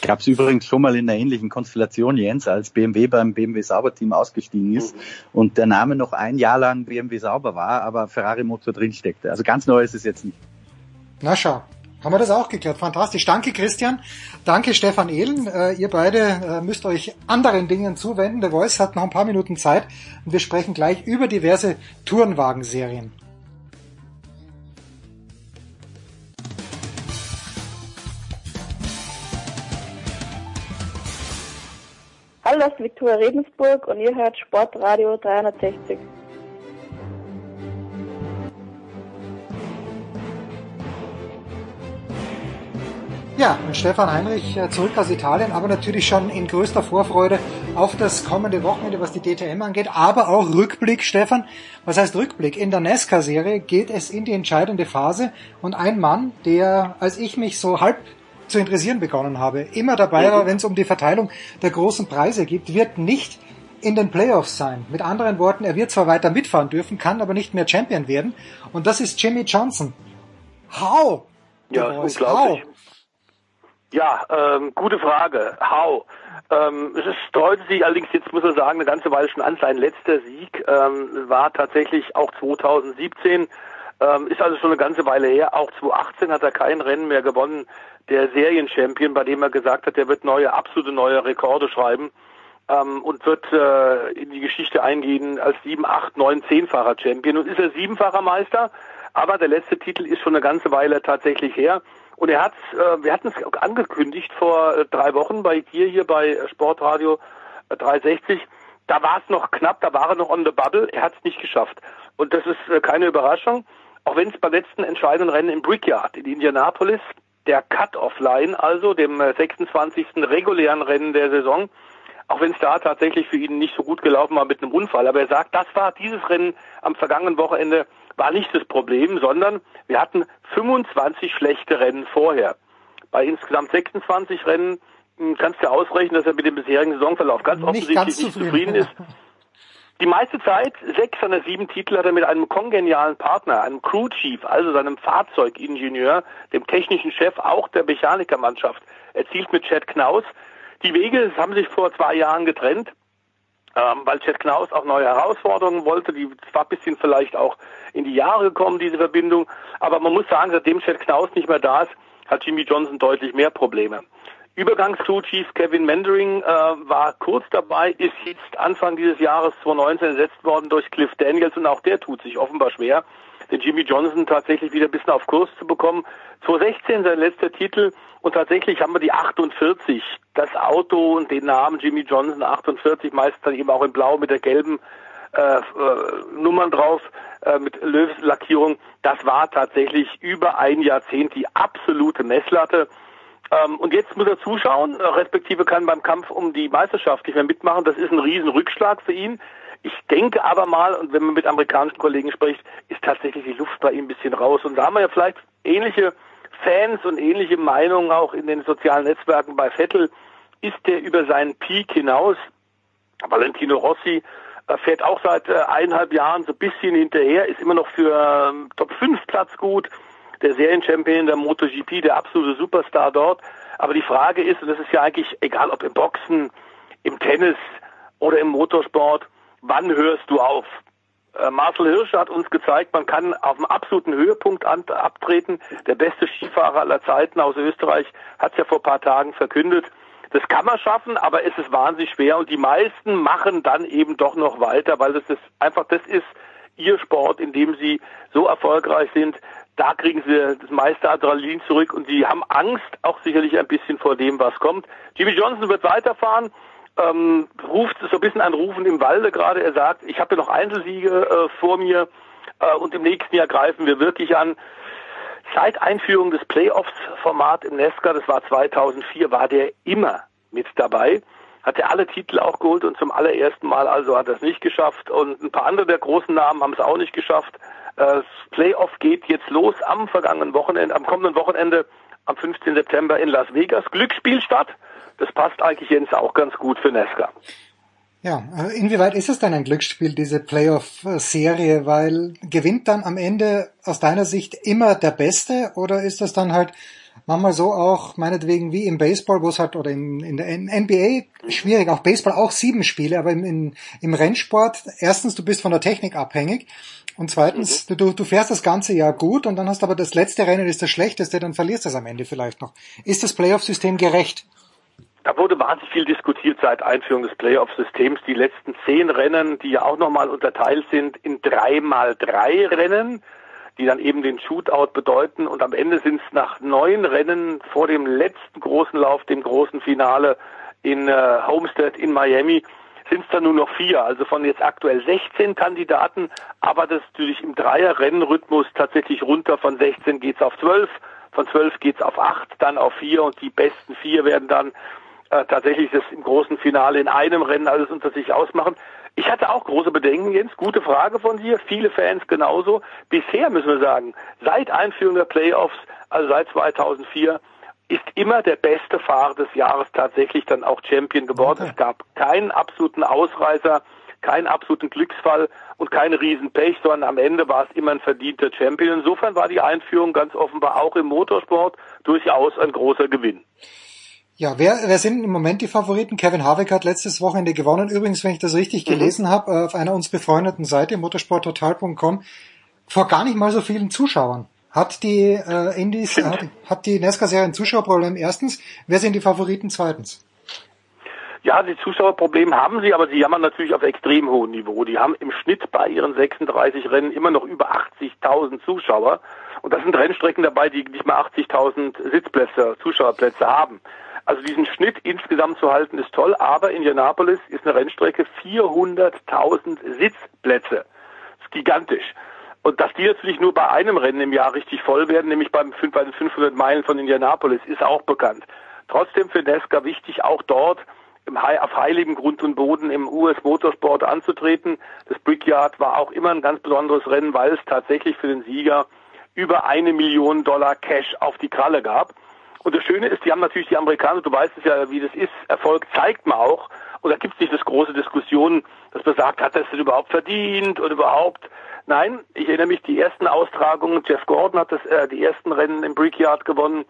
S18: Gab es übrigens schon mal in einer ähnlichen Konstellation, Jens, als BMW beim BMW Sauber Team ausgestiegen ist mhm. und der Name noch ein Jahr lang BMW Sauber war, aber Ferrari Motor drinsteckte. Also ganz neu ist es jetzt nicht.
S7: Na schau, haben wir das auch geklärt. Fantastisch. Danke Christian. Danke Stefan Ehlen. Äh, ihr beide äh, müsst euch anderen Dingen zuwenden. Der Voice hat noch ein paar Minuten Zeit und wir sprechen gleich über diverse Tourenwagen-Serien.
S2: Hallo, das ist Viktoria Regensburg und ihr hört Sportradio 360.
S7: Ja, und Stefan Heinrich äh, zurück aus Italien, aber natürlich schon in größter Vorfreude auf das kommende Wochenende, was die DTM angeht, aber auch Rückblick, Stefan. Was heißt Rückblick? In der NASCAR-Serie geht es in die entscheidende Phase und ein Mann, der, als ich mich so halb zu interessieren begonnen habe, immer dabei war, wenn es um die Verteilung der großen Preise geht, wird nicht in den Playoffs sein. Mit anderen Worten, er wird zwar weiter mitfahren dürfen, kann aber nicht mehr Champion werden. Und das ist Jimmy Johnson. How?
S17: Ja, unglaublich. How? Ja, ähm, gute Frage. How? Ähm, es ist deutet sich allerdings jetzt muss man sagen eine ganze Weile schon an. Sein letzter Sieg ähm, war tatsächlich auch 2017. Ähm, ist also schon eine ganze Weile her. Auch 2018 hat er kein Rennen mehr gewonnen der Serienchampion, bei dem er gesagt hat, er wird neue, absolute neue Rekorde schreiben ähm, und wird äh, in die Geschichte eingehen als sieben, acht, neun, zehnfacher Champion. Und ist er siebenfacher Meister, aber der letzte Titel ist schon eine ganze Weile tatsächlich her. Und er hat, äh, wir hatten es angekündigt vor äh, drei Wochen bei dir hier bei Sportradio äh, 360. Da war es noch knapp, da war er noch on the bubble. Er hat es nicht geschafft. Und das ist äh, keine Überraschung. Auch wenn es beim letzten entscheidenden Rennen im Brickyard in Indianapolis der Cut-Off-Line, also dem 26. Äh, regulären Rennen der Saison, auch wenn es da tatsächlich für ihn nicht so gut gelaufen war mit einem Unfall. Aber er sagt, das war dieses Rennen am vergangenen Wochenende war nicht das Problem, sondern wir hatten 25 schlechte Rennen vorher. Bei insgesamt 26 Rennen hm, kannst du ausrechnen, dass er mit dem bisherigen Saisonverlauf ganz nicht offensichtlich ganz nicht zufrieden ist. Die meiste Zeit, sechs seiner sieben Titel, hat er mit einem kongenialen Partner, einem Crew Chief, also seinem Fahrzeugingenieur, dem technischen Chef auch der Mechanikermannschaft, erzielt mit Chad Knaus. Die Wege haben sich vor zwei Jahren getrennt, ähm, weil Chad Knaus auch neue Herausforderungen wollte. Die war ein bisschen vielleicht auch in die Jahre gekommen, diese Verbindung. Aber man muss sagen, seitdem Chad Knaus nicht mehr da ist, hat Jimmy Johnson deutlich mehr Probleme. Übergangs-Crew-Chief Kevin Mendering äh, war kurz dabei, ist jetzt Anfang dieses Jahres 2019 ersetzt worden durch Cliff Daniels und auch der tut sich offenbar schwer, den Jimmy Johnson tatsächlich wieder ein bisschen auf Kurs zu bekommen. 2016 sein letzter Titel und tatsächlich haben wir die 48, das Auto und den Namen Jimmy Johnson 48, meist dann eben auch in Blau mit der gelben äh, äh, Nummern drauf, äh, mit Löwenlackierung. Das war tatsächlich über ein Jahrzehnt die absolute Messlatte. Ähm, und jetzt muss er zuschauen, respektive kann beim Kampf um die Meisterschaft nicht mehr mitmachen. Das ist ein Riesenrückschlag für ihn. Ich denke aber mal, und wenn man mit amerikanischen Kollegen spricht, ist tatsächlich die Luft bei ihm ein bisschen raus. Und da haben wir ja vielleicht ähnliche Fans und ähnliche Meinungen auch in den sozialen Netzwerken bei Vettel. Ist der über seinen Peak hinaus? Valentino Rossi äh, fährt auch seit äh, eineinhalb Jahren so ein bisschen hinterher, ist immer noch für ähm, Top 5 Platz gut der Serienchampion der MotoGP, der absolute Superstar dort. Aber die Frage ist, und das ist ja eigentlich egal, ob im Boxen, im Tennis oder im Motorsport, wann hörst du auf? Äh, Marcel Hirsch hat uns gezeigt, man kann auf dem absoluten Höhepunkt abtreten. Der beste Skifahrer aller Zeiten aus Österreich hat es ja vor ein paar Tagen verkündet. Das kann man schaffen, aber es ist wahnsinnig schwer und die meisten machen dann eben doch noch weiter, weil das ist einfach das ist ihr Sport, in dem sie so erfolgreich sind, da kriegen sie das meiste Adrenalin zurück und sie haben Angst auch sicherlich ein bisschen vor dem, was kommt. Jimmy Johnson wird weiterfahren, ähm, ruft so ein bisschen ein Rufen im Walde gerade. Er sagt, ich habe noch Einzelsiege äh, vor mir äh, und im nächsten Jahr greifen wir wirklich an. Seit Einführung des Playoffs-Format im Nesca, das war 2004, war der immer mit dabei hat er alle Titel auch geholt und zum allerersten Mal also hat er es nicht geschafft und ein paar andere der großen Namen haben es auch nicht geschafft. Das Playoff geht jetzt los am vergangenen Wochenende, am kommenden Wochenende, am 15. September in Las Vegas. Glücksspielstadt. Das passt eigentlich Jens auch ganz gut für Nesca.
S7: Ja, äh, inwieweit ist es denn ein Glücksspiel, diese Playoff-Serie? Weil gewinnt dann am Ende aus deiner Sicht immer der Beste oder ist das dann halt manchmal so auch, meinetwegen wie im Baseball, wo es halt, oder in, in der NBA schwierig, auch Baseball auch sieben Spiele, aber im, in, im Rennsport, erstens, du bist von der Technik abhängig und zweitens, mhm. du, du fährst das ganze Jahr gut und dann hast aber das letzte Rennen ist das schlechteste, dann verlierst du es am Ende vielleicht noch. Ist das Playoff-System gerecht?
S17: Da wurde wahnsinnig viel diskutiert seit Einführung des Playoff-Systems. Die letzten zehn Rennen, die ja auch nochmal unterteilt sind in drei mal drei Rennen, die dann eben den Shootout bedeuten. Und am Ende sind es nach neun Rennen vor dem letzten großen Lauf, dem großen Finale in äh, Homestead in Miami, sind es dann nur noch vier. Also von jetzt aktuell 16 Kandidaten, aber das natürlich im Dreier-Rennrhythmus tatsächlich runter. Von 16 geht's auf 12, von 12 geht's auf 8, dann auf 4 und die besten vier werden dann äh, tatsächlich das im großen Finale in einem Rennen alles unter sich ausmachen. Ich hatte auch große Bedenken, Jens. Gute Frage von dir. Viele Fans genauso. Bisher müssen wir sagen, seit Einführung der Playoffs, also seit 2004, ist immer der beste Fahrer des Jahres tatsächlich dann auch Champion geworden. Okay. Es gab keinen absoluten Ausreißer, keinen absoluten Glücksfall und kein Riesenpech, sondern am Ende war es immer ein verdienter Champion. Insofern war die Einführung ganz offenbar auch im Motorsport durchaus ein großer Gewinn.
S7: Ja, wer, wer sind im Moment die Favoriten? Kevin Harvick hat letztes Wochenende gewonnen. Übrigens, wenn ich das richtig mhm. gelesen habe, äh, auf einer uns befreundeten Seite, motorsporttotal.com, vor gar nicht mal so vielen Zuschauern. Hat die äh, Indies, hat, hat die NASCAR-Serie ein Zuschauerproblem? Erstens, wer sind die Favoriten? Zweitens.
S17: Ja, die Zuschauerprobleme haben sie, aber sie jammern natürlich auf extrem hohem Niveau. Die haben im Schnitt bei ihren 36 Rennen immer noch über 80.000 Zuschauer. Und das sind Rennstrecken dabei, die nicht mal 80.000 Sitzplätze, Zuschauerplätze haben. Also diesen Schnitt insgesamt zu halten ist toll, aber Indianapolis ist eine Rennstrecke 400.000 Sitzplätze. Das ist gigantisch. Und dass die natürlich nur bei einem Rennen im Jahr richtig voll werden, nämlich beim, bei den 500 Meilen von Indianapolis, ist auch bekannt. Trotzdem für Nesca wichtig, auch dort im, auf heiligem Grund und Boden im US Motorsport anzutreten. Das Brickyard war auch immer ein ganz besonderes Rennen, weil es tatsächlich für den Sieger über eine Million Dollar Cash auf die Kralle gab. Und das Schöne ist, die haben natürlich die Amerikaner, du weißt es ja, wie das ist, Erfolg zeigt man auch. Und da gibt es nicht das große Diskussion, dass man sagt, hat er es denn überhaupt verdient oder überhaupt? Nein, ich erinnere mich, die ersten Austragungen, Jeff Gordon hat das, äh, die ersten Rennen im Brickyard gewonnen.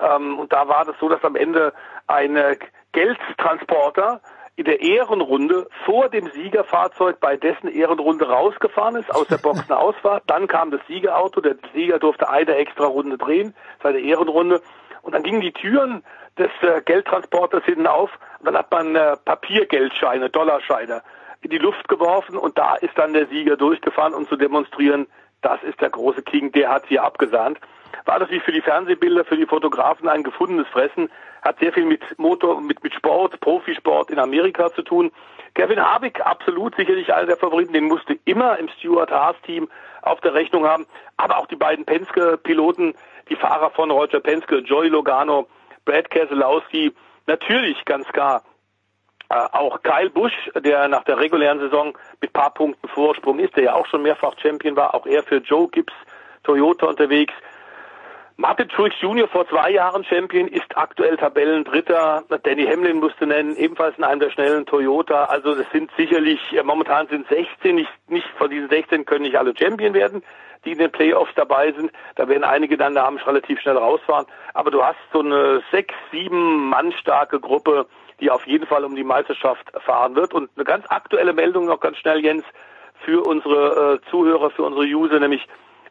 S17: Ähm, und da war das so, dass am Ende ein äh, Geldtransporter in der Ehrenrunde vor dem Siegerfahrzeug bei dessen Ehrenrunde rausgefahren ist, aus der Boxenausfahrt. (laughs) Dann kam das Siegerauto, der Sieger durfte eine extra Runde drehen, seine Ehrenrunde. Und dann gingen die Türen des äh, Geldtransporters hinten auf und dann hat man äh, Papiergeldscheine, Dollarscheine in die Luft geworfen und da ist dann der Sieger durchgefahren, um zu demonstrieren, das ist der große King, der hat hier abgesahnt. War wie für die Fernsehbilder, für die Fotografen ein gefundenes Fressen, hat sehr viel mit Motor, mit, mit Sport, Profisport in Amerika zu tun. Kevin Harvick, absolut sicherlich einer der Favoriten, den musste immer im Stuart Haas Team auf der Rechnung haben, aber auch die beiden Penske-Piloten, die Fahrer von Roger Penske, Joey Logano, Brad Keselowski, natürlich ganz klar äh, auch Kyle Busch, der nach der regulären Saison mit paar Punkten Vorsprung ist, der ja auch schon mehrfach Champion war, auch er für Joe Gibbs Toyota unterwegs. Martin Truex Jr. vor zwei Jahren Champion, ist aktuell Tabellendritter. Danny Hamlin musste nennen, ebenfalls in einem der schnellen Toyota. Also das sind sicherlich, momentan sind 16, nicht, nicht von diesen 16 können nicht alle Champion werden, die in den Playoffs dabei sind. Da werden einige dann da relativ schnell rausfahren. Aber du hast so eine sechs, sieben Mann starke Gruppe, die auf jeden Fall um die Meisterschaft fahren wird. Und eine ganz aktuelle Meldung noch ganz schnell, Jens, für unsere äh, Zuhörer, für unsere User, nämlich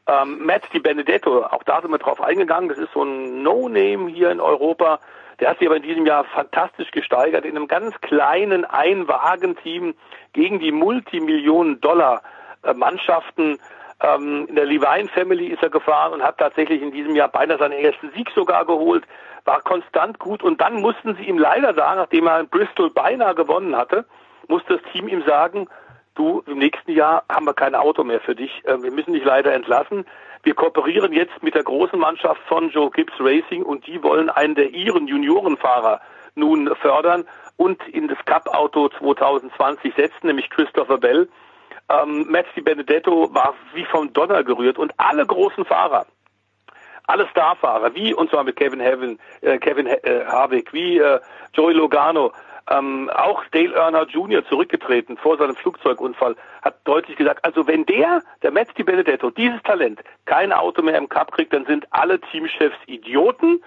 S17: ähm, Matt Di Benedetto, auch da sind wir drauf eingegangen, das ist so ein No-Name hier in Europa. Der hat sich aber in diesem Jahr fantastisch gesteigert in einem ganz kleinen Einwagenteam gegen die Multimillionen-Dollar-Mannschaften. Ähm, in der Levine Family ist er gefahren und hat tatsächlich in diesem Jahr beinahe seinen ersten Sieg sogar geholt, war konstant gut und dann mussten sie ihm leider sagen, nachdem er in Bristol beinahe gewonnen hatte, musste das Team ihm sagen, du, im nächsten Jahr haben wir kein Auto mehr für dich, äh, wir müssen dich leider entlassen. Wir kooperieren jetzt mit der großen Mannschaft von Joe Gibbs Racing und die wollen einen der ihren Juniorenfahrer nun fördern und in das Cup-Auto 2020 setzen, nämlich Christopher Bell. Ähm, Matt Benedetto war wie vom Donner gerührt und alle großen Fahrer, alle Starfahrer, wie und zwar mit Kevin Heaven, äh, Kevin äh, Harvick, wie äh, Joey Logano, ähm, auch Dale Earnhardt Jr. zurückgetreten vor seinem Flugzeugunfall, hat deutlich gesagt, also wenn der, der Matt Di Benedetto, dieses Talent, kein Auto mehr im Cup kriegt, dann sind alle Teamchefs Idioten.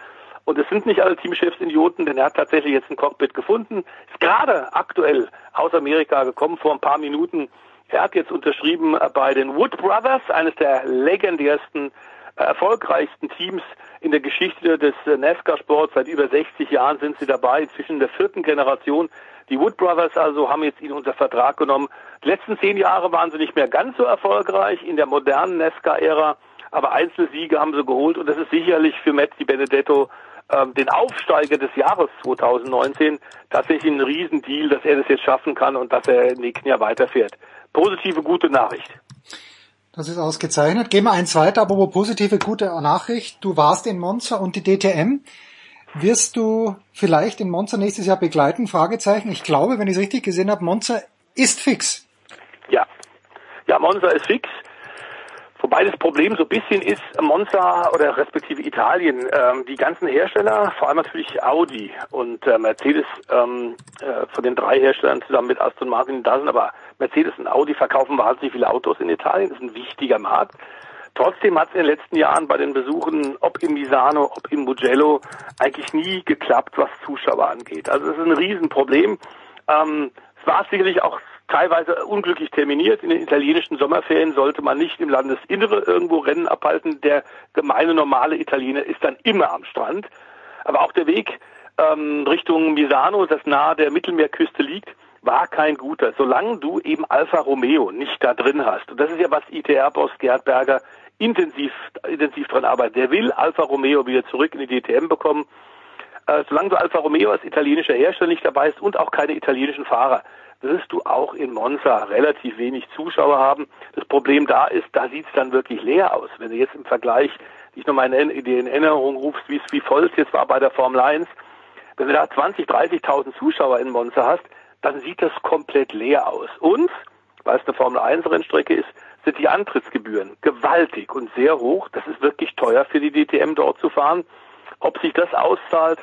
S17: Und es sind nicht alle Teamchefs Idioten, denn er hat tatsächlich jetzt ein Cockpit gefunden, ist gerade aktuell aus Amerika gekommen, vor ein paar Minuten. Er hat jetzt unterschrieben bei den Wood Brothers, eines der legendärsten, äh, erfolgreichsten Teams in der Geschichte des äh, NASCAR-Sports. Seit über 60 Jahren sind sie dabei, inzwischen in der vierten Generation. Die Wood Brothers also haben jetzt ihn unter Vertrag genommen. Die letzten zehn Jahre waren sie nicht mehr ganz so erfolgreich in der modernen NASCAR-Ära, aber Einzelsiege haben sie geholt und das ist sicherlich für Matt Di Benedetto ähm, den Aufsteiger des Jahres 2019 tatsächlich ein Riesendeal, dass er das jetzt schaffen kann und dass er im nächsten Jahr weiterfährt. Positive, gute Nachricht.
S7: Das ist ausgezeichnet. Gehen wir eins weiter, aber wo positive, gute Nachricht. Du warst in Monza und die DTM. Wirst du vielleicht in Monza nächstes Jahr begleiten? Fragezeichen. Ich glaube, wenn ich es richtig gesehen habe, Monza ist fix.
S17: Ja. Ja, Monza ist fix. Wobei das Problem so ein bisschen ist, Monza oder respektive Italien, ähm, die ganzen Hersteller, vor allem natürlich Audi und äh, Mercedes, ähm, äh, von den drei Herstellern zusammen mit Aston Martin, da sind aber Mercedes und Audi verkaufen wahnsinnig viele Autos in Italien, das ist ein wichtiger Markt. Trotzdem hat es in den letzten Jahren bei den Besuchen, ob im Misano, ob im Mugello, eigentlich nie geklappt, was Zuschauer angeht. Also es ist ein Riesenproblem. Ähm, es war sicherlich auch teilweise unglücklich terminiert. In den italienischen Sommerferien sollte man nicht im Landesinnere irgendwo Rennen abhalten. Der gemeine normale Italiener ist dann immer am Strand. Aber auch der Weg ähm, Richtung Misano, das nahe der Mittelmeerküste liegt, war kein guter, solange du eben Alfa Romeo nicht da drin hast. Und das ist ja, was ITR-Boss Gerd Berger intensiv, intensiv dran arbeitet. Der will Alfa Romeo wieder zurück in die DTM bekommen. Äh, solange du Alfa Romeo als italienischer Hersteller nicht dabei ist und auch keine italienischen Fahrer, wirst du auch in Monza relativ wenig Zuschauer haben. Das Problem da ist, da sieht es dann wirklich leer aus. Wenn du jetzt im Vergleich dich nochmal in, in Erinnerung rufst, wie wie voll es jetzt war bei der Formel 1, wenn du da 20, 30.000 Zuschauer in Monza hast, dann sieht das komplett leer aus. Und, weil es eine Formel 1 Rennstrecke ist, sind die Antrittsgebühren gewaltig und sehr hoch. Das ist wirklich teuer für die DTM dort zu fahren. Ob sich das auszahlt,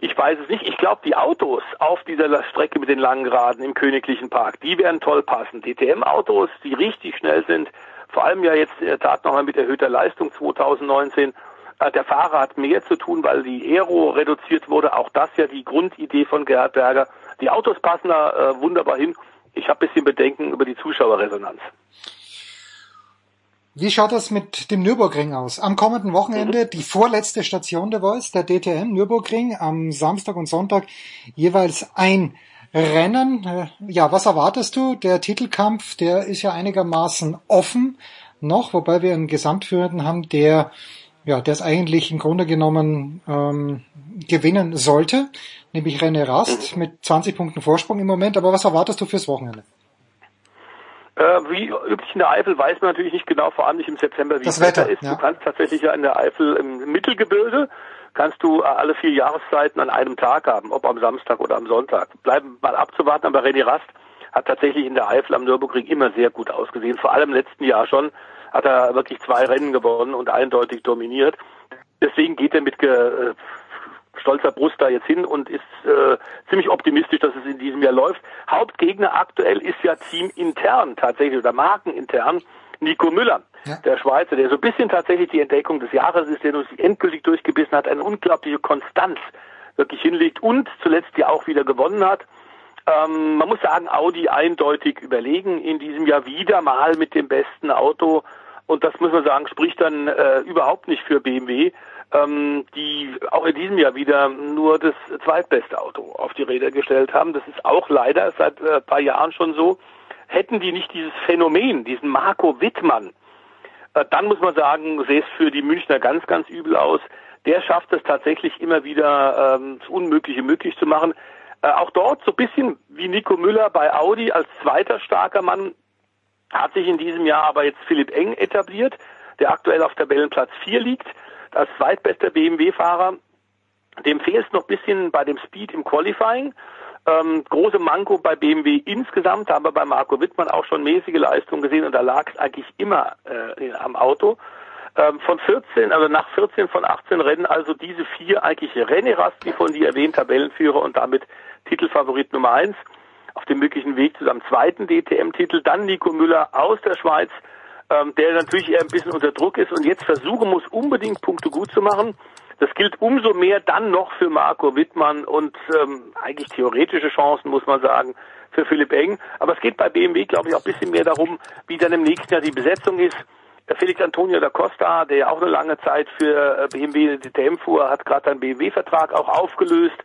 S17: ich weiß es nicht. Ich glaube, die Autos auf dieser Strecke mit den langen Geraden im Königlichen Park, die werden toll passen. DTM-Autos, die richtig schnell sind, vor allem ja jetzt in der Tat nochmal mit erhöhter Leistung 2019. Äh, der Fahrer hat mehr zu tun, weil die Aero reduziert wurde. Auch das ja die Grundidee von Gerhard Berger. Die Autos passen da äh, wunderbar hin. Ich habe bisschen Bedenken über die Zuschauerresonanz.
S7: Wie schaut das mit dem Nürburgring aus? Am kommenden Wochenende die vorletzte Station der Voice, der DTM Nürburgring, am Samstag und Sonntag jeweils ein Rennen. Äh, ja, was erwartest du? Der Titelkampf, der ist ja einigermaßen offen noch, wobei wir einen Gesamtführenden haben, der ja, der es eigentlich im Grunde genommen ähm, gewinnen sollte, nämlich René Rast mit 20 Punkten Vorsprung im Moment. Aber was erwartest du fürs Wochenende?
S17: Äh, wie üblich in der Eifel weiß man natürlich nicht genau, vor allem nicht im September, wie
S7: das Wetter ist.
S17: Ja. Du kannst tatsächlich ja in der Eifel im Mittelgebirge kannst du äh, alle vier Jahreszeiten an einem Tag haben, ob am Samstag oder am Sonntag. Bleiben mal abzuwarten, aber René Rast hat tatsächlich in der Eifel am Nürburgring immer sehr gut ausgesehen, vor allem im letzten Jahr schon hat er wirklich zwei Rennen gewonnen und eindeutig dominiert. Deswegen geht er mit ge, äh, stolzer Brust da jetzt hin und ist äh, ziemlich optimistisch, dass es in diesem Jahr läuft. Hauptgegner aktuell ist ja teamintern tatsächlich oder markenintern Nico Müller, ja. der Schweizer, der so ein bisschen tatsächlich die Entdeckung des Jahres ist, der sich endgültig durchgebissen hat, eine unglaubliche Konstanz wirklich hinlegt und zuletzt ja auch wieder gewonnen hat. Ähm, man muss sagen, Audi eindeutig überlegen in diesem Jahr wieder mal mit dem besten Auto. Und das muss man sagen, spricht dann äh, überhaupt nicht für BMW, ähm, die auch in diesem Jahr wieder nur das zweitbeste Auto auf die Räder gestellt haben. Das ist auch leider seit äh, paar Jahren schon so. Hätten die nicht dieses Phänomen, diesen Marco Wittmann, äh, dann muss man sagen, sähe es für die Münchner ganz, ganz übel aus. Der schafft es tatsächlich immer wieder, ähm, das Unmögliche möglich zu machen. Äh, auch dort so ein bisschen wie Nico Müller bei Audi als zweiter starker Mann hat sich in diesem Jahr aber jetzt Philipp Eng etabliert, der aktuell auf Tabellenplatz 4 liegt, als zweitbester BMW-Fahrer. Dem fehlt es noch ein bisschen bei dem Speed im Qualifying. Ähm, große Manko bei BMW insgesamt, haben wir bei Marco Wittmann auch schon mäßige Leistungen gesehen und da lag es eigentlich immer äh, am Auto. Ähm, von 14, also nach 14 von 18 Rennen, also diese vier eigentlich René Rasti von dir erwähnt, Tabellenführer und damit Titelfavorit Nummer eins auf dem möglichen Weg zu seinem zweiten DTM-Titel. Dann Nico Müller aus der Schweiz, ähm, der natürlich eher ein bisschen unter Druck ist und jetzt versuchen muss, unbedingt Punkte gut zu machen. Das gilt umso mehr dann noch für Marco Wittmann und ähm, eigentlich theoretische Chancen, muss man sagen, für Philipp Eng. Aber es geht bei BMW, glaube ich, auch ein bisschen mehr darum, wie dann im nächsten Jahr die Besetzung ist. Felix Antonio da Costa, der ja auch eine lange Zeit für äh, BMW in die DTM fuhr, hat gerade seinen BMW-Vertrag auch aufgelöst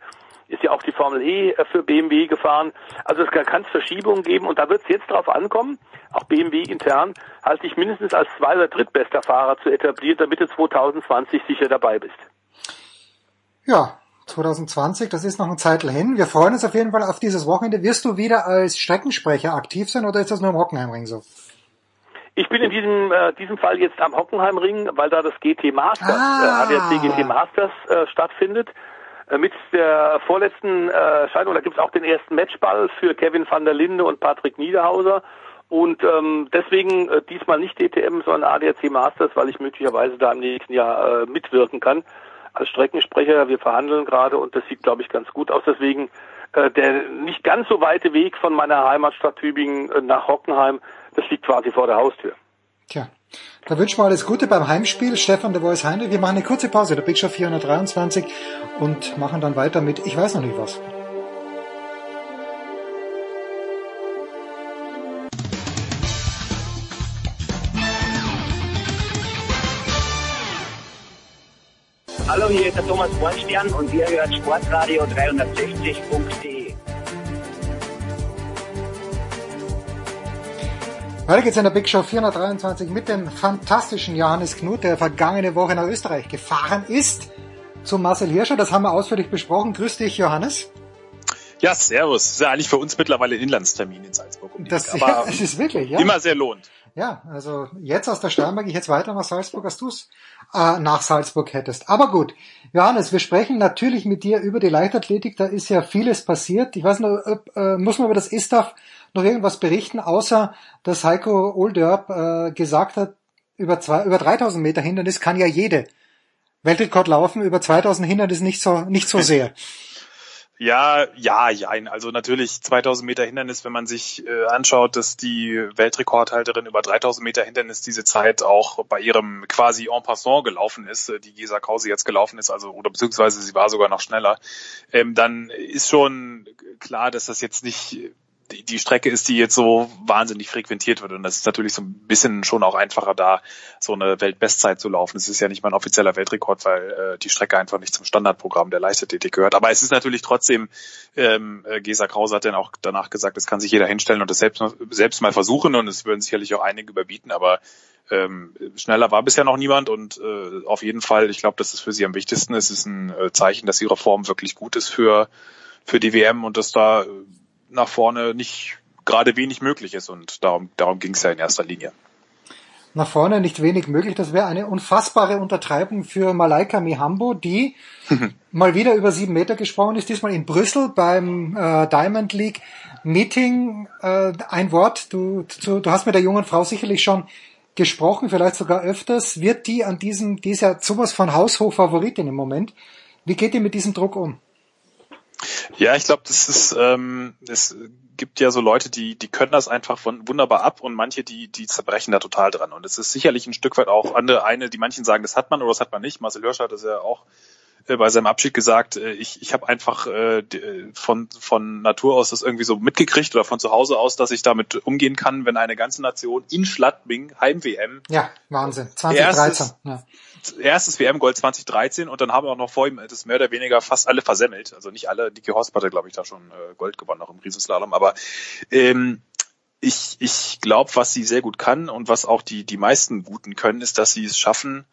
S17: ist ja auch die Formel E äh, für BMW gefahren. Also es kann es Verschiebungen geben und da wird es jetzt darauf ankommen, auch BMW intern, halte ich mindestens als zwei- oder drittbester Fahrer zu etablieren, damit du 2020 sicher dabei bist.
S7: Ja, 2020, das ist noch ein Zeitl hin. Wir freuen uns auf jeden Fall auf dieses Wochenende. Wirst du wieder als Streckensprecher aktiv sein oder ist das nur im Hockenheimring so?
S17: Ich bin in diesem, äh, diesem Fall jetzt am Hockenheimring, weil da das GT Masters, ah. äh, ADAC GT Masters äh, stattfindet. Äh, mit der vorletzten äh, Scheidung, da gibt es auch den ersten Matchball für Kevin van der Linde und Patrick Niederhauser. Und ähm, deswegen äh, diesmal nicht DTM, sondern ADAC Masters, weil ich möglicherweise da im nächsten Jahr äh, mitwirken kann als Streckensprecher. Wir verhandeln gerade und das sieht, glaube ich, ganz gut aus. Deswegen äh, der nicht ganz so weite Weg von meiner Heimatstadt Tübingen äh, nach Hockenheim, das liegt quasi vor der Haustür.
S7: Tja, da wünschen wir alles Gute beim Heimspiel. Stefan de Voice Heinrich. Wir machen eine kurze Pause, der Big Show 423 und machen dann weiter mit Ich weiß noch nicht was.
S20: Hallo, hier ist der Thomas Bornstern und ihr hört Sportradio 360.de.
S7: Weiter geht's in der Big Show 423 mit dem fantastischen Johannes Knut, der vergangene Woche nach Österreich gefahren ist, zu Marcel Hirscher. Das haben wir ausführlich besprochen. Grüß dich, Johannes.
S21: Ja, servus. Das ist ja eigentlich für uns mittlerweile ein Inlandstermin in Salzburg. Um
S7: das, (laughs) ja, es ist wirklich, ja.
S21: Immer sehr lohnt.
S7: Ja, also jetzt aus der Sternberg, ich jetzt weiter nach Salzburg, als du es äh, nach Salzburg hättest. Aber gut, Johannes, wir sprechen natürlich mit dir über die Leichtathletik. Da ist ja vieles passiert. Ich weiß nur, äh, muss man über das ISTAF noch irgendwas berichten, außer dass Heiko Olderb äh, gesagt hat, über, zwei, über 3000 Meter Hindernis kann ja jede Weltrekord laufen, über 2000 Hindernis nicht so, nicht so sehr. (laughs)
S21: Ja, ja, ja. Also natürlich 2000 Meter Hindernis, wenn man sich äh, anschaut, dass die Weltrekordhalterin über 3000 Meter Hindernis diese Zeit auch bei ihrem quasi en passant gelaufen ist, äh, die Gesa Krause jetzt gelaufen ist, also oder beziehungsweise sie war sogar noch schneller, ähm, dann ist schon klar, dass das jetzt nicht die, die Strecke ist, die jetzt so wahnsinnig frequentiert wird. Und das ist natürlich so ein bisschen schon auch einfacher da, so eine Weltbestzeit zu laufen. Es ist ja nicht mal ein offizieller Weltrekord, weil äh, die Strecke einfach nicht zum Standardprogramm der Leichtathletik gehört. Aber es ist natürlich trotzdem, ähm, äh, Gesa Krause hat dann auch danach gesagt, es kann sich jeder hinstellen und das selbst, selbst mal versuchen und es würden sicherlich auch einige überbieten, aber ähm, schneller war bisher noch niemand und äh, auf jeden Fall, ich glaube, das ist für sie am wichtigsten. Es ist ein äh, Zeichen, dass ihre Form wirklich gut ist für für die WM und dass da äh, nach vorne nicht gerade wenig möglich ist und darum, darum ging es ja in erster Linie.
S7: Nach vorne nicht wenig möglich. Das wäre eine unfassbare Untertreibung für Malaika Mihambo, die (laughs) mal wieder über sieben Meter gesprungen ist, diesmal in Brüssel beim äh, Diamond League Meeting. Äh, ein Wort, du, du, du hast mit der jungen Frau sicherlich schon gesprochen, vielleicht sogar öfters. Wird die an diesem, die ist ja sowas von haushoch Favoritin im Moment. Wie geht ihr mit diesem Druck um?
S21: Ja, ich glaube, das ist, ähm, es gibt ja so Leute, die, die können das einfach von wunderbar ab und manche, die, die zerbrechen da total dran. Und es ist sicherlich ein Stück weit auch andere, eine, die manchen sagen, das hat man oder das hat man nicht. Marcel Hirscher hat das ja auch äh, bei seinem Abschied gesagt, äh, ich, ich habe einfach äh, von, von Natur aus das irgendwie so mitgekriegt oder von zu Hause aus, dass ich damit umgehen kann, wenn eine ganze Nation in Schladming, Heim-WM.
S7: Ja, Wahnsinn. 2013.
S21: Erstes, ja. Erstes WM-Gold 2013 und dann haben wir auch noch vor ihm das mehr oder weniger fast alle versemmelt. Also nicht alle, Niki Horst hatte, glaube ich, da schon äh, Gold gewonnen, auch im Riesenslalom. Aber ähm, ich, ich glaube, was sie sehr gut kann und was auch die, die meisten Guten können, ist, dass sie es schaffen,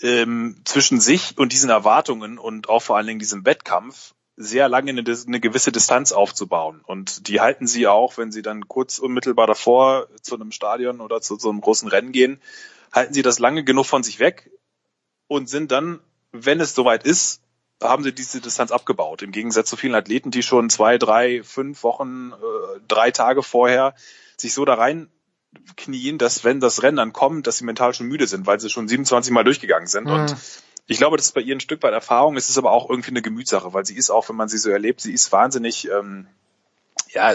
S21: ähm, zwischen sich und diesen Erwartungen und auch vor allen Dingen diesem Wettkampf sehr lange eine, eine, gewisse Distanz aufzubauen. Und die halten sie auch, wenn sie dann kurz unmittelbar davor zu einem Stadion oder zu so einem großen Rennen gehen, halten sie das lange genug von sich weg und sind dann, wenn es soweit ist, haben sie diese Distanz abgebaut. Im Gegensatz zu vielen Athleten, die schon zwei, drei, fünf Wochen, äh, drei Tage vorher sich so da rein knien, dass wenn das Rennen dann kommt, dass sie mental schon müde sind, weil sie schon 27 Mal durchgegangen sind. Mhm. Und ich glaube, das ist bei ihr ein Stück weit Erfahrung. Es ist aber auch irgendwie eine Gemütssache, weil sie ist auch, wenn man sie so erlebt, sie ist wahnsinnig, ähm, ja,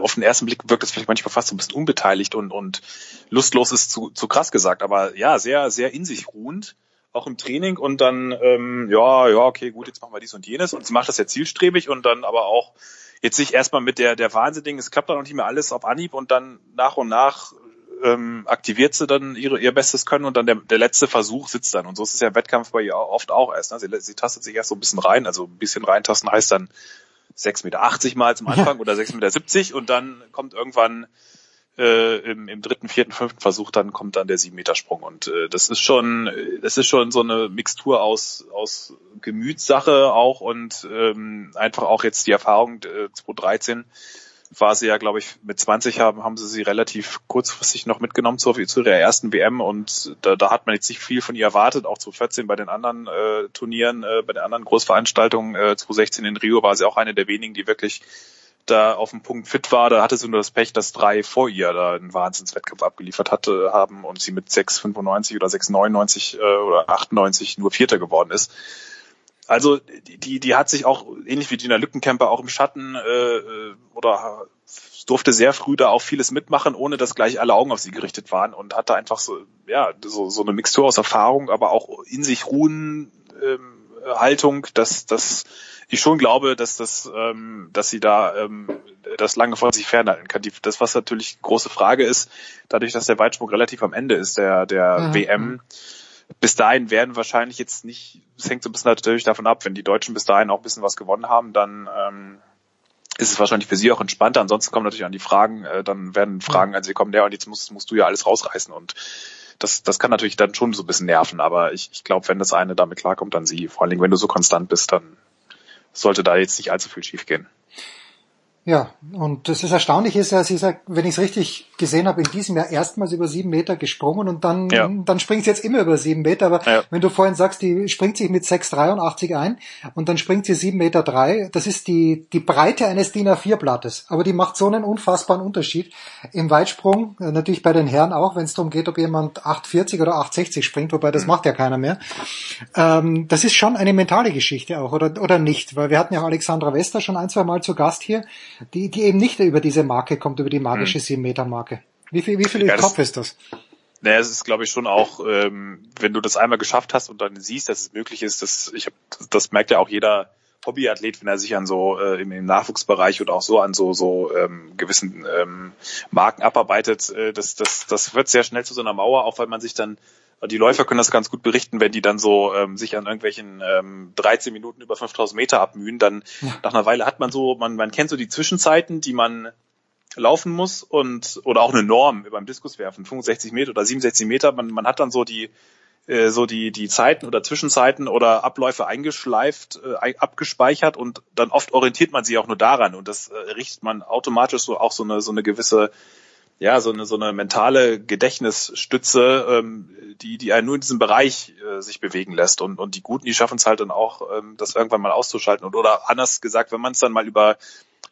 S21: auf den ersten Blick wirkt das vielleicht manchmal fast ein bisschen unbeteiligt und, und lustlos ist zu, zu krass gesagt, aber ja, sehr, sehr in sich ruhend, auch im Training und dann, ähm, ja, ja, okay, gut, jetzt machen wir dies und jenes und sie macht das ja zielstrebig und dann aber auch jetzt nicht erstmal mit der, der Wahnsinn, es klappt dann noch nicht mehr alles auf Anhieb und dann nach und nach ähm, aktiviert sie dann ihre, ihr bestes Können und dann der, der letzte Versuch sitzt dann. Und so ist es ja im Wettkampf bei ihr oft auch erst. Ne? Sie, sie tastet sich erst so ein bisschen rein, also ein bisschen reintasten heißt dann 6,80 Meter mal zum Anfang ja. oder 6,70 Meter und dann kommt irgendwann äh, im, im dritten, vierten, fünften Versuch, dann kommt dann der 7 Meter Sprung. Und äh, das ist schon, das ist schon so eine Mixtur aus, aus Gemütssache auch und ähm, einfach auch jetzt die Erfahrung äh, 2013 war sie ja, glaube ich, mit 20 haben, haben sie sie relativ kurzfristig noch mitgenommen zu, zu ihrer ersten WM und da, da hat man jetzt nicht viel von ihr erwartet, auch zu 14 bei den anderen äh, Turnieren, äh, bei den anderen Großveranstaltungen, äh, 2016 in Rio war sie auch eine der wenigen, die wirklich da auf dem Punkt fit war, da hatte sie nur das Pech, dass drei vor ihr da einen Wahnsinnswettkampf abgeliefert hatte, haben und sie mit 6,95 oder 6,99 äh, oder 98 nur Vierter geworden ist. Also die, die hat sich auch, ähnlich wie Gina Lückenkämper, auch im Schatten äh, oder durfte sehr früh da auch vieles mitmachen, ohne dass gleich alle Augen auf sie gerichtet waren und hatte einfach so, ja, so, so eine Mixtur aus Erfahrung, aber auch in sich ruhen ähm, Haltung, dass, dass ich schon glaube, dass das, ähm, dass sie da ähm, das lange von sich fernhalten kann. Die, das, was natürlich große Frage ist, dadurch, dass der Weitsprung relativ am Ende ist, der, der mhm. WM, bis dahin werden wahrscheinlich jetzt nicht, es hängt so ein bisschen natürlich davon ab, wenn die Deutschen bis dahin auch ein bisschen was gewonnen haben, dann ähm, ist es wahrscheinlich für sie auch entspannter. Ansonsten kommen natürlich an die Fragen, äh, dann werden Fragen an sie kommen, ja, und jetzt musst, musst du ja alles rausreißen und das, das kann natürlich dann schon so ein bisschen nerven, aber ich, ich glaube, wenn das eine damit klarkommt, dann sie. Vor allen Dingen, wenn du so konstant bist, dann sollte da jetzt nicht allzu viel schiefgehen.
S7: Ja, und das ist erstaunlich ist ja, sie ist ja, wenn ich es richtig gesehen habe, in diesem Jahr erstmals über sieben Meter gesprungen und dann, ja. dann springt sie jetzt immer über sieben Meter. Aber ja. wenn du vorhin sagst, die springt sich mit 6,83 ein und dann springt sie sieben Meter drei, das ist die, die Breite eines DIN A4 Blattes. Aber die macht so einen unfassbaren Unterschied. Im Weitsprung, äh, natürlich bei den Herren auch, wenn es darum geht, ob jemand 8,40 oder 8,60 springt, wobei das mhm. macht ja keiner mehr. Ähm, das ist schon eine mentale Geschichte auch, oder, oder nicht? Weil wir hatten ja auch Alexandra Wester schon ein, zwei Mal zu Gast hier die, die eben nicht über diese Marke kommt, über die magische hm. 7-Meter-Marke. Wie viel, wie viel ja, im Kopf ist das?
S21: Naja, es ist, glaube ich, schon auch, ähm, wenn du das einmal geschafft hast und dann siehst, dass es möglich ist, dass ich hab, das merkt ja auch jeder Hobbyathlet, wenn er sich an so äh, im, im Nachwuchsbereich oder auch so an so so ähm, gewissen ähm, Marken abarbeitet, äh, das das das wird sehr schnell zu so einer Mauer, auch weil man sich dann die Läufer können das ganz gut berichten, wenn die dann so ähm, sich an irgendwelchen ähm, 13 Minuten über 5000 Meter abmühen, dann ja. nach einer Weile hat man so, man, man kennt so die Zwischenzeiten, die man laufen muss und oder auch eine Norm beim Diskuswerfen, 65 Meter oder 67 Meter, man, man hat dann so die äh, so die die Zeiten oder Zwischenzeiten oder Abläufe eingeschleift, äh, abgespeichert und dann oft orientiert man sich auch nur daran und das äh, richtet man automatisch so auch so eine so eine gewisse ja, so eine, so eine mentale Gedächtnisstütze, ähm, die, die einen nur in diesem Bereich äh, sich bewegen lässt. Und, und die Guten, die schaffen es halt dann auch, ähm, das irgendwann mal auszuschalten. Und, oder anders gesagt, wenn man es dann mal über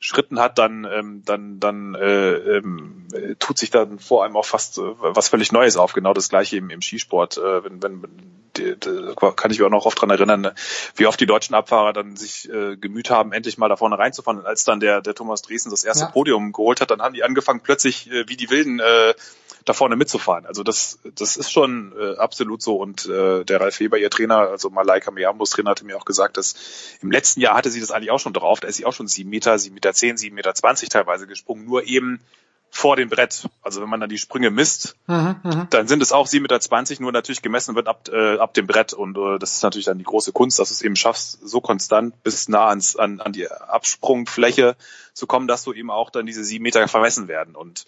S21: Schritten hat, dann, ähm, dann, dann äh, ähm, tut sich dann vor allem auch fast äh, was völlig Neues auf. Genau das gleiche im, im Skisport. Äh, wenn, wenn, die, die, kann ich mich auch noch oft dran erinnern, wie oft die deutschen Abfahrer dann sich äh, gemüht haben, endlich mal da vorne reinzufahren. Und als dann der, der Thomas Dresden das erste ja. Podium geholt hat, dann haben die angefangen plötzlich äh, wie die Wilden äh, da vorne mitzufahren. Also das, das ist schon äh, absolut so. Und äh, der Ralf Weber, ihr Trainer, also Malaika Miyambos Trainer, hatte mir auch gesagt, dass im letzten Jahr hatte sie das eigentlich auch schon drauf. Da ist sie auch schon sieben Meter, sieben Meter zehn, sieben Meter zwanzig teilweise gesprungen, nur eben vor dem Brett. Also wenn man dann die Sprünge misst, mhm, mhm. dann sind es auch sieben Meter, zwanzig, nur natürlich gemessen wird ab, äh, ab dem Brett. Und äh, das ist natürlich dann die große Kunst, dass du es eben schaffst, so konstant bis nah ans, an, an die Absprungfläche zu kommen, dass du eben auch dann diese sieben Meter vermessen werden. Und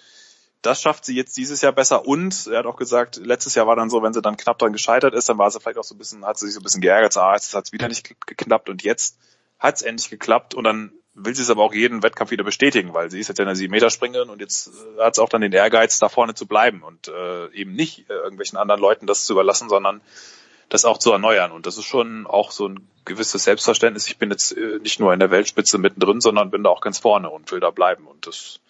S21: das schafft sie jetzt dieses Jahr besser und er hat auch gesagt, letztes Jahr war dann so, wenn sie dann knapp dran gescheitert ist, dann war sie vielleicht auch so ein bisschen, hat sie sich so ein bisschen geärgert, so, ah, jetzt hat es wieder nicht geklappt und jetzt hat es endlich geklappt und dann will sie es aber auch jeden Wettkampf wieder bestätigen, weil sie ist jetzt eine 7 Meter Springerin und jetzt äh, hat sie auch dann den Ehrgeiz, da vorne zu bleiben und äh, eben nicht äh, irgendwelchen anderen Leuten das zu überlassen, sondern das auch zu erneuern. Und das ist schon auch so ein gewisses Selbstverständnis. Ich bin jetzt äh, nicht nur in der Weltspitze mittendrin, sondern bin da auch ganz vorne und will da bleiben. Und das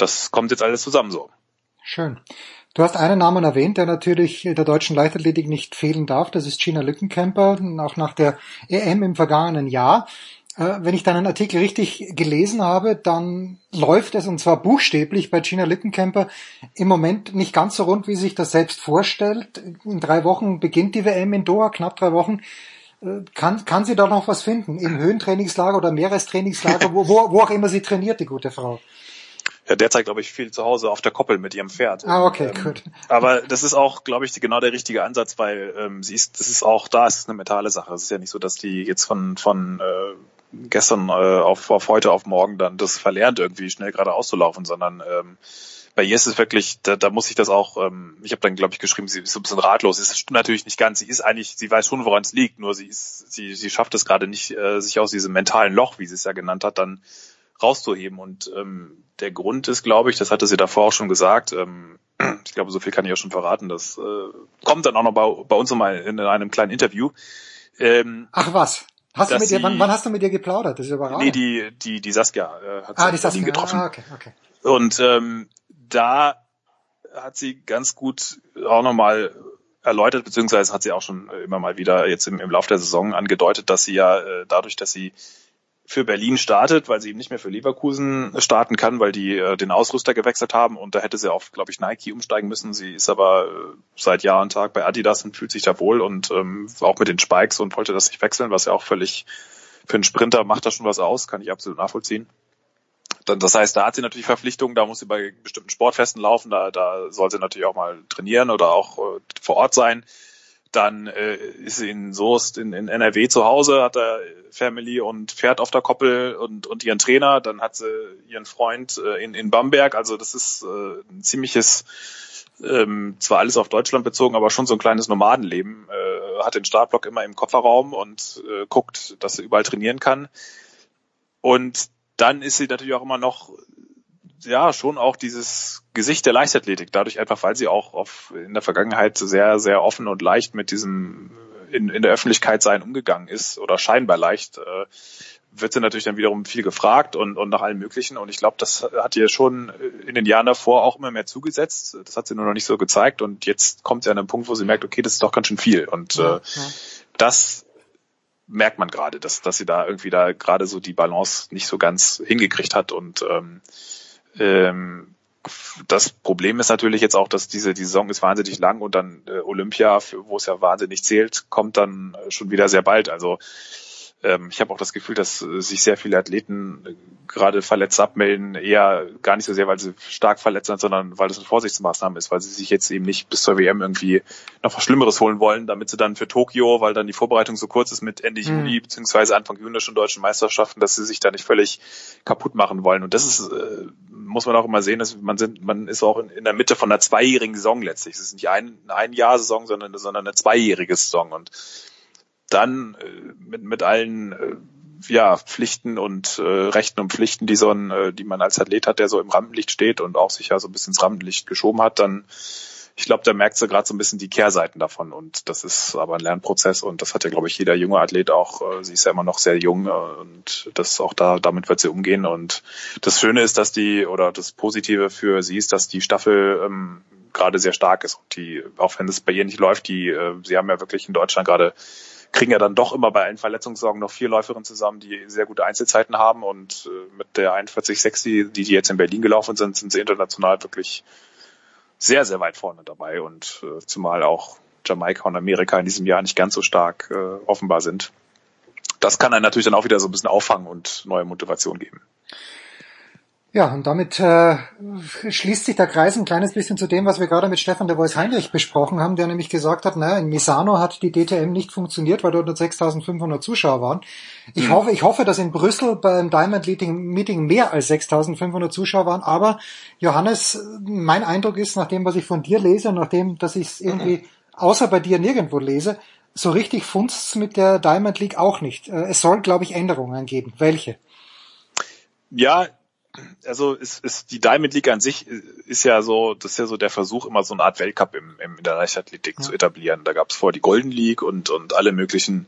S21: das kommt jetzt alles zusammen so.
S7: Schön. Du hast einen Namen erwähnt, der natürlich der deutschen Leichtathletik nicht fehlen darf. Das ist Gina Lückenkämper, auch nach der EM im vergangenen Jahr. Äh, wenn ich deinen Artikel richtig gelesen habe, dann läuft es, und zwar buchstäblich, bei Gina Lückenkämper im Moment nicht ganz so rund, wie sich das selbst vorstellt. In drei Wochen beginnt die WM in Doha, knapp drei Wochen. Äh, kann, kann sie da noch was finden? Im Höhentrainingslager oder Meerestrainingslager, (laughs) wo, wo, wo auch immer sie trainiert, die gute Frau?
S21: Ja, derzeit, glaube ich, viel zu Hause auf der Koppel mit ihrem Pferd.
S7: Ah, okay,
S21: ähm,
S7: gut.
S21: Aber das ist auch, glaube ich, genau der richtige Ansatz, weil ähm, sie ist, das ist auch, da ist es eine mentale Sache. Es ist ja nicht so, dass die jetzt von, von äh, gestern äh, auf, auf heute auf morgen dann das verlernt, irgendwie schnell geradeaus zu laufen, sondern ähm, bei ihr ist es wirklich, da, da muss ich das auch, ähm, ich habe dann, glaube ich, geschrieben, sie ist so ein bisschen ratlos. Es stimmt natürlich nicht ganz. Sie ist eigentlich, sie weiß schon, woran es liegt, nur sie ist, sie, sie schafft es gerade nicht, äh, sich aus diesem mentalen Loch, wie sie es ja genannt hat, dann rauszuheben. Und ähm, der Grund ist, glaube ich, das hatte sie davor auch schon gesagt, ähm, (clears throat) ich glaube, so viel kann ich auch schon verraten, das äh, kommt dann auch noch bei, bei uns nochmal in einem kleinen Interview. Ähm,
S7: Ach was? Hast du mit ihr, wann, wann hast du mit ihr geplaudert? Das ist überraschend.
S21: Nee, die, die, die Saskia äh, hat
S7: ah,
S21: sie
S7: die Saskia.
S21: Getroffen.
S7: Ah, okay, okay.
S21: Und ähm, da hat sie ganz gut auch nochmal erläutert, beziehungsweise hat sie auch schon immer mal wieder jetzt im, im Laufe der Saison angedeutet, dass sie ja äh, dadurch, dass sie für Berlin startet, weil sie eben nicht mehr für Leverkusen starten kann, weil die äh, den Ausrüster gewechselt haben und da hätte sie auf, glaube ich, Nike umsteigen müssen. Sie ist aber äh, seit Jahr und Tag bei Adidas und fühlt sich da wohl und ähm, auch mit den Spikes und wollte das nicht wechseln, was ja auch völlig für einen Sprinter macht das schon was aus, kann ich absolut nachvollziehen. Dann, das heißt, da hat sie natürlich Verpflichtungen, da muss sie bei bestimmten Sportfesten laufen, da, da soll sie natürlich auch mal trainieren oder auch äh, vor Ort sein. Dann äh, ist sie in Soest in, in NRW zu Hause, hat da Family und Pferd auf der Koppel und, und ihren Trainer. Dann hat sie ihren Freund äh, in, in Bamberg. Also das ist äh, ein ziemliches, ähm, zwar alles auf Deutschland bezogen, aber schon so ein kleines Nomadenleben. Äh, hat den Startblock immer im Kofferraum und äh, guckt, dass sie überall trainieren kann. Und dann ist sie natürlich auch immer noch ja schon auch dieses Gesicht der Leichtathletik, dadurch einfach, weil sie auch auf, in der Vergangenheit sehr, sehr offen und leicht mit diesem in, in der Öffentlichkeit sein umgegangen ist oder scheinbar leicht, äh, wird sie natürlich dann wiederum viel gefragt und, und nach allem Möglichen. Und ich glaube, das hat ihr schon in den Jahren davor auch immer mehr zugesetzt. Das hat sie nur noch nicht so gezeigt. Und jetzt kommt sie an einen Punkt, wo sie merkt, okay, das ist doch ganz schön viel. Und äh, das merkt man gerade, dass, dass sie da irgendwie da gerade so die Balance nicht so ganz hingekriegt hat. Und ähm, ähm, das Problem ist natürlich jetzt auch, dass diese die Saison ist wahnsinnig lang und dann äh, Olympia, wo es ja wahnsinnig zählt, kommt dann schon wieder sehr bald. Also ich habe auch das Gefühl, dass äh, sich sehr viele Athleten äh, gerade verletzt abmelden, eher gar nicht so sehr, weil sie stark verletzt sind, sondern weil das eine Vorsichtsmaßnahme ist, weil sie sich jetzt eben nicht bis zur WM irgendwie noch was Schlimmeres holen wollen, damit sie dann für Tokio, weil dann die Vorbereitung so kurz ist mit Ende
S7: Mhm.
S21: Juli beziehungsweise Anfang Juni schon deutschen Meisterschaften, dass sie sich da nicht völlig kaputt machen wollen. Und das ist, äh, muss man auch immer sehen, dass man sind, man ist auch in, in der Mitte von einer zweijährigen Saison letztlich. Es ist nicht ein, eine ein Jahr Saison, sondern, sondern eine zweijährige Saison. Und dann äh, mit, mit allen äh, ja, Pflichten und äh, Rechten und Pflichten, die so ein, äh, die man als Athlet hat, der so im Rampenlicht steht und auch sich ja so ein bisschen ins Rampenlicht geschoben hat, dann ich glaube, da merkt sie gerade so ein bisschen die Kehrseiten davon und das ist aber ein Lernprozess und das hat ja, glaube ich, jeder junge Athlet auch. Äh, sie ist ja immer noch sehr jung äh, und das auch da, damit wird sie umgehen und das Schöne ist, dass die oder das Positive für sie ist, dass die Staffel ähm, gerade sehr stark ist und die, auch wenn es bei ihr nicht läuft, die, äh, sie haben ja wirklich in Deutschland gerade kriegen ja dann doch immer bei allen Verletzungssorgen noch vier Läuferinnen zusammen, die sehr gute Einzelzeiten haben und äh, mit der 41,6, die, die jetzt in Berlin gelaufen sind, sind sie international wirklich sehr, sehr weit vorne dabei und äh, zumal auch Jamaika und Amerika in diesem Jahr nicht ganz so stark äh, offenbar sind. Das kann einen natürlich dann auch wieder so ein bisschen auffangen und neue Motivation geben.
S7: Ja, und damit äh, schließt sich der Kreis ein kleines bisschen zu dem, was wir gerade mit Stefan de Vois Heinrich besprochen haben, der nämlich gesagt hat, naja, in Misano hat die DTM nicht funktioniert, weil dort nur 6.500 Zuschauer waren. Ich
S21: Mhm.
S7: hoffe, ich hoffe, dass in Brüssel beim Diamond Meeting, Meeting mehr als 6.500 Zuschauer waren. Aber Johannes, mein Eindruck ist, nach dem, was ich von dir lese und nach dem, dass ich es irgendwie außer bei dir nirgendwo lese, so richtig funzt mit der Diamond League auch nicht. Äh, Es soll, glaube ich, Änderungen geben. Welche?
S21: Ja, also ist, ist die Diamond League an sich ist ja so, das ist ja so der Versuch, immer so eine Art Weltcup im, im, in der Leichtathletik zu etablieren. Da gab es vor die Golden League und, und alle möglichen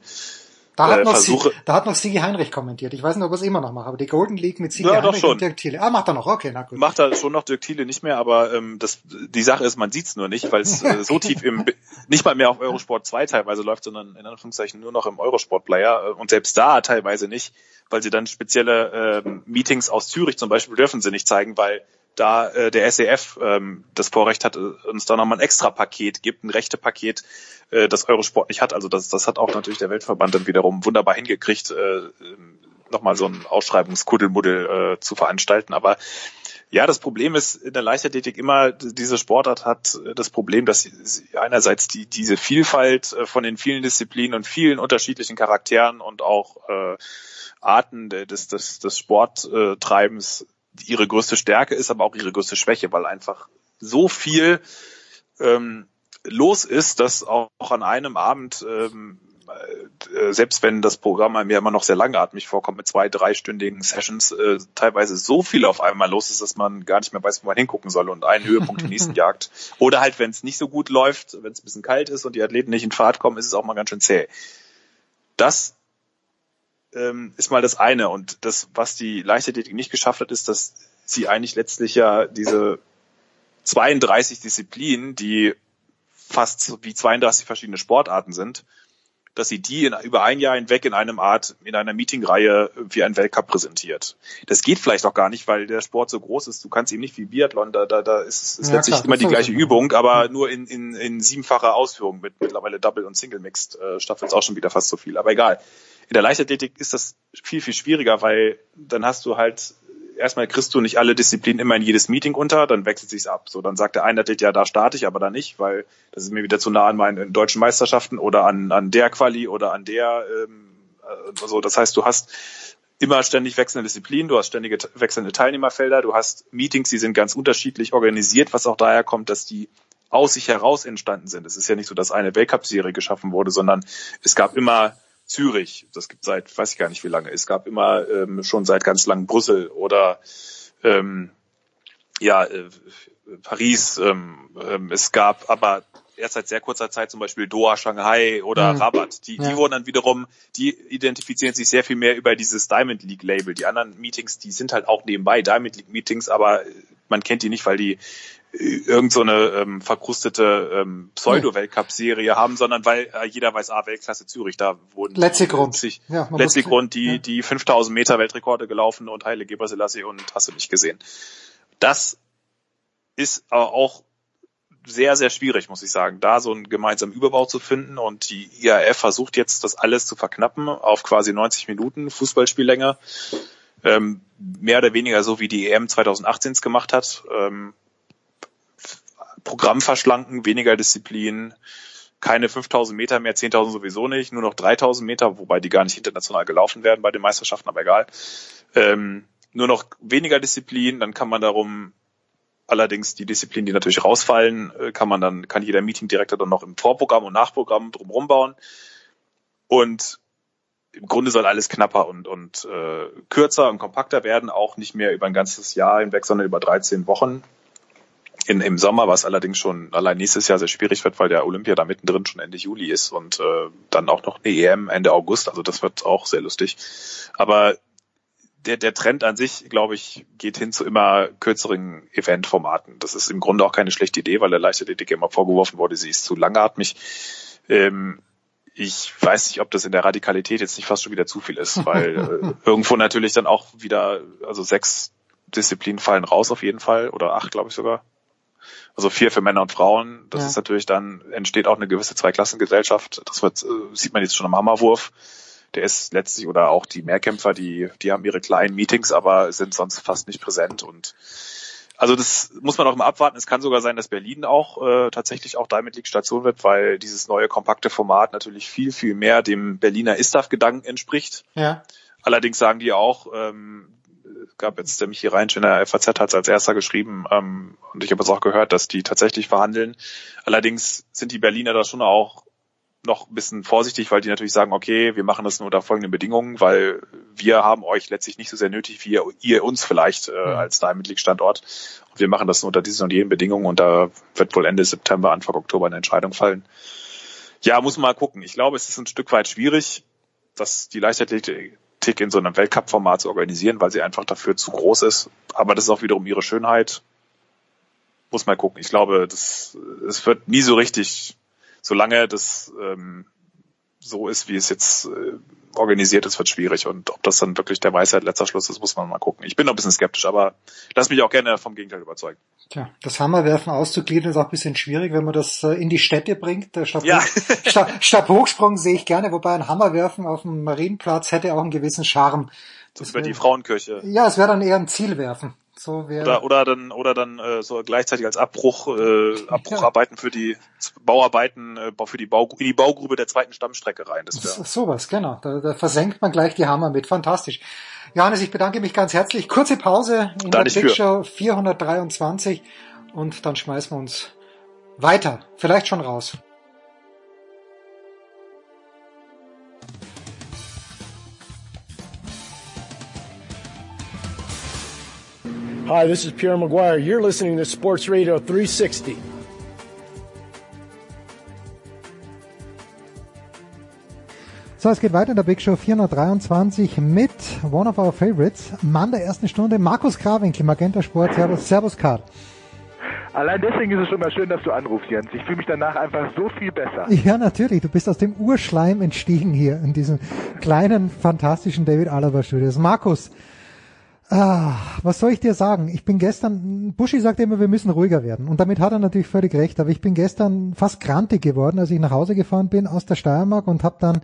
S7: Da hat,
S21: äh,
S7: noch
S21: versuche.
S7: Sie, da hat noch Sigi Heinrich kommentiert. Ich weiß nicht, ob er es immer noch macht, aber die Golden League mit Sigi
S21: Ja,
S7: Heinrich
S21: schon.
S7: und Dirk Thiele. Ah, macht er noch. Okay, na gut.
S21: Macht er schon noch Dirk Thiele nicht mehr, aber ähm, das, die Sache ist, man sieht's nur nicht, weil es äh, so (laughs) tief im, nicht mal mehr auf Eurosport 2 teilweise läuft, sondern in Anführungszeichen nur noch im Eurosport-Player äh, und selbst da teilweise nicht, weil sie dann spezielle ähm, Meetings aus Zürich zum Beispiel dürfen sie nicht zeigen, weil da äh, der SEF ähm, das Vorrecht hat, äh, uns da nochmal ein extra Paket gibt, ein rechte Paket, äh, das Eurosport nicht hat. Also das, das hat auch natürlich der Weltverband dann wiederum wunderbar hingekriegt, äh, nochmal so ein Ausschreibungskuddelmuddel äh, zu veranstalten. Aber ja, das Problem ist in der Leichtathletik immer, diese Sportart hat das Problem, dass sie einerseits die, diese Vielfalt äh, von den vielen Disziplinen und vielen unterschiedlichen Charakteren und auch äh, Arten de- des, des, des Sporttreibens ihre größte Stärke ist, aber auch ihre größte Schwäche, weil einfach so viel ähm, los ist, dass auch an einem Abend, ähm, äh, selbst wenn das Programm mir immer noch sehr langatmig vorkommt mit zwei, dreistündigen Sessions, äh, teilweise so viel auf einmal los ist, dass man gar nicht mehr weiß, wo man hingucken soll und einen Höhepunkt den nächsten (laughs) jagt. Oder halt, wenn es nicht so gut läuft, wenn es ein bisschen kalt ist und die Athleten nicht in Fahrt kommen, ist es auch mal ganz schön zäh. Das ähm, ist mal das eine. Und das, was die Leichtathletik nicht geschafft hat, ist, dass sie eigentlich letztlich ja diese 32 Disziplinen, die fast wie 32 verschiedene Sportarten sind, dass sie die in, über ein Jahr hinweg in einem Art, in einer Meetingreihe wie ein Weltcup präsentiert. Das geht vielleicht auch gar nicht, weil der Sport so groß ist. Du kannst eben nicht wie Biathlon, da, da, da ist, ist
S7: Ja,
S21: letztlich
S7: klar,
S21: immer die gleiche. Übung, aber nur in, in, in siebenfacher Ausführung mit mittlerweile Double und Single Mixed äh, staffelt es auch schon wieder fast so viel. Aber egal. In der Leichtathletik ist das viel, viel schwieriger, weil dann hast du halt erstmal kriegst du nicht alle Disziplinen immer in jedes Meeting unter, dann wechselt sich's ab. So, dann sagt der eine Athlet, ja, da starte ich, aber da nicht, weil das ist mir wieder zu nah an meinen deutschen Meisterschaften oder an, an der Quali oder an der, ähm, äh, so. Das heißt, du hast immer ständig wechselnde Disziplinen, du hast ständige wechselnde Teilnehmerfelder, du hast Meetings, die sind ganz unterschiedlich organisiert, was auch daher kommt, dass die aus sich heraus entstanden sind. Es ist ja nicht so, dass eine Weltcup-Serie geschaffen wurde, sondern es gab immer Zürich, das gibt seit, weiß ich gar nicht wie lange, es gab immer ähm, schon seit ganz lang Brüssel oder ähm, ja, äh, Paris, ähm, ähm, es gab aber erst seit sehr kurzer Zeit zum Beispiel Doha, Shanghai oder
S7: Mhm.
S21: Rabat. Die,
S7: Ja.
S21: die wurden dann wiederum, die identifizieren sich sehr viel mehr über dieses Diamond League Label. Die anderen Meetings, die sind halt auch nebenbei Diamond League Meetings, aber man kennt die nicht, weil die irgend so eine ähm, verkrustete ähm, Pseudo-Weltcup-Serie haben, sondern weil äh, jeder weiß, ah, Weltklasse Zürich, da wurden
S7: Letzte Grund.
S21: sich
S7: Ja, muss-
S21: Grund die, die 5000 Meter Weltrekorde gelaufen und Heile Gebrselassie und hast du nicht gesehen. Das ist aber auch sehr, sehr schwierig, muss ich sagen, da so einen gemeinsamen Überbau zu finden und die IAF versucht jetzt, das alles zu verknappen auf quasi 90 Minuten Fußballspiellänge. Ähm, mehr oder weniger so wie die EM 2018 es gemacht hat. Ähm, Programm verschlanken, weniger Disziplin, keine 5000 Meter mehr, 10.000 sowieso nicht, nur noch 3000 Meter, wobei die gar nicht international gelaufen werden bei den Meisterschaften, aber egal. Ähm, nur noch weniger Disziplin, dann kann man darum allerdings die Disziplinen, die natürlich rausfallen, äh, kann man dann, kann jeder Meetingdirektor dann noch im Vorprogramm und Nachprogramm drumherum bauen. Und im Grunde soll alles knapper und, und äh, kürzer und kompakter werden, auch nicht mehr über ein ganzes Jahr hinweg, sondern über 13 Wochen in, im Sommer, was allerdings schon allein nächstes Jahr sehr schwierig wird, weil der Olympia da mittendrin schon Ende Juli ist und äh, dann auch noch eine EM Ende August. Also das wird auch sehr lustig. Aber der, der Trend an sich, glaube ich, geht hin zu immer kürzeren Eventformaten. Das ist im Grunde auch keine schlechte Idee, weil der Leichtathletik immer vorgeworfen wurde, sie ist zu langatmig. Ähm, ich weiß nicht, ob das in der Radikalität jetzt nicht fast schon wieder zu viel ist, weil äh, (laughs) irgendwo natürlich dann auch wieder, also sechs Disziplinen fallen raus auf jeden Fall oder acht, glaube ich sogar. Also vier für Männer und Frauen. Das
S7: Ja.
S21: ist natürlich dann, entsteht auch eine gewisse Zweiklassengesellschaft. Das wird, äh, sieht man jetzt schon am Hammerwurf. Der ist letztlich, oder auch die Mehrkämpfer, die, die haben ihre kleinen Meetings, aber sind sonst fast nicht präsent und also das muss man auch immer abwarten. Es kann sogar sein, dass Berlin auch äh, tatsächlich auch Diamond League Station wird, weil dieses neue kompakte Format natürlich viel, viel mehr dem Berliner Istaf-Gedanken entspricht.
S7: Ja.
S21: Allerdings sagen die auch, ähm, gab jetzt der Michi Reinsch in der FAZ hat es als erster geschrieben ähm, und ich habe es auch gehört, dass die tatsächlich verhandeln. Allerdings sind die Berliner da schon auch noch ein bisschen vorsichtig, weil die natürlich sagen, okay, wir machen das nur unter folgenden Bedingungen, weil wir haben euch letztlich nicht so sehr nötig, wie ihr, ihr uns vielleicht äh, als Diamond League Standort. Und wir machen das nur unter diesen und jenen Bedingungen und da wird wohl Ende September, Anfang Oktober eine Entscheidung fallen. Ja, muss man mal gucken. Ich glaube, es ist ein Stück weit schwierig. das die Leichtathletik in so einem Weltcup-Format zu organisieren, weil sie einfach dafür zu groß ist. Aber das ist auch wiederum ihre Schönheit. Muss mal gucken. Ich glaube, das, es wird nie so richtig, solange das ähm, so ist, wie es jetzt äh, organisiert ist, wird schwierig. Und ob das dann wirklich der Weisheit letzter Schluss ist, muss man mal gucken. Ich bin noch ein bisschen skeptisch, aber lass mich auch gerne vom Gegenteil überzeugen.
S7: Tja, das Hammerwerfen auszugliedern ist auch ein bisschen schwierig, wenn man das äh, in die Städte bringt. Der Stab,
S21: Ja. (laughs)
S7: Stab, Stabhochsprung sehe ich gerne, wobei ein Hammerwerfen auf dem Marienplatz hätte auch einen gewissen Charme.
S21: Das über die Frauenkirche.
S7: Ja, es wäre dann eher ein Zielwerfen. So wäre
S21: Oder, oder dann, oder dann äh, so gleichzeitig als Abbruch, äh, Abbrucharbeiten für die Bauarbeiten, äh, für die, Bau, in die Baugrube der zweiten Stammstrecke rein. Das
S7: So-
S21: wäre
S7: Sowas, genau. Da, da versenkt man gleich die Hammer mit. Fantastisch. Johannes, ich bedanke mich ganz herzlich. Kurze Pause in
S21: Da
S7: der Big. Show 423 und dann schmeißen wir uns weiter. Vielleicht schon raus.
S22: Hi, this is Pierre Maguire. You're listening to Sports Radio 360.
S7: So, es geht weiter in der Big Show 423 mit One of Our Favorites, Mann der ersten Stunde, Markus Krawinkel, Magenta Sport. Servus, Servus Karl.
S23: Allein deswegen ist es schon mal schön, dass du anrufst, Jens. Ich fühle mich danach einfach so viel besser. (laughs)
S7: Ja, natürlich. Du bist aus dem Urschleim entstiegen hier in diesem kleinen, fantastischen David Alaba Studios. Markus, ah, was soll ich dir sagen? Ich bin gestern, Buschi sagt immer, wir müssen ruhiger werden. Und damit hat er natürlich völlig recht. Aber ich bin gestern fast grantig geworden, als ich nach Hause gefahren bin aus der Steiermark und habe dann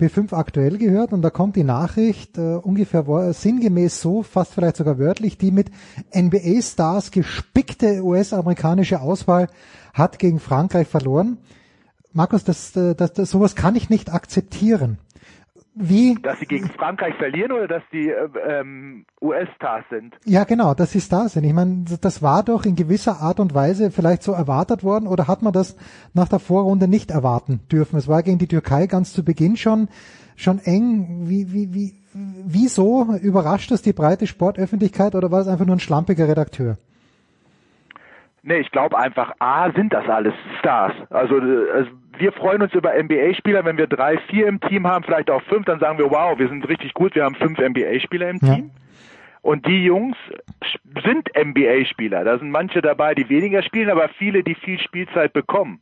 S7: B5 aktuell gehört. Und da kommt die Nachricht, äh, ungefähr sinngemäß so, fast vielleicht sogar wörtlich, die mit NBA-Stars gespickte US-amerikanische Auswahl hat gegen Frankreich verloren. Markus, das, äh, das, das, sowas kann ich nicht akzeptieren. Wie,
S23: Dass sie gegen Frankreich verlieren oder dass die äh, ähm, US-Stars sind?
S7: ja genau, dass sie Stars sind. Ich meine, das war doch in gewisser Art und Weise vielleicht so erwartet worden oder hat man das nach der Vorrunde nicht erwarten dürfen? Es war gegen die Türkei ganz zu Beginn schon, schon eng. Wie, wie, wie, wieso überrascht das die breite Sportöffentlichkeit oder war es einfach nur ein schlampiger Redakteur?
S23: Nee, ich glaube einfach, A, sind das alles Stars. Also, äh, also wir freuen uns über NBA-Spieler, wenn wir drei, vier im Team haben, vielleicht auch fünf, dann sagen wir, wow, wir sind richtig gut, wir haben fünf NBA-Spieler im
S7: Ja.
S23: Team. Und die Jungs sind NBA-Spieler. Da sind manche dabei, die weniger spielen, aber viele, die viel Spielzeit bekommen.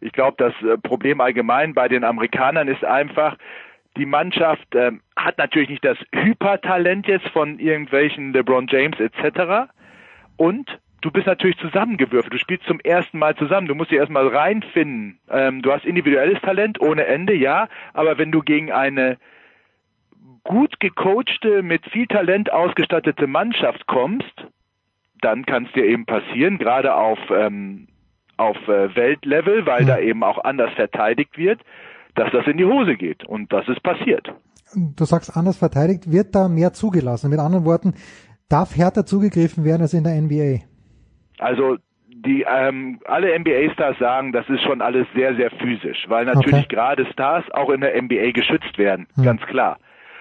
S23: Ich glaube, das äh, Problem allgemein bei den Amerikanern ist einfach, die Mannschaft ähm, hat natürlich nicht das Hypertalent jetzt von irgendwelchen LeBron James etc. Und du bist natürlich zusammengewürfelt. Du spielst zum ersten Mal zusammen. Du musst dich erstmal reinfinden. Ähm, du hast individuelles Talent ohne Ende, ja. Aber wenn du gegen eine gut gecoachte, mit viel Talent ausgestattete Mannschaft kommst, dann kann es dir eben passieren, gerade auf, ähm, auf äh, Weltlevel, weil da eben auch anders verteidigt wird, dass das in die Hose geht. Und das ist passiert.
S7: Du sagst anders verteidigt, wird da mehr zugelassen? Mit anderen Worten, darf härter zugegriffen werden als in der NBA?
S23: Also die ähm, alle NBA-Stars sagen, das ist schon alles sehr, sehr physisch, weil natürlich
S7: Okay.
S23: gerade Stars auch in der NBA geschützt werden,
S7: Hm.
S23: ganz klar.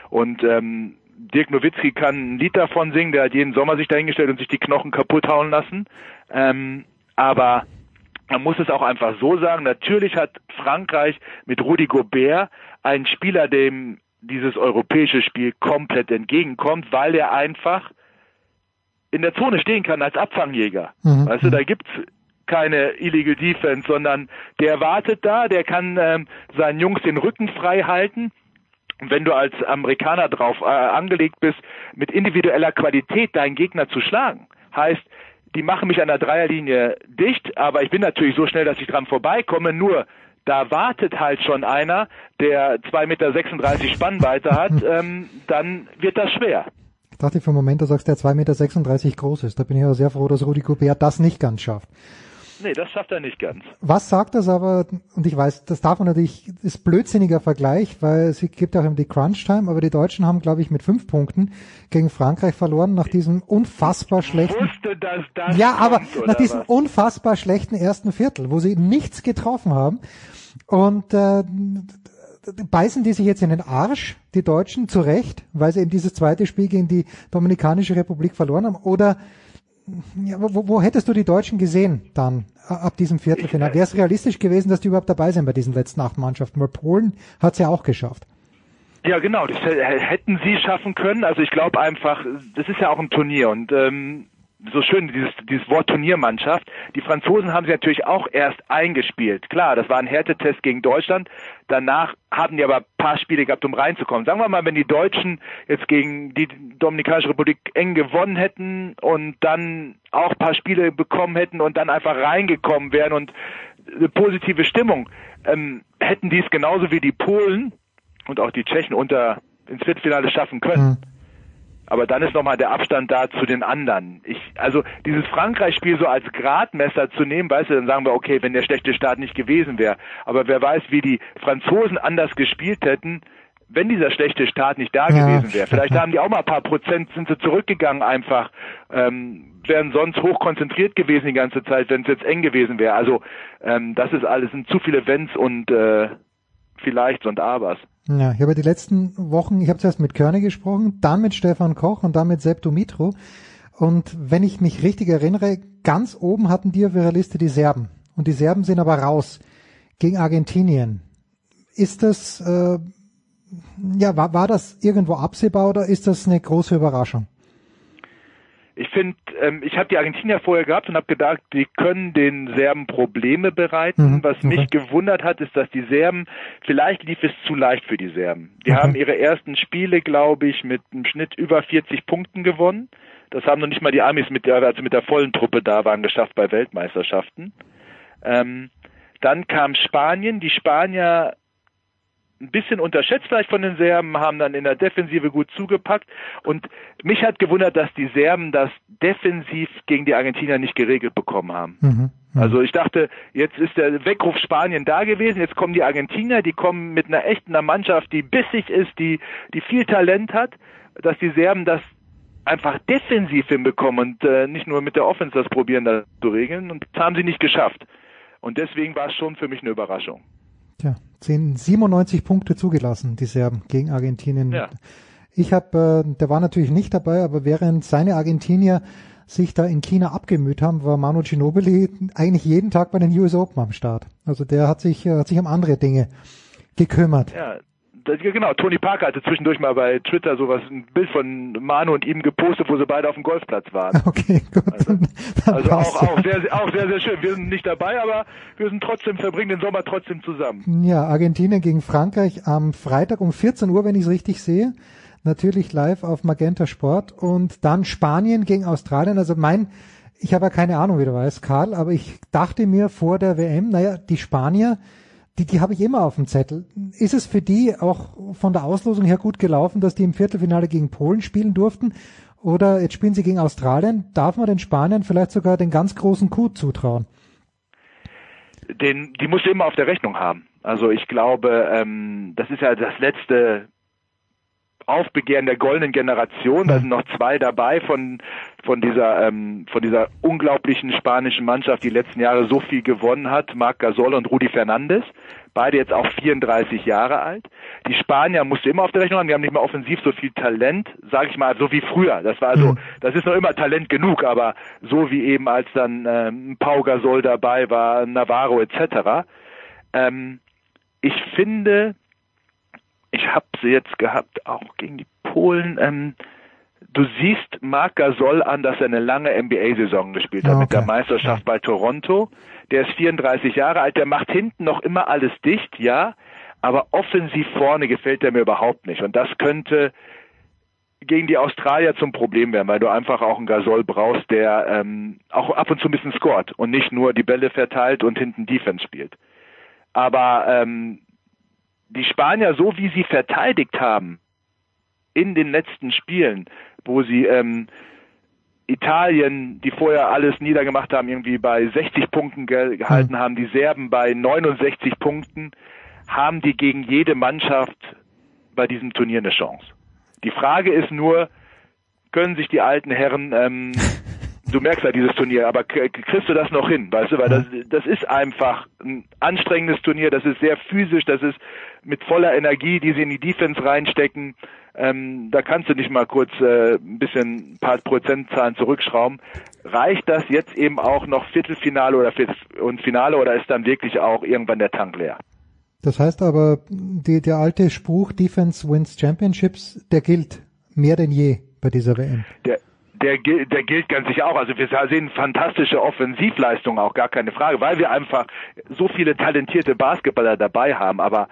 S23: Und ähm, Dirk Nowitzki kann ein Lied davon singen, der hat jeden Sommer sich dahingestellt und sich die Knochen kaputt hauen lassen. Ähm, aber man muss es auch einfach so sagen, natürlich hat Frankreich mit Rudi Gobert einen Spieler, dem dieses europäische Spiel komplett entgegenkommt, weil er einfach in der Zone stehen kann als Abfangjäger.
S7: Mhm.
S23: Weißt du, da gibt's keine Illegal Defense, sondern der wartet da, der kann ähm, seinen Jungs den Rücken frei halten. Und wenn du als Amerikaner drauf äh, angelegt bist, mit individueller Qualität deinen Gegner zu schlagen, heißt, die machen mich an der Dreierlinie dicht, aber ich bin natürlich so schnell, dass ich dran vorbeikomme, nur da wartet halt schon einer, der 2,36 Meter Spannweite hat, (laughs) ähm, dann wird das schwer.
S7: Ich dachte für einen Moment, du sagst, der 2,36 Meter groß ist. Da bin ich aber sehr froh, dass Rudi Gobert das nicht ganz schafft.
S23: Nee, das schafft er nicht ganz.
S7: Was sagt das aber, und ich weiß, das darf man natürlich, ist blödsinniger Vergleich, weil es gibt auch immer die Crunch-Time, aber die Deutschen haben, glaube ich, mit fünf Punkten gegen Frankreich verloren nach diesem unfassbar schlechten,
S23: Wusste, dass das
S7: ja, aber
S23: kommt,
S7: nach diesem
S23: was?
S7: unfassbar schlechten ersten Viertel, wo sie nichts getroffen haben und äh, beißen die sich jetzt in den Arsch, die Deutschen, zu Recht, weil sie eben dieses zweite Spiel gegen die Dominikanische Republik verloren haben, oder ja, wo, wo hättest du die Deutschen gesehen dann ab diesem Viertelfinale? Wäre es realistisch gewesen, dass die überhaupt dabei sind bei diesen letzten acht Mannschaften? Weil Polen hat es ja auch geschafft.
S23: Ja, genau, das hätten sie schaffen können. Also ich glaube einfach, das ist ja auch ein Turnier und ähm, so schön dieses, dieses Wort Turniermannschaft. Die Franzosen haben sie natürlich auch erst eingespielt. Klar, das war ein Härtetest gegen Deutschland. Danach hatten die aber ein paar Spiele gehabt, um reinzukommen. Sagen wir mal, wenn die Deutschen jetzt gegen die Dominikanische Republik eng gewonnen hätten und dann auch ein paar Spiele bekommen hätten und dann einfach reingekommen wären und eine positive Stimmung, ähm, hätten die es genauso wie die Polen und auch die Tschechen unter ins Viertelfinale schaffen können. Aber dann ist nochmal der Abstand da zu den anderen. Ich, also dieses Frankreich-Spiel so als Gradmesser zu nehmen, weißt du, dann sagen wir, okay, wenn der schlechte Start nicht gewesen wäre. Aber wer weiß, wie die Franzosen anders gespielt hätten, wenn dieser schlechte Start nicht da
S7: Ja.
S23: gewesen wäre. Vielleicht haben die auch mal ein paar Prozent, sind sie zurückgegangen einfach, ähm, wären sonst hoch konzentriert gewesen die ganze Zeit, wenn es jetzt eng gewesen wäre. Also ähm, das ist alles, sind zu viele Wenns und äh, vielleicht und Abers.
S7: Ja, ich habe die letzten Wochen, ich habe zuerst mit Körne gesprochen, dann mit Stefan Koch und dann mit Sepp Dumitro. Und wenn ich mich richtig erinnere, ganz oben hatten die auf ihrer Liste die Serben. Und die Serben sind aber raus gegen Argentinien. Ist das, äh, ja, war, war das irgendwo absehbar oder ist das eine große Überraschung?
S23: Ich finde, ähm, ich habe die Argentinier vorher gehabt und habe gedacht, die können den Serben Probleme bereiten.
S7: Mhm,
S23: Was
S7: okay.
S23: mich gewundert hat, ist, dass die Serben, vielleicht lief es zu leicht für die Serben. Die haben ihre ersten Spiele, glaube ich, mit einem Schnitt über 40 Punkten gewonnen. Das haben noch nicht mal die Amis mit der, also mit der vollen Truppe da waren, geschafft bei Weltmeisterschaften. Ähm, dann kam Spanien. Die Spanier ein bisschen unterschätzt vielleicht von den Serben, haben dann in der Defensive gut zugepackt. Und mich hat gewundert, dass die Serben das defensiv gegen die Argentinier nicht geregelt bekommen haben.
S7: Mhm.
S23: Also ich dachte, jetzt ist der Weckruf Spanien da gewesen, jetzt kommen die Argentinier, die kommen mit einer echten Mannschaft, die bissig ist, die, die viel Talent hat, dass die Serben das einfach defensiv hinbekommen und äh, nicht nur mit der Offense das probieren, das zu regeln. Und das haben sie nicht geschafft. Und deswegen war es schon für mich eine Überraschung.
S7: Tja, 10, 97 Punkte zugelassen, die Serben gegen Argentinien.
S23: Ja.
S7: Ich habe, äh, der war natürlich nicht dabei, aber während seine Argentinier sich da in China abgemüht haben, war Manu Ginobili eigentlich jeden Tag bei den US Open am Start. Also der hat sich, äh, hat sich um andere Dinge gekümmert.
S23: Ja, das, ja, genau. Tony Parker hatte zwischendurch mal bei Twitter sowas, ein Bild von Manu und ihm gepostet, wo sie beide auf dem Golfplatz waren. (laughs)
S7: Okay, gut.
S23: Also
S7: passt
S23: auch, auch, sehr, auch sehr, sehr schön. Wir sind nicht dabei, aber wir sind trotzdem, verbringen den Sommer trotzdem zusammen.
S7: Ja, Argentinien gegen Frankreich am Freitag um 14 Uhr, wenn ich es richtig sehe. Natürlich live auf Magenta Sport. Und dann Spanien gegen Australien. Also mein, ich habe ja keine Ahnung, wie du weißt, Karl, aber ich dachte mir vor der WM, naja, die Spanier, die, die habe ich immer auf dem Zettel. Ist es für die auch von der Auslosung her gut gelaufen, dass die im Viertelfinale gegen Polen spielen durften? Oder jetzt spielen sie gegen Australien. Darf man den Spaniern vielleicht sogar den ganz großen Coup zutrauen?
S23: Den, die musst du immer auf der Rechnung haben. Also ich glaube, ähm, das ist ja das letzte Aufbegehren der goldenen Generation. Da sind noch zwei dabei von von dieser ähm, von dieser unglaublichen spanischen Mannschaft, die letzten Jahre so viel gewonnen hat. Marc Gasol und Rudi Fernandes, beide jetzt auch 34 Jahre alt. Die Spanier musst du immer auf der Rechnung haben. Die haben nicht mehr offensiv so viel Talent, sage ich mal, so wie früher. Das war also, das ist noch immer Talent genug, aber so wie eben als dann ähm, Pau Gasol dabei war, Navarro etc. Ähm, ich finde, ich habe sie jetzt gehabt, auch gegen die Polen. Ähm, du siehst Marc Gasol an, dass er eine lange NBA-Saison gespielt hat
S7: Ah,
S23: mit der
S7: okay.
S23: Meisterschaft bei Toronto. Der ist 34 Jahre alt, der macht hinten noch immer alles dicht, ja, aber offensiv vorne gefällt er mir überhaupt nicht. Und das könnte gegen die Australier zum Problem werden, weil du einfach auch einen Gasol brauchst, der ähm, auch ab und zu ein bisschen scored und nicht nur die Bälle verteilt und hinten Defense spielt. Aber ähm, die Spanier, so wie sie verteidigt haben in den letzten Spielen, wo sie ähm, Italien, die vorher alles niedergemacht haben, irgendwie bei 60 Punkten ge gehalten haben, die Serben bei 69 Punkten, haben die gegen jede Mannschaft bei diesem Turnier eine Chance. Die Frage ist nur, können sich die alten Herren, ähm, du merkst ja dieses Turnier, aber kriegst du das noch hin, weißt du, weil das, das ist einfach ein anstrengendes Turnier, das ist sehr physisch, das ist mit voller Energie, die sie in die Defense reinstecken, ähm, da kannst du nicht mal kurz äh, ein bisschen ein paar Prozentzahlen zurückschrauben. Reicht das jetzt eben auch noch Viertelfinale oder Viertel und Finale oder ist dann wirklich auch irgendwann der Tank leer?
S7: Das heißt aber, die, der alte Spruch Defense wins Championships, der gilt mehr denn je bei dieser WM.
S23: Der, der, der gilt ganz sicher auch. Also wir sehen fantastische Offensivleistungen, auch gar keine Frage, weil wir einfach so viele talentierte Basketballer dabei haben. Aber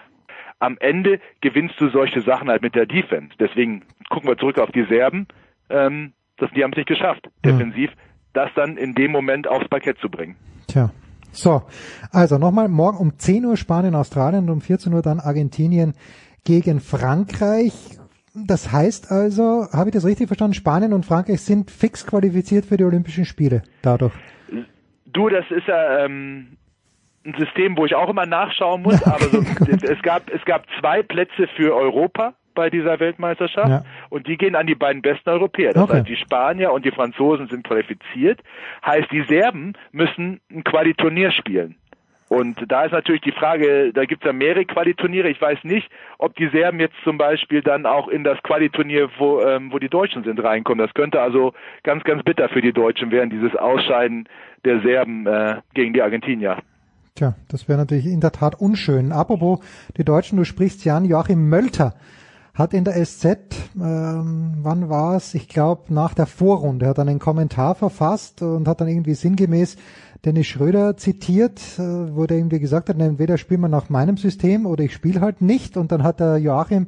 S23: am Ende gewinnst du solche Sachen halt mit der Defense. Deswegen gucken wir zurück auf die Serben. Ähm, das, die haben es nicht geschafft, defensiv, das dann in dem Moment aufs Parkett zu bringen.
S7: Tja. So, also nochmal, morgen um 10 Uhr Spanien, Australien und um 14 Uhr dann Argentinien gegen Frankreich. Das heißt also, habe ich das richtig verstanden, Spanien und Frankreich sind fix qualifiziert für die Olympischen Spiele dadurch.
S23: Du, das ist ja ähm, ein System, wo ich auch immer nachschauen muss, aber so, (laughs) es gab es gab zwei Plätze für Europa bei dieser Weltmeisterschaft
S7: Ja.
S23: und die gehen an die beiden besten Europäer. Das
S7: Okay.
S23: heißt, die Spanier und die Franzosen sind qualifiziert. Heißt, die Serben müssen ein Qualiturnier spielen. Und da ist natürlich die Frage, da gibt es ja mehrere Qualiturniere. Ich weiß nicht, ob die Serben jetzt zum Beispiel dann auch in das Qualiturnier, wo, ähm, wo die Deutschen sind, reinkommen. Das könnte also ganz, ganz bitter für die Deutschen werden, dieses Ausscheiden der Serben äh, gegen die Argentinier.
S7: Tja, das wäre natürlich in der Tat unschön. Apropos die Deutschen, du sprichst Jan Joachim Mölter hat in der SZ, ähm, wann war es? Ich glaube nach der Vorrunde, hat dann einen Kommentar verfasst und hat dann irgendwie sinngemäß Dennis Schröder zitiert, äh, wo der irgendwie gesagt hat, entweder spielen wir nach meinem System oder ich spiele halt nicht. Und dann hat der Joachim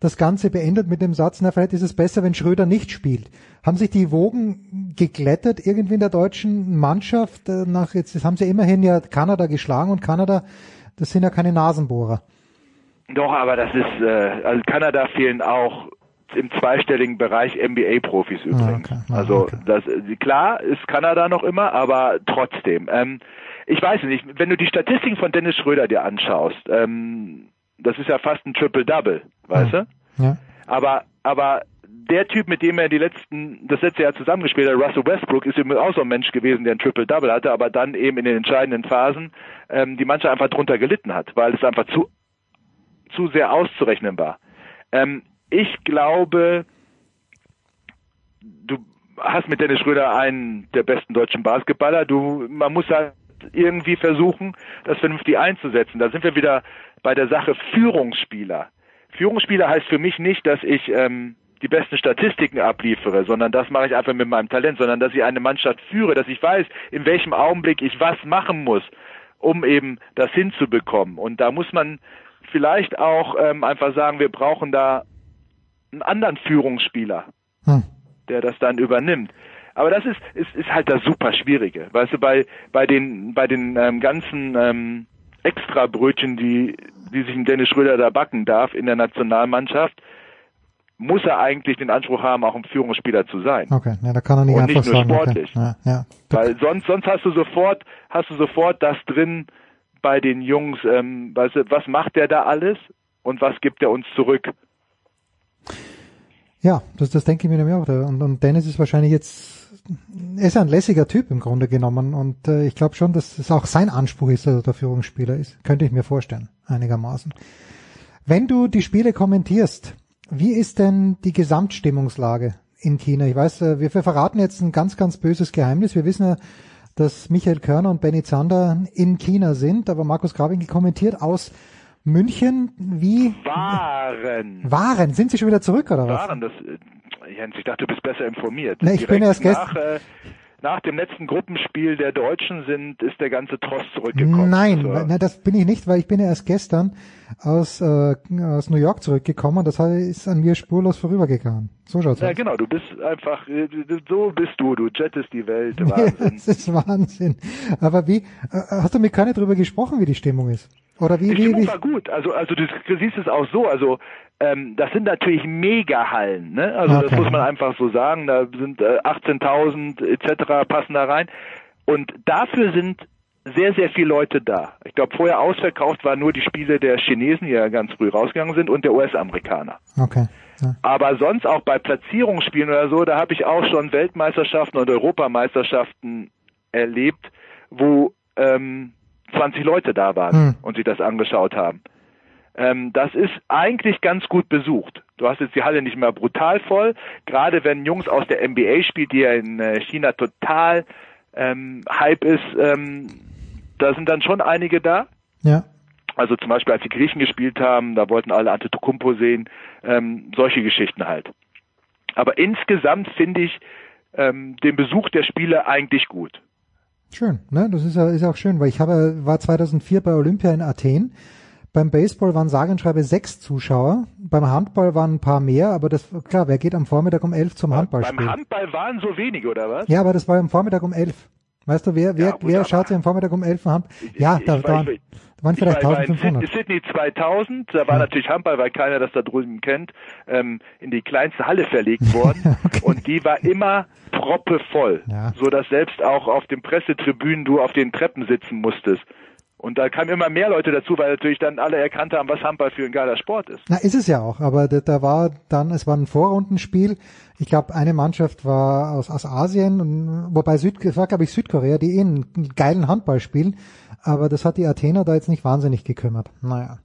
S7: das Ganze beendet mit dem Satz, na vielleicht ist es besser, wenn Schröder nicht spielt. Haben sich die Wogen geglättet irgendwie in der deutschen Mannschaft? Äh, Nach jetzt haben sie immerhin ja Kanada geschlagen und Kanada, das sind ja keine Nasenbohrer.
S23: Doch, aber das ist, äh, also Kanada fehlen auch im zweistelligen Bereich NBA-Profis übrigens. also das klar ist Kanada noch immer, aber trotzdem. Ähm, ich weiß nicht, wenn du die Statistiken von Dennis Schröder dir anschaust, ähm, das ist ja fast ein Triple-Double, weißt du?
S7: Ja.
S23: Aber, aber der Typ, mit dem er die letzten, das letzte Jahr zusammengespielt hat, Russell Westbrook, ist eben auch so ein Mensch gewesen, der ein Triple-Double hatte, aber dann eben in den entscheidenden Phasen ähm, die Mannschaft einfach drunter gelitten hat, weil es einfach zu, zu sehr auszurechnen war. Ähm, ich glaube, du hast mit Dennis Schröder einen der besten deutschen Basketballer. Du, man muss halt irgendwie versuchen, das vernünftig einzusetzen. Da sind wir wieder bei der Sache Führungsspieler. Führungsspieler heißt für mich nicht, dass ich ähm, die besten Statistiken abliefere, sondern das mache ich einfach mit meinem Talent, sondern dass ich eine Mannschaft führe, dass ich weiß, in welchem Augenblick ich was machen muss, um eben das hinzubekommen. Und da muss man vielleicht auch ähm, einfach sagen, wir brauchen da einen anderen Führungsspieler,
S7: Hm.
S23: der das dann übernimmt. Aber das ist, ist, ist halt das super Schwierige. Weißt du, bei, bei den, bei den ähm, ganzen ähm, Extrabrötchen, die, die sich ein Dennis Schröder da backen darf in der Nationalmannschaft, muss er eigentlich den Anspruch haben, auch ein Führungsspieler zu sein.
S7: Okay, ja, da kann er nicht
S23: Und
S7: einfach
S23: nicht nur
S7: sagen. Okay.
S23: sportlich.
S7: Ja, ja.
S23: Weil sonst, sonst hast du sofort, hast du sofort das drin bei den Jungs, ähm, weißt du, was macht der da alles und was gibt er uns zurück?
S7: Ja, das, das denke ich mir nämlich auch. Und, und Dennis ist wahrscheinlich jetzt, er ist ein lässiger Typ im Grunde genommen. Und äh, ich glaube schon, dass es auch sein Anspruch ist, dass er der Führungsspieler ist. Könnte ich mir vorstellen, einigermaßen. Wenn du die Spiele kommentierst, wie ist denn die Gesamtstimmungslage in China? Ich weiß, äh, wir, verraten jetzt ein ganz, ganz böses Geheimnis. Wir wissen ja, dass Michael Körner und Benny Zander in China sind, aber Markus Grabinkel kommentiert aus München. Wie
S23: Waren.
S7: waren? Sind Sie schon wieder zurück oder was?
S23: Waren das, äh, Jens, ich dachte, du bist besser informiert.
S7: Nee, ich bin erst
S23: nach, äh, nach dem letzten Gruppenspiel der Deutschen sind, ist der ganze Tross zurückgekommen.
S7: Nein,
S23: Also,
S7: nein, das bin ich nicht, weil ich bin ja erst gestern aus, äh, aus New York zurückgekommen und das ist an mir spurlos vorübergegangen. So schaut's
S23: ja,
S7: aus.
S23: genau, du bist einfach, äh, so bist du, du jettest die Welt. (laughs)
S7: Ja,
S23: Wahnsinn.
S7: das ist Wahnsinn. Aber wie, äh, hast du mit keiner drüber gesprochen, wie die Stimmung ist? Oder wie,
S23: Die Stimmung
S7: wie?
S23: war gut. Also, also du, du siehst es auch so. Also, ähm, das sind natürlich Megahallen. Ne? Also,
S7: Okay.
S23: das muss man einfach so sagen. Da sind äh, 18.000 etc. passen da rein. Und dafür sind sehr, sehr viele Leute da. Ich glaube, vorher ausverkauft waren nur die Spiele der Chinesen, die ja ganz früh rausgegangen sind, und der US-Amerikaner.
S7: Okay.
S23: Aber sonst auch bei Platzierungsspielen oder so, da habe ich auch schon Weltmeisterschaften und Europameisterschaften erlebt, wo ähm, 20 Leute da waren
S7: Hm.
S23: und sich das angeschaut haben. Ähm, das ist eigentlich ganz gut besucht. Du hast jetzt die Halle nicht mehr brutal voll, gerade wenn Jungs aus der NBA spielen, die ja in äh, China total ähm, Hype ist, ähm, da sind dann schon einige da.
S7: Ja.
S23: Also zum Beispiel, als die Griechen gespielt haben, da wollten alle Antetokounmpo sehen, ähm, solche Geschichten halt. Aber insgesamt finde ich ähm, den Besuch der Spiele eigentlich gut.
S7: Schön, ne? Das ist ja ist auch schön, weil ich habe war 2004 bei Olympia in Athen. Beim Baseball waren sage und schreibe sechs Zuschauer. Beim Handball waren ein paar mehr, aber das klar, wer geht am Vormittag um elf zum Handballspiel?
S23: Beim Handball waren so wenige, oder was?
S7: Ja, aber das war am Vormittag um elf. Weißt du, wer, wer,
S23: gut,
S7: wer schaut sich am Vormittag um elf Hand? Ja, da,
S23: ich,
S7: da,
S23: ich,
S7: da waren vielleicht
S23: ich war, ich war
S7: 1500.
S23: in Sydney 2000, da war natürlich Handball, weil keiner das da drüben kennt, ähm, in die kleinste Halle verlegt (laughs) worden und die war immer proppevoll,
S7: Ja.
S23: so dass selbst auch auf den Pressetribünen du auf den Treppen sitzen musstest. Und da kamen immer mehr Leute dazu, weil natürlich dann alle erkannt haben, was Handball für ein geiler Sport ist.
S7: Na, ist es ja auch, aber da, da war dann, es war ein Vorrundenspiel. Ich glaube, eine Mannschaft war aus, aus Asien, und, wobei Süd, es war glaube ich Südkorea, die eh einen geilen Handball spielen, aber das hat die Athener da jetzt nicht wahnsinnig gekümmert. Naja.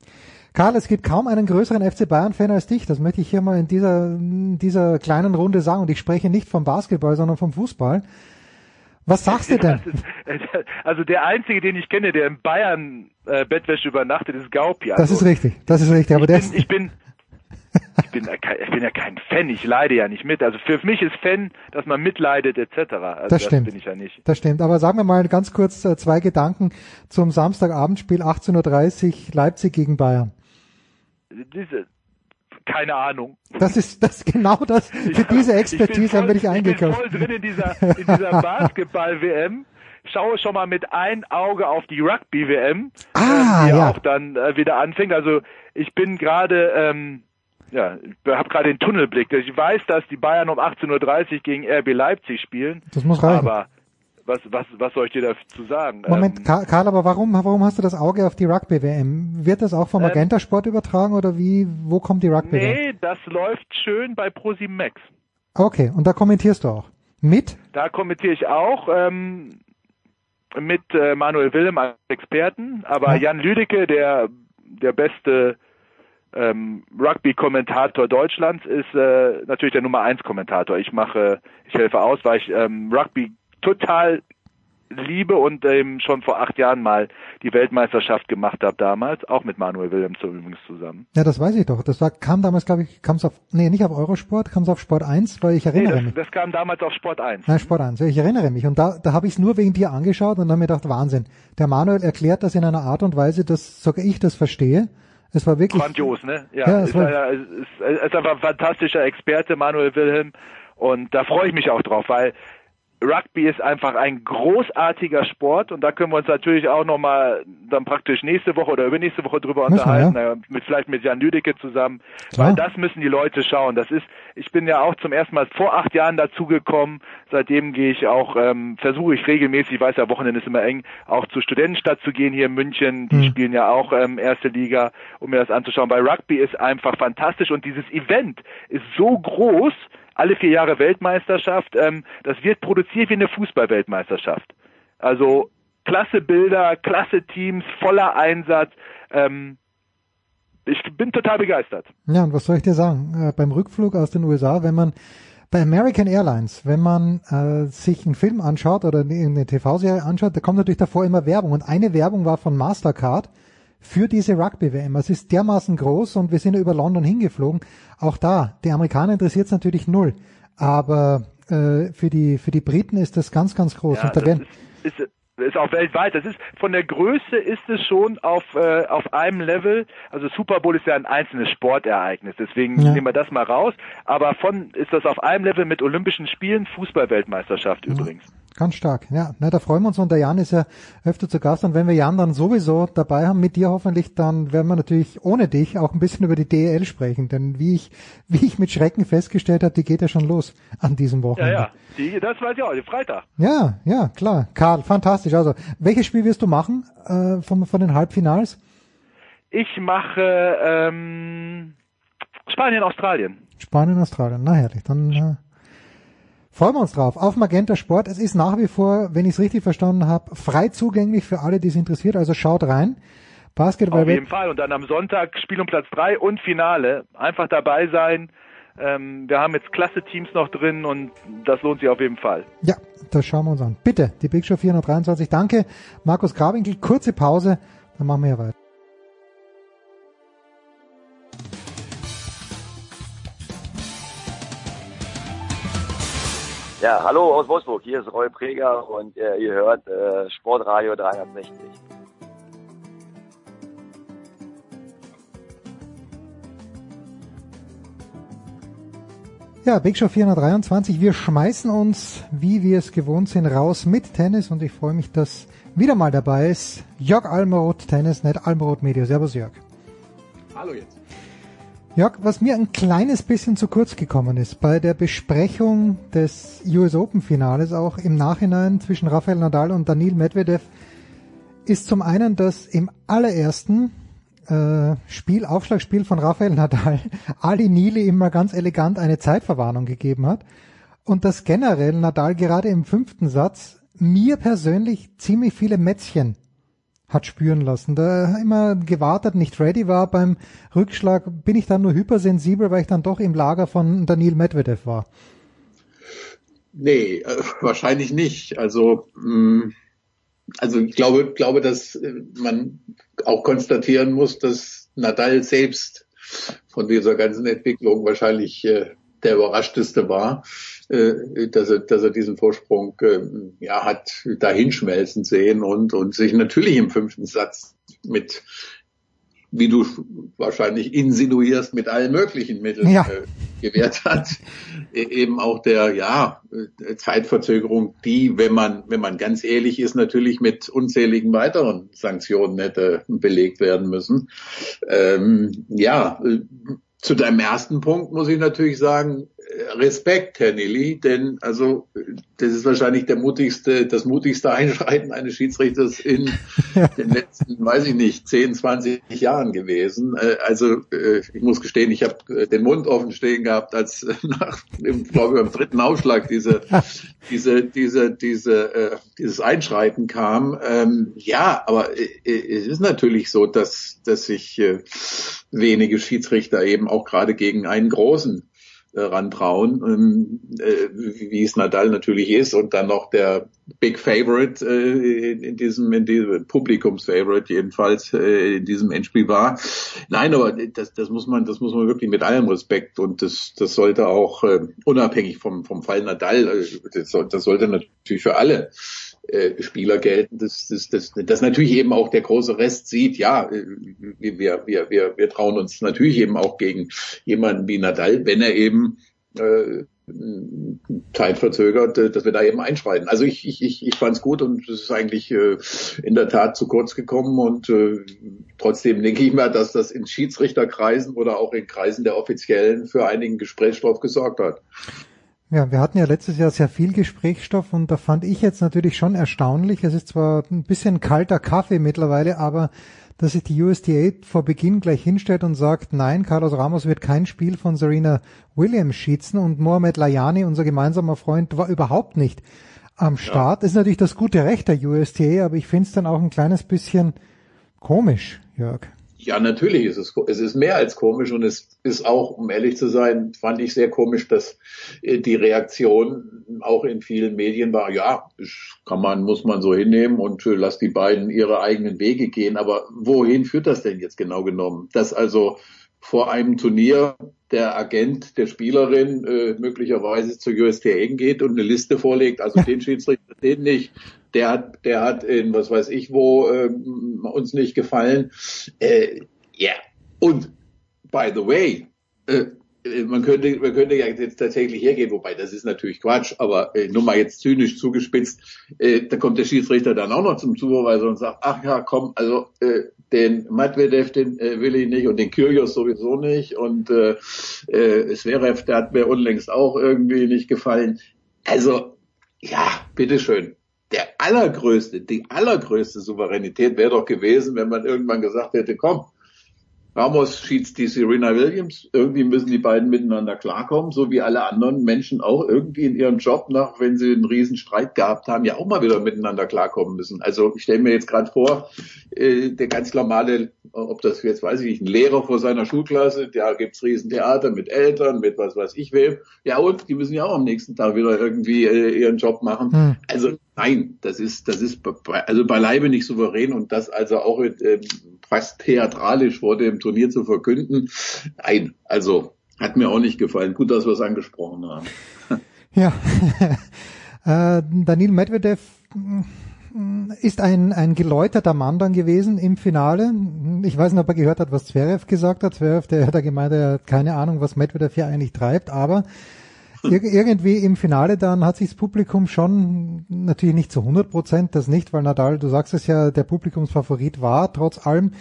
S7: Karl, es gibt kaum einen größeren FC Bayern-Fan als dich. Das möchte ich hier mal in dieser, in dieser kleinen Runde sagen. Und ich spreche nicht vom Basketball, sondern vom Fußball. Was sagst du denn?
S23: Ist, (laughs) also der einzige, den ich kenne, der in Bayern äh, Bettwäsche übernachtet, ist Gaupi. Also
S7: Das ist richtig, das ist richtig. Aber der ist,
S23: ich bin, ich bin, ja kein- ich bin ja kein Fan, ich leide ja nicht mit. Also für mich ist Fan, dass man mitleidet etc. Also
S7: Das stimmt.
S23: bin ich ja nicht.
S7: Das stimmt. Aber sagen wir mal ganz kurz äh, zwei Gedanken zum Samstagabendspiel 18.30 Uhr Leipzig gegen Bayern.
S23: Diese, keine Ahnung.
S7: Das ist das genau das. (laughs) Für diese Expertise haben wir dich
S23: Ich bin
S7: eingekauft.
S23: voll drin in dieser, in dieser (laughs) Basketball-WM. Schaue schon mal mit ein Auge auf die Rugby-WM,
S7: Ah,
S23: die
S7: ja.
S23: auch dann äh, wieder anfängt. Also ich bin gerade, ähm, ja, ich habe gerade den Tunnelblick. Ich weiß, dass die Bayern um 18.30 Uhr gegen RB Leipzig spielen.
S7: Das muss reichen.
S23: Aber was, was, was soll ich dir dazu sagen?
S7: Moment,
S23: Ähm,
S7: Ka- Karl, aber warum, warum hast du das Auge auf die Rugby-WM? Wird das auch vom
S23: Ähm,
S7: Magenta Sport übertragen oder wie, wo kommt die Rugby-WM?
S23: nee, das läuft schön bei ProSieben Max.
S7: Okay, und da kommentierst du auch. Mit?
S23: Da kommentiere ich auch ähm, mit äh, Manuel Willem als Experten, aber Jan Lüdecke, der der beste ähm, Rugby-Kommentator Deutschlands, ist äh, natürlich der Nummer eins Kommentator. Ich mache, ich helfe aus, weil ich ähm, Rugby total liebe und ähm, schon vor acht Jahren mal die Weltmeisterschaft gemacht habe damals, auch mit Manuel Wilhelm so übrigens zusammen.
S7: Ja, das weiß ich doch. Das war, kam damals, glaube ich, kam es auf, nee, nicht auf Eurosport, kam es auf Sport 1, weil ich
S23: Nee,
S7: erinnere
S23: das,
S7: mich.
S23: das kam damals auf Sport 1.
S7: Nein, Sport 1. Ja, Ich erinnere mich. Und da, da habe ich es nur wegen dir angeschaut und dann mir gedacht, Wahnsinn. Der Manuel erklärt das in einer Art und Weise, dass sogar ich das verstehe. Es war wirklich.
S23: Grandios, ne? Ja,
S7: Ja, es
S23: ist,
S7: war-
S23: einer- ist, ist, ist einfach ein fantastischer Experte, Manuel Wilhelm. Und da freue ich mich auch drauf, weil Rugby ist einfach ein großartiger Sport und da können wir uns natürlich auch nochmal dann praktisch nächste Woche oder übernächste Woche drüber
S7: Müssen wir,
S23: unterhalten, äh, mit, vielleicht mit Jan Lüdecke zusammen,
S7: Klar.
S23: weil das müssen die Leute schauen. Das ist, ich bin ja auch zum ersten Mal vor acht Jahren dazugekommen, seitdem gehe ich auch, ähm, versuche ich regelmäßig, ich weiß ja, Wochenende ist immer eng, auch zur Studentenstadt zu gehen hier in München, die
S7: Hm.
S23: spielen ja auch ähm, erste Liga, um mir das anzuschauen, weil Rugby ist einfach fantastisch und dieses Event ist so groß, alle vier Jahre Weltmeisterschaft, ähm, das wird produziert wie eine Fußball-Weltmeisterschaft. Also klasse Bilder, klasse Teams, voller Einsatz. Ähm, ich bin total begeistert.
S7: Ja, und was soll ich dir sagen? Äh, beim Rückflug aus den USA, wenn man bei American Airlines, wenn man äh, sich einen Film anschaut oder eine, TV-Serie anschaut, da kommt natürlich davor immer Werbung. Und eine Werbung war von Mastercard für diese Rugby-WM. Es ist dermaßen groß und wir sind ja über London hingeflogen. Auch da, die Amerikaner interessiert es natürlich null. Aber äh, für die für die Briten ist das ganz, ganz groß.
S23: Ja,
S7: und da
S23: das
S7: werden,
S23: ist, ist, ist auch weltweit. Das ist von der Größe ist es schon auf äh, auf einem Level. Also Super Bowl ist ja ein einzelnes Sportereignis, deswegen
S7: Ja.
S23: nehmen wir das mal raus. Aber von ist das auf einem Level mit Olympischen Spielen, Fußball-Weltmeisterschaft übrigens.
S7: Ganz stark, ja. Na, da freuen wir uns und der Jan ist ja öfter zu Gast und wenn wir Jan dann sowieso dabei haben, mit dir hoffentlich, dann werden wir natürlich ohne dich auch ein bisschen über die DEL sprechen, denn wie ich, wie ich mit Schrecken festgestellt habe, die geht ja schon los an diesem
S23: Ja,
S7: Wochenende.
S23: ja. Die, das weiß ich auch. Den Freitag.
S7: Ja, ja, klar. Karl, fantastisch. Also, welches Spiel wirst du machen äh, von, von den Halbfinals?
S23: Ich mache ähm, Spanien, Australien.
S7: Spanien, Australien. Na herrlich, dann äh, freuen wir uns drauf. Auf Magenta Sport. Es ist nach wie vor, wenn ich es richtig verstanden habe, frei zugänglich für alle, die es interessiert. Also schaut rein. Basketball
S23: Auf jeden Fall. Und dann am Sonntag Spiel um Platz drei und Finale. Einfach dabei sein. Ähm, wir haben jetzt klasse Teams noch drin und das lohnt sich auf jeden Fall.
S7: Ja, das schauen wir uns an. Bitte, die Big Show 423. Danke, Markus Grabinkel. Kurze Pause, dann machen wir ja weiter.
S24: Ja, hallo aus Wolfsburg. Hier ist Roy Preger und äh, ihr hört äh, Sportradio 360.
S7: Ja, Big Show 423. Wir schmeißen uns, wie wir es gewohnt sind, raus mit Tennis und ich freue mich, dass wieder mal dabei ist Jörg Almeroth, Tennisnet, Almeroth Media. Servus Jörg.
S25: Hallo jetzt.
S7: Jörg, was mir ein kleines bisschen zu kurz gekommen ist, bei der Besprechung des US Open Finales auch im Nachhinein zwischen Rafael Nadal und Daniil Medvedev, ist zum einen, dass im allerersten äh, Spiel, Aufschlagspiel von Rafael Nadal (laughs) Ali Nili immer ganz elegant eine Zeitverwarnung gegeben hat und dass generell Nadal gerade im fünften Satz mir persönlich ziemlich viele Mätzchen hat spüren lassen. Da immer gewartet, nicht ready war beim Rückschlag, bin ich dann nur hypersensibel, weil ich dann doch im Lager von Daniel Medvedev war.
S25: Nee, äh, wahrscheinlich nicht. Also mh, also ich glaube, glaube, dass äh, man auch konstatieren muss, dass Nadal selbst von dieser ganzen Entwicklung wahrscheinlich äh, der überraschteste war, dass er, dass er diesen Vorsprung äh, ja hat dahinschmelzen sehen und und sich natürlich im fünften Satz mit wie du wahrscheinlich insinuierst, mit allen möglichen Mitteln ja. äh, gewährt hat. E eben auch der, ja, äh, Zeitverzögerung, die, wenn man, wenn man ganz ehrlich ist, natürlich mit unzähligen weiteren Sanktionen hätte belegt werden müssen. Ähm, ja, äh, zu deinem ersten Punkt muss ich natürlich sagen, Respekt, Herr Nilly, denn also das ist wahrscheinlich der mutigste, das mutigste (laughs) Einschreiten eines Schiedsrichters in (laughs) den letzten, weiß ich nicht, 10, 20 Jahren gewesen. Äh, also äh, ich muss gestehen, ich habe äh, den Mund offen stehen gehabt, als (laughs) nach, ich glaube, beim dritten Aufschlag diese, diese, diese, diese, dieses Einschreiten kam. Ähm, ja, aber es ist natürlich so, dass, dass sich wenige Schiedsrichter eben auch gerade gegen einen großen äh, rantrauen, ähm, äh, wie es Nadal natürlich ist und dann noch der Big Favorite äh, in diesem, in diesem Publikumsfavorite jedenfalls äh, in diesem Endspiel war. Nein, aber das, das muss man, das muss man wirklich mit allem Respekt und das, das sollte auch äh, unabhängig vom vom Fall Nadal, äh, das, das sollte natürlich für alle äh, Spieler gelten, dass das, das, das natürlich eben auch der große Rest sieht, ja, äh, wir, wir, wir, wir trauen uns natürlich eben auch gegen jemanden wie Nadal, wenn er eben äh, Zeit verzögert, äh, dass wir da eben einschreiten. Also ich, ich, ich, ich fand es gut und es ist eigentlich äh, in der Tat zu kurz gekommen und äh, trotzdem denke ich mal, dass das in Schiedsrichterkreisen oder auch in Kreisen der Offiziellen für einigen Gesprächsstoff gesorgt hat.
S7: Ja, wir hatten ja letztes Jahr sehr viel Gesprächsstoff und da fand ich jetzt natürlich schon erstaunlich. Es ist zwar ein bisschen kalter Kaffee mittlerweile, aber dass sich die USDA vor Beginn gleich hinstellt und sagt, nein, Carlos Ramos wird kein Spiel von Serena Williams schießen und Mohamed Layani, unser gemeinsamer Freund, war überhaupt nicht am Start. Ja. Ist natürlich das gute Recht der USDA, aber ich finde es dann auch ein kleines bisschen komisch, Jörg.
S25: Ja, natürlich ist es, es ist mehr als komisch und es ist auch, um ehrlich zu sein, fand ich sehr komisch, dass äh, die Reaktion auch in vielen Medien war, ja, kann man, muss man so hinnehmen und äh, lass die beiden ihre eigenen Wege gehen. Aber wohin führt das denn jetzt genau genommen? Dass also vor einem Turnier der Agent der Spielerin äh, möglicherweise zur USTA geht und eine Liste vorlegt, also den (laughs) Schiedsrichter, den nicht, der hat, der hat in was weiß ich wo äh, uns nicht gefallen. Äh, ja, yeah. und by the way, äh, man könnte, man könnte ja jetzt tatsächlich hergehen, wobei das ist natürlich Quatsch, aber äh, nur mal jetzt zynisch zugespitzt, äh, da kommt der Schiedsrichter dann auch noch zum Supervisor und sagt, ach ja, komm, also äh, den Medvedev, den äh, will ich nicht und den Kyrgios sowieso nicht und äh, äh, Zverev, der hat mir unlängst auch irgendwie nicht gefallen. Also, ja, bitteschön. Der allergrößte, die allergrößte Souveränität wäre doch gewesen, wenn man irgendwann gesagt hätte, komm, Ramos schießt die Serena Williams. Irgendwie müssen die beiden miteinander klarkommen, so wie alle anderen Menschen auch irgendwie in ihrem Job, nach wenn sie einen riesen Streit gehabt haben, ja auch mal wieder miteinander klarkommen müssen. Also ich stelle mir jetzt gerade vor, äh, der ganz normale, ob das jetzt weiß ich nicht, ein Lehrer vor seiner Schulklasse, da gibt's Riesentheater mit Eltern, mit was weiß ich wem. Ja und die müssen ja auch am nächsten Tag wieder irgendwie äh, ihren Job machen. Hm. Also Nein, das ist, das ist also beileibe nicht souverän und das also auch äh, fast theatralisch vor dem Turnier zu verkünden. Nein, also hat mir auch nicht gefallen. Gut, dass wir es angesprochen haben.
S7: Ja, (laughs) äh, Daniel Medvedev mm, ist ein, ein geläuterter Mann dann gewesen im Finale. Ich weiß nicht, ob er gehört hat, was Zverev gesagt hat. Zverev, der hat gemeint, er hat keine Ahnung, was Medvedev hier eigentlich treibt, aber (laughs) ir irgendwie im Finale dann hat sich das Publikum schon, natürlich nicht zu 100 Prozent, das nicht, weil Nadal, du sagst es ja, der Publikumsfavorit war, trotz allem.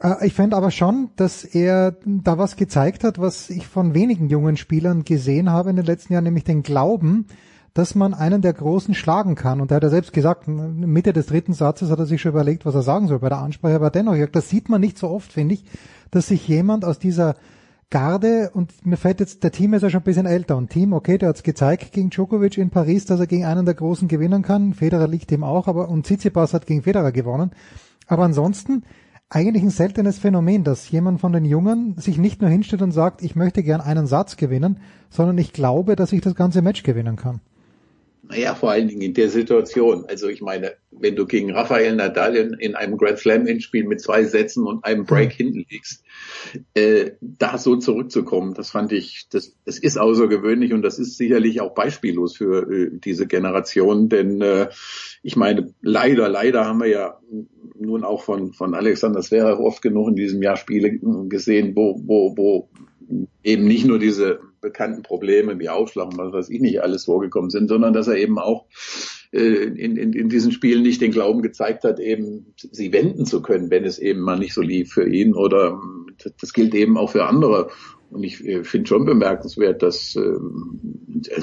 S7: Äh, Ich fände aber schon, dass er da was gezeigt hat, was ich von wenigen jungen Spielern gesehen habe in den letzten Jahren, nämlich den Glauben, dass man einen der Großen schlagen kann. Und er hat ja selbst gesagt, Mitte des dritten Satzes hat er sich schon überlegt, was er sagen soll bei der Ansprache, aber dennoch, das sieht man nicht so oft, finde ich, dass sich jemand aus dieser Garde und mir fällt jetzt, der Team ist ja schon ein bisschen älter und Team, okay, der hat's gezeigt gegen Djokovic in Paris, dass er gegen einen der Großen gewinnen kann. Federer liegt ihm auch, aber und Tsitsipas hat gegen Federer gewonnen. Aber ansonsten eigentlich ein seltenes Phänomen, dass jemand von den Jungen sich nicht nur hinstellt und sagt, ich möchte gern einen Satz gewinnen, sondern ich glaube, dass ich das ganze Match gewinnen kann.
S25: Naja, vor allen Dingen in der Situation. Also ich meine, wenn du gegen Rafael Nadal in, in einem Grand Slam Endspiel mit zwei Sätzen und einem Break mhm. hinten liegst, äh, da so zurückzukommen, das fand ich, das, das ist außergewöhnlich und das ist sicherlich auch beispiellos für äh, diese Generation, denn äh, ich meine, leider, leider haben wir ja nun auch von, von Alexander Zverev oft genug in diesem Jahr Spiele gesehen, wo, wo, wo eben nicht nur diese bekannten Probleme wie Ausschlag und was weiß ich nicht alles vorgekommen sind, sondern dass er eben auch äh, in, in, in diesen Spielen nicht den Glauben gezeigt hat, eben sie wenden zu können, wenn es eben mal nicht so lief für ihn. Oder das gilt eben auch für andere. Und ich äh, finde schon bemerkenswert, dass, äh,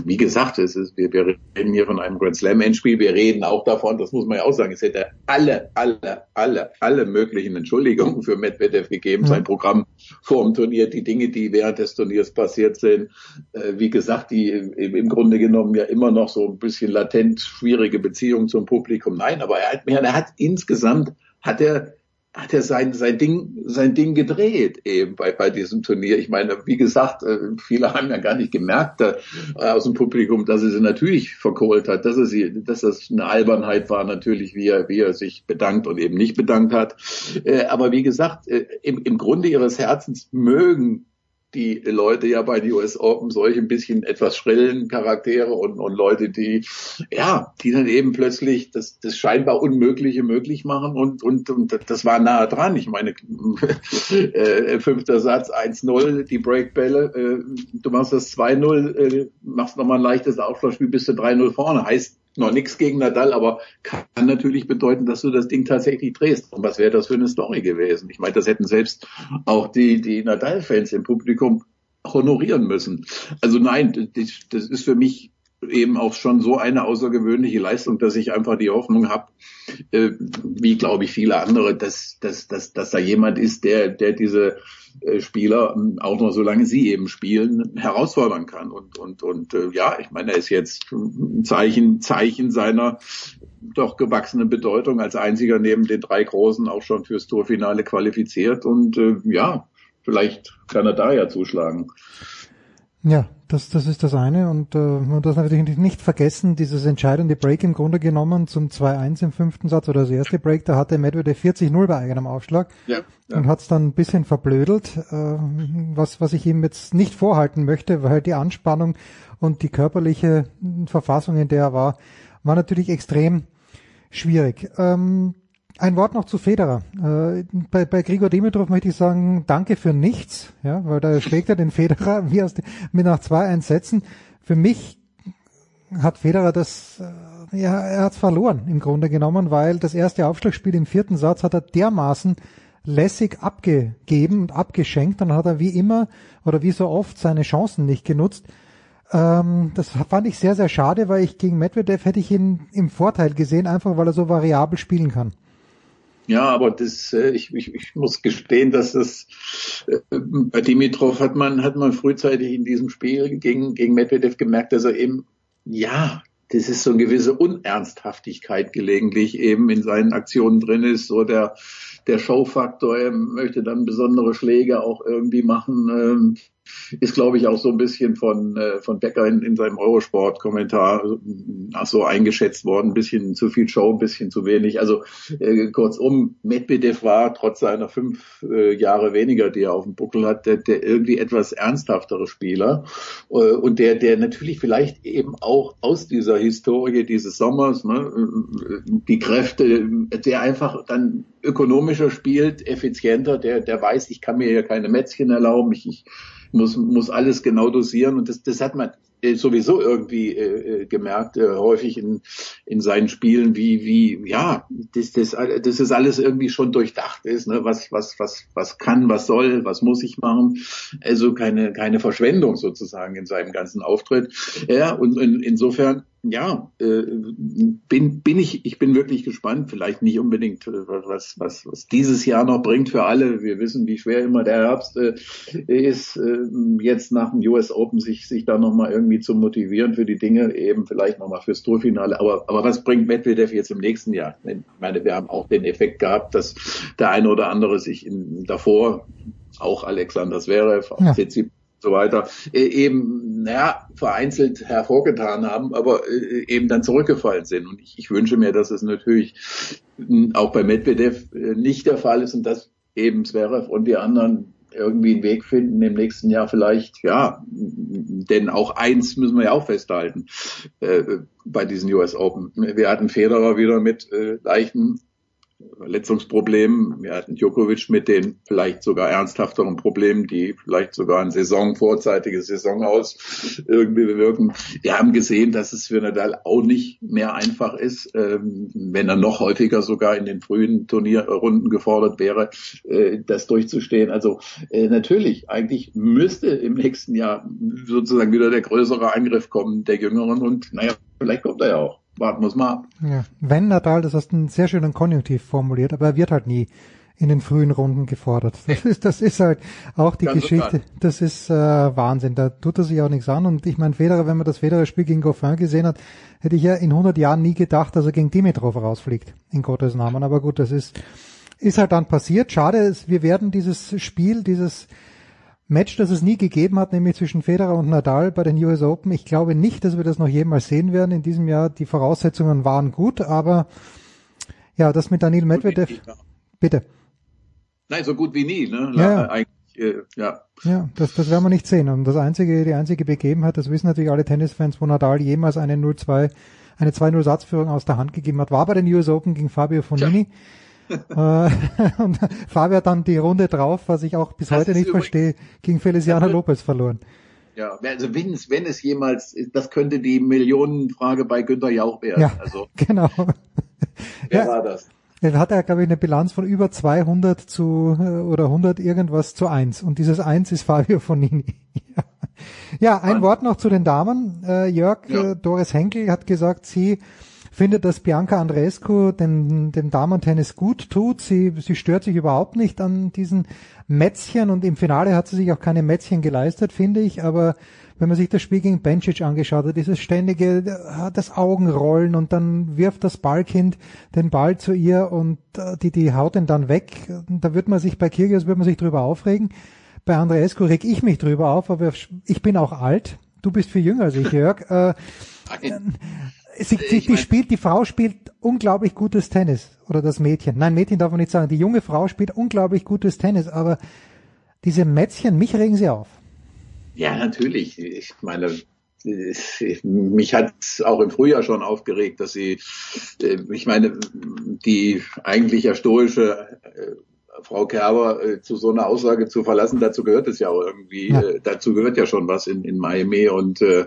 S25: wie gesagt, es ist, wir, wir reden hier von einem Grand Slam Endspiel. Wir reden auch davon, das muss man ja auch sagen, es hätte alle, alle, alle, alle möglichen Entschuldigungen für Medvedev gegeben, mhm. sein Programm vor dem Turnier, die Dinge, die während des Turniers passiert sind. Äh, wie gesagt, die im Grunde genommen ja immer noch so ein bisschen latent schwierige Beziehung zum Publikum. Nein, aber er hat, er hat insgesamt hat er hat er sein, sein Ding, sein Ding gedreht eben bei, bei diesem Turnier. Ich meine, wie gesagt, äh, viele haben ja gar nicht gemerkt äh, aus dem Publikum, dass er sie natürlich verkohlt hat, dass er sie, dass das eine Albernheit war natürlich, wie er, wie er sich bedankt und eben nicht bedankt hat. Äh, aber wie gesagt, im, im Grunde ihres Herzens mögen die Leute ja bei den US Open solche ein bisschen etwas schrillen Charaktere und, und Leute, die, ja, die dann eben plötzlich das, das scheinbar Unmögliche möglich machen und, und, und das war nahe dran. Ich meine, (laughs) äh, fünfter Satz, 1-0, die Breakbälle, äh, du machst das 2-0, äh, machst nochmal ein leichtes Aufschlagspiel, bist du 3-0 vorne. Heißt, noch nichts gegen Nadal, aber kann natürlich bedeuten, dass du das Ding tatsächlich drehst. Und was wäre das für eine Story gewesen? Ich meine, das hätten selbst auch die, die Nadal-Fans im Publikum honorieren müssen. Also nein, das, ist für mich eben auch schon so eine außergewöhnliche Leistung, dass ich einfach die Hoffnung habe, äh, wie glaube ich viele andere, dass, dass, dass, dass da jemand ist, der, der diese Spieler, ähm, auch noch solange sie eben spielen, herausfordern kann. Und, und, und äh, ja, ich meine, er ist jetzt ein Zeichen, Zeichen seiner doch gewachsenen Bedeutung als einziger neben den drei Großen auch schon fürs Torfinale qualifiziert. Und äh, ja, vielleicht kann er da ja zuschlagen.
S7: Ja, das, das ist das eine und äh, man darf natürlich nicht vergessen, dieses entscheidende Break im Grunde genommen zum 2-1 im fünften Satz oder das erste Break, da hatte Medvedev 40-0 bei eigenem Aufschlag ja, ja. und hat es dann ein bisschen verblödelt, äh, was, was ich ihm jetzt nicht vorhalten möchte, weil die Anspannung und die körperliche Verfassung, in der er war, war natürlich extrem schwierig. Ähm, ein Wort noch zu Federer. Äh, bei, bei Grigor Dimitrov möchte ich sagen, danke für nichts, ja, weil da schlägt er den Federer (laughs) wie aus den, mit nach zwei Einsätzen. Für mich hat Federer das, äh, ja, er hat verloren im Grunde genommen, weil das erste Aufschlagspiel im vierten Satz hat er dermaßen lässig abgegeben und abgeschenkt, dann hat er wie immer oder wie so oft seine Chancen nicht genutzt. Ähm, das fand ich sehr, sehr schade, weil ich gegen Medvedev hätte ich ihn im Vorteil gesehen, einfach weil er so variabel spielen kann.
S25: Ja, aber das, äh, ich, ich, ich muss gestehen, dass das äh, bei Dimitrov hat man hat man frühzeitig in diesem Spiel gegen gegen Medvedev gemerkt, dass er eben ja das ist so eine gewisse Unernsthaftigkeit gelegentlich eben in seinen Aktionen drin ist, so der der Showfaktor, er möchte dann besondere Schläge auch irgendwie machen. Ist, glaube ich, auch so ein bisschen von, äh, von Becker in, in seinem Eurosport-Kommentar äh, so eingeschätzt worden. Ein bisschen zu viel Show, ein bisschen zu wenig. Also äh, kurzum, Medvedev war trotz seiner fünf äh, Jahre weniger, die er auf dem Buckel hat, der, der irgendwie etwas ernsthaftere Spieler äh, und der, der natürlich vielleicht eben auch aus dieser Historie dieses Sommers, ne, die Kräfte, der einfach dann ökonomischer spielt, effizienter, der, der weiß, ich kann mir ja keine Mätzchen erlauben, ich, ich muss, muss alles genau dosieren und das, das hat man äh, sowieso irgendwie äh, äh, gemerkt, äh, häufig in, in seinen Spielen, wie, wie, ja, das, das, das ist alles irgendwie schon durchdacht ist, ne? was, was, was, was kann, was soll, was muss ich machen. Also keine, keine Verschwendung sozusagen in seinem ganzen Auftritt. Ja, und in, insofern ja, äh, bin, bin ich, ich bin wirklich gespannt. Vielleicht nicht unbedingt, äh, was, was, was dieses Jahr noch bringt für alle. Wir wissen, wie schwer immer der Herbst äh, ist, äh, jetzt nach dem US Open sich, sich da nochmal irgendwie zu motivieren für die Dinge, eben vielleicht nochmal fürs Tourfinale. Aber, aber was bringt Medvedev jetzt im nächsten Jahr? Ich meine, wir haben auch den Effekt gehabt, dass der eine oder andere sich in, davor auch Alexander Zverev, auch ja. Tsitsipas so weiter, äh, eben, naja, vereinzelt hervorgetan haben, aber äh, eben dann zurückgefallen sind. Und ich, ich wünsche mir, dass es natürlich hm, auch bei Medvedev äh, nicht der Fall ist und dass eben Zverev und die anderen irgendwie einen Weg finden, im nächsten Jahr vielleicht, ja, denn auch eins müssen wir ja auch festhalten äh, bei diesen US Open. Wir hatten Federer wieder mit äh, leichten Verletzungsproblemen. Wir hatten Djokovic mit den vielleicht sogar ernsthafteren Problemen, die vielleicht sogar ein Saison, vorzeitiges Saison aus irgendwie bewirken. Wir haben gesehen, dass es für Nadal auch nicht mehr einfach ist, ähm, wenn er noch häufiger sogar in den frühen Turnierrunden gefordert wäre, äh, das durchzustehen. Also äh, natürlich, eigentlich müsste im nächsten Jahr sozusagen wieder der größere Angriff kommen der Jüngeren und naja, vielleicht kommt er ja auch warten wir mal ab.
S7: Ja, wenn Nadal, das hast du einen sehr schönen Konjunktiv formuliert, aber er wird halt nie in den frühen Runden gefordert. (laughs) Das ist, das ist halt auch die Ganz Geschichte. Total. Das ist äh, Wahnsinn. Da tut er sich auch nichts an. Und ich meine, Federer, wenn man das Federer-Spiel gegen Goffin gesehen hat, hätte ich ja in 100 Jahren nie gedacht, dass er gegen Dimitrov rausfliegt. In Gottes Namen. Aber gut, das ist, ist halt dann passiert. Schade ist, wir werden dieses Spiel, dieses Match, das es nie gegeben hat, nämlich zwischen Federer und Nadal bei den US Open. Ich glaube nicht, dass wir das noch jemals sehen werden in diesem Jahr. Die Voraussetzungen waren gut, aber ja, das mit Daniel Medvedev. Bitte.
S25: Nein, so gut wie nie, ne?
S7: Ja, Eigentlich, äh, ja. ja das, das werden wir nicht sehen. Und das einzige, die einzige Begebenheit, das wissen natürlich alle Tennisfans, wo Nadal jemals eine 0-2, eine 2-0 Satzführung aus der Hand gegeben hat, war bei den US Open gegen Fabio Fonini. Ja. Äh, (laughs) und Fabio hat dann die Runde drauf, was ich auch bis das heute nicht verstehe, gegen Feliciano Lopez verloren.
S25: Ja, also wenn es, wenn es jemals, das könnte die Millionenfrage bei Günter Jauch werden. Ja, also, (laughs)
S7: genau.
S25: Wer ja, war das?
S7: Er hat ja, glaube ich, eine Bilanz von über 200 zu, äh, oder 100 irgendwas zu 1. Und dieses 1 ist Fabio Fonini. (laughs) ja. ja, ein. Wort noch zu den Damen. Äh, Jörg, ja. Doris Henkel hat gesagt, sie findet, dass Bianca Andreescu dem, dem Damen-Tennis gut tut. Sie, sie stört sich überhaupt nicht an diesen Mätzchen und im Finale hat sie sich auch keine Mätzchen geleistet, finde ich. Aber wenn man sich das Spiel gegen Bencic angeschaut hat, dieses ständige, äh, das Augenrollen und dann wirft das Ballkind den Ball zu ihr und äh, die, die haut ihn dann weg. Da wird man sich bei Kyrgios wird man sich drüber aufregen. Bei Andreescu reg ich mich drüber auf, aber ich bin auch alt. Du bist viel jünger als ich, Jörg. Äh, sie, sie, die spielt, die Frau spielt unglaublich gutes Tennis. Oder das Mädchen. Nein, Mädchen darf man nicht sagen. Die junge Frau spielt unglaublich gutes Tennis, aber diese Mätzchen, mich regen sie auf.
S25: Ja, natürlich. Ich meine, mich hat auch im Frühjahr schon aufgeregt, dass sie, äh, ich meine, die eigentlich ja stoische äh, Frau Kerber äh, zu so einer Aussage zu verlassen, dazu gehört es ja auch irgendwie, ja. Äh, dazu gehört ja schon was in, in Miami und äh,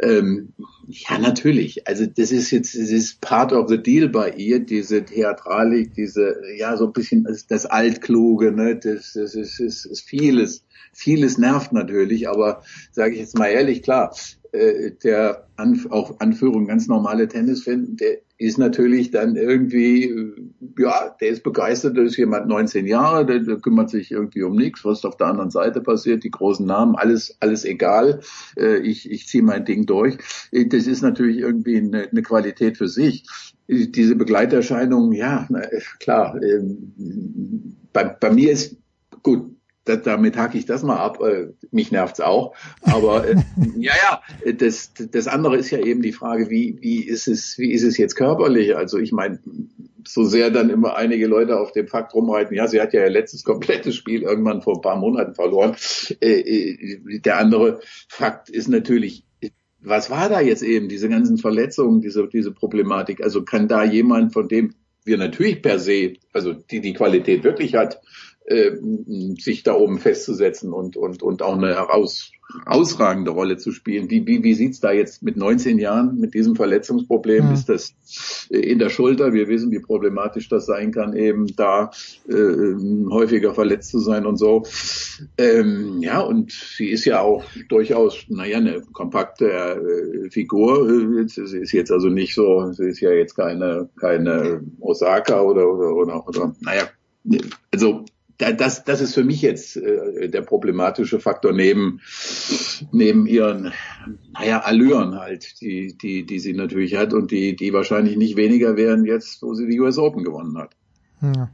S25: ähm, ja, natürlich. Also das ist jetzt, das ist part of the deal bei ihr, diese Theatralik, diese, ja, so ein bisschen das, das Altkluge, ne, das, das ist, ist, ist vieles, vieles nervt natürlich, aber sage ich jetzt mal ehrlich, klar, äh, der Anf auch Anführung ganz normale Tennisfan, der ist natürlich dann irgendwie, äh, ja, der ist begeistert, da ist jemand 19 Jahre, der, der kümmert sich irgendwie um nichts, was auf der anderen Seite passiert, die großen Namen, alles, alles egal. Äh, ich, ich ziehe mein Ding durch. Äh, das ist natürlich irgendwie eine, eine Qualität für sich. Diese Begleiterscheinungen, ja, na, klar. Ähm, bei, bei mir ist gut, damit hake ich das mal ab. Äh, mich nervt's auch. Aber äh, (laughs) ja, ja, das, das andere ist ja eben die Frage, wie, wie ist es, wie ist es jetzt körperlich? Also ich meine, so sehr dann immer einige Leute auf dem Fakt rumreiten, ja, sie hat ja ihr letztes komplettes Spiel irgendwann vor ein paar Monaten verloren. Äh, äh, der andere Fakt ist natürlich, was war da jetzt eben, diese ganzen Verletzungen, diese, diese Problematik? Also kann da jemand, von dem wir natürlich per se, also die die Qualität wirklich hat, äh, sich da oben festzusetzen und, und, und auch eine heraus, ausragende Rolle zu spielen. Wie, wie, wie sieht's da jetzt mit 19 Jahren mit diesem Verletzungsproblem? Ja. Ist das äh, in der Schulter? Wir wissen, wie problematisch das sein kann, eben da äh, häufiger verletzt zu sein und so. Ähm, ja, und sie ist ja auch durchaus, naja, eine kompakte äh, Figur. Sie ist jetzt also nicht so, sie ist ja jetzt keine, keine Osaka oder, oder, oder, oder naja, also das, das ist für mich jetzt äh, der problematische Faktor neben, neben ihren, naja, Allüren halt, die, die, die sie natürlich hat und die, die wahrscheinlich nicht weniger wären jetzt, wo sie die US Open gewonnen hat.
S7: Ja,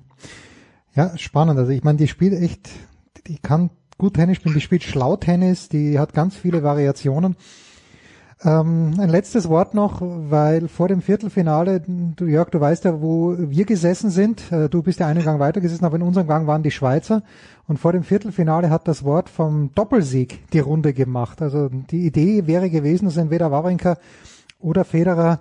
S7: ja spannend. Also ich meine, die spielt echt, die kann gut Tennis spielen, die spielt schlau Tennis, die hat ganz viele Variationen. Ähm, ein letztes Wort noch, weil vor dem Viertelfinale, du Jörg, du weißt ja, wo wir gesessen sind. Äh, du bist ja einen Gang weiter gesessen, aber in unserem Gang waren die Schweizer. Und vor dem Viertelfinale hat das Wort vom Doppelsieg die Runde gemacht. Also die Idee wäre gewesen, dass entweder Wawrinka oder Federer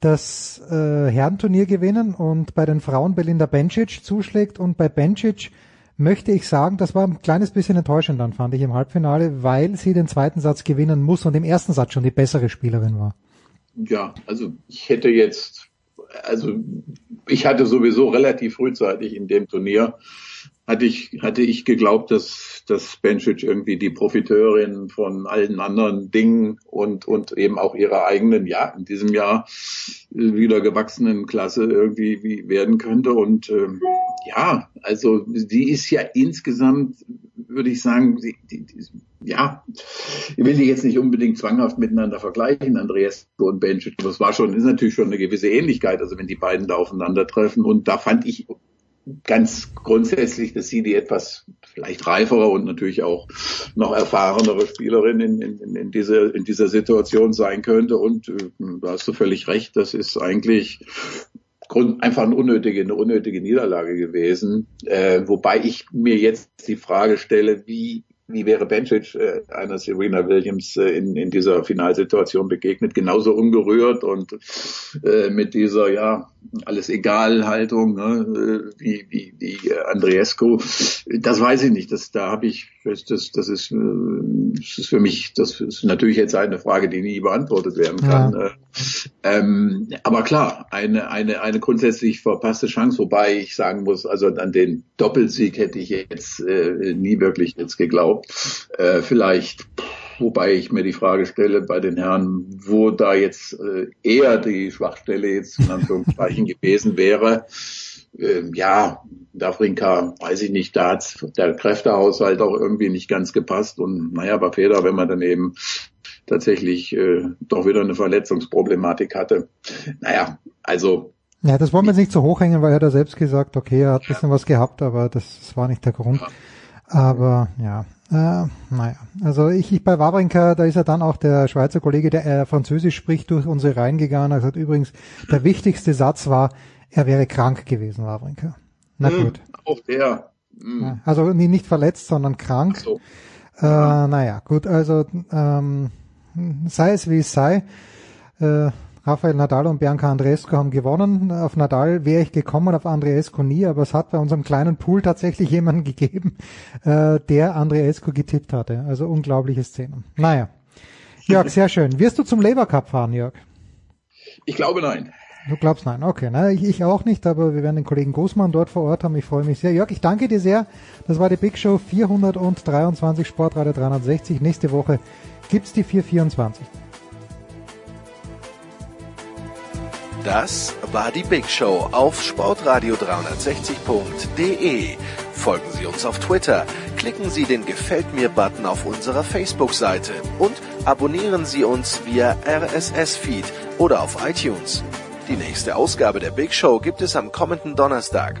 S7: das äh, Herrenturnier gewinnen und bei den Frauen Belinda Bencic zuschlägt und bei Bencic möchte ich sagen, das war ein kleines bisschen enttäuschend dann, fand ich im Halbfinale, weil sie den zweiten Satz gewinnen muss und im ersten Satz schon die bessere Spielerin war.
S25: Ja, also ich hätte jetzt, also ich hatte sowieso relativ frühzeitig in dem Turnier hatte ich, hatte ich geglaubt, dass, dass Bencic irgendwie die Profiteurin von allen anderen Dingen und, und eben auch ihrer eigenen, ja, in diesem Jahr wieder gewachsenen Klasse irgendwie wie werden könnte. Und ähm, ja, also die ist ja insgesamt, würde ich sagen, die, die, die, ja, ich will die jetzt nicht unbedingt zwanghaft miteinander vergleichen, Andreas und Bencic, es war schon, ist natürlich schon eine gewisse Ähnlichkeit, also wenn die beiden da aufeinandertreffen. Und da fand ich ganz grundsätzlich, dass sie die etwas vielleicht reifere und natürlich auch noch erfahrenere Spielerin in, in, in, dieser, in dieser Situation sein könnte. Und äh, da hast du völlig recht, das ist eigentlich Grund, einfach eine unnötige, eine unnötige Niederlage gewesen. Äh, wobei ich mir jetzt die Frage stelle, wie wie wäre Bencic äh, einer Serena Williams äh, in, in dieser Finalsituation begegnet, genauso ungerührt und äh, mit dieser ja alles egal Haltung ne, äh, wie, wie, wie Andreescu. Das weiß ich nicht. Das da habe ich das, das ist äh, das ist für mich das ist natürlich jetzt eine Frage, die nie beantwortet werden kann. Ja. Äh, ähm, aber klar, eine eine eine grundsätzlich verpasste Chance, wobei ich sagen muss, also an den Doppelsieg hätte ich jetzt äh, nie wirklich jetzt geglaubt. Äh, vielleicht, wobei ich mir die Frage stelle bei den Herren, wo da jetzt äh, eher die Schwachstelle jetzt in Anführungszeichen (laughs) gewesen wäre. Äh, ja, Dafrinka, weiß ich nicht, da hat der Kräftehaushalt auch irgendwie nicht ganz gepasst. Und naja, bei Feder, wenn man dann eben tatsächlich äh, doch wieder eine Verletzungsproblematik hatte. Naja, also
S7: ja, das wollen wir nicht so hochhängen, weil er hat selbst gesagt, okay, er hat ein bisschen was gehabt, aber das, das war nicht der Grund. Aber ja, äh, naja, also ich, ich bei Wawrinka, da ist ja dann auch der Schweizer Kollege, der äh, Französisch spricht, durch unsere Reihen gegangen. Er hat übrigens, der wichtigste Satz war, er wäre krank gewesen, Wawrinka. Na
S25: hm, gut. Auch der.
S7: Hm. Also nicht verletzt, sondern krank. So. Äh, naja, gut, also ähm, sei es wie es sei. Äh, Rafael Nadal und Bianca Andreescu haben gewonnen. Auf Nadal wäre ich gekommen, auf Andreescu nie, aber es hat bei unserem kleinen Pool tatsächlich jemanden gegeben, äh, der Andreescu getippt hatte. Also unglaubliche Szenen. Naja. Jörg, sehr schön. Wirst du zum Labour Cup fahren, Jörg?
S25: Ich glaube nein.
S7: Du glaubst nein, okay. Na, ich, ich auch nicht, aber wir werden den Kollegen Großmann dort vor Ort haben. Ich freue mich sehr. Jörg, ich danke dir sehr. Das war die Big Show 423 Sportradio 360. Nächste Woche gibt's die 424.
S26: Das war die Big Show auf sportradio360.de. Folgen Sie uns auf Twitter, klicken Sie den Gefällt mir-Button auf unserer Facebook-Seite und abonnieren Sie uns via RSS-Feed oder auf iTunes. Die nächste Ausgabe der Big Show gibt es am kommenden Donnerstag.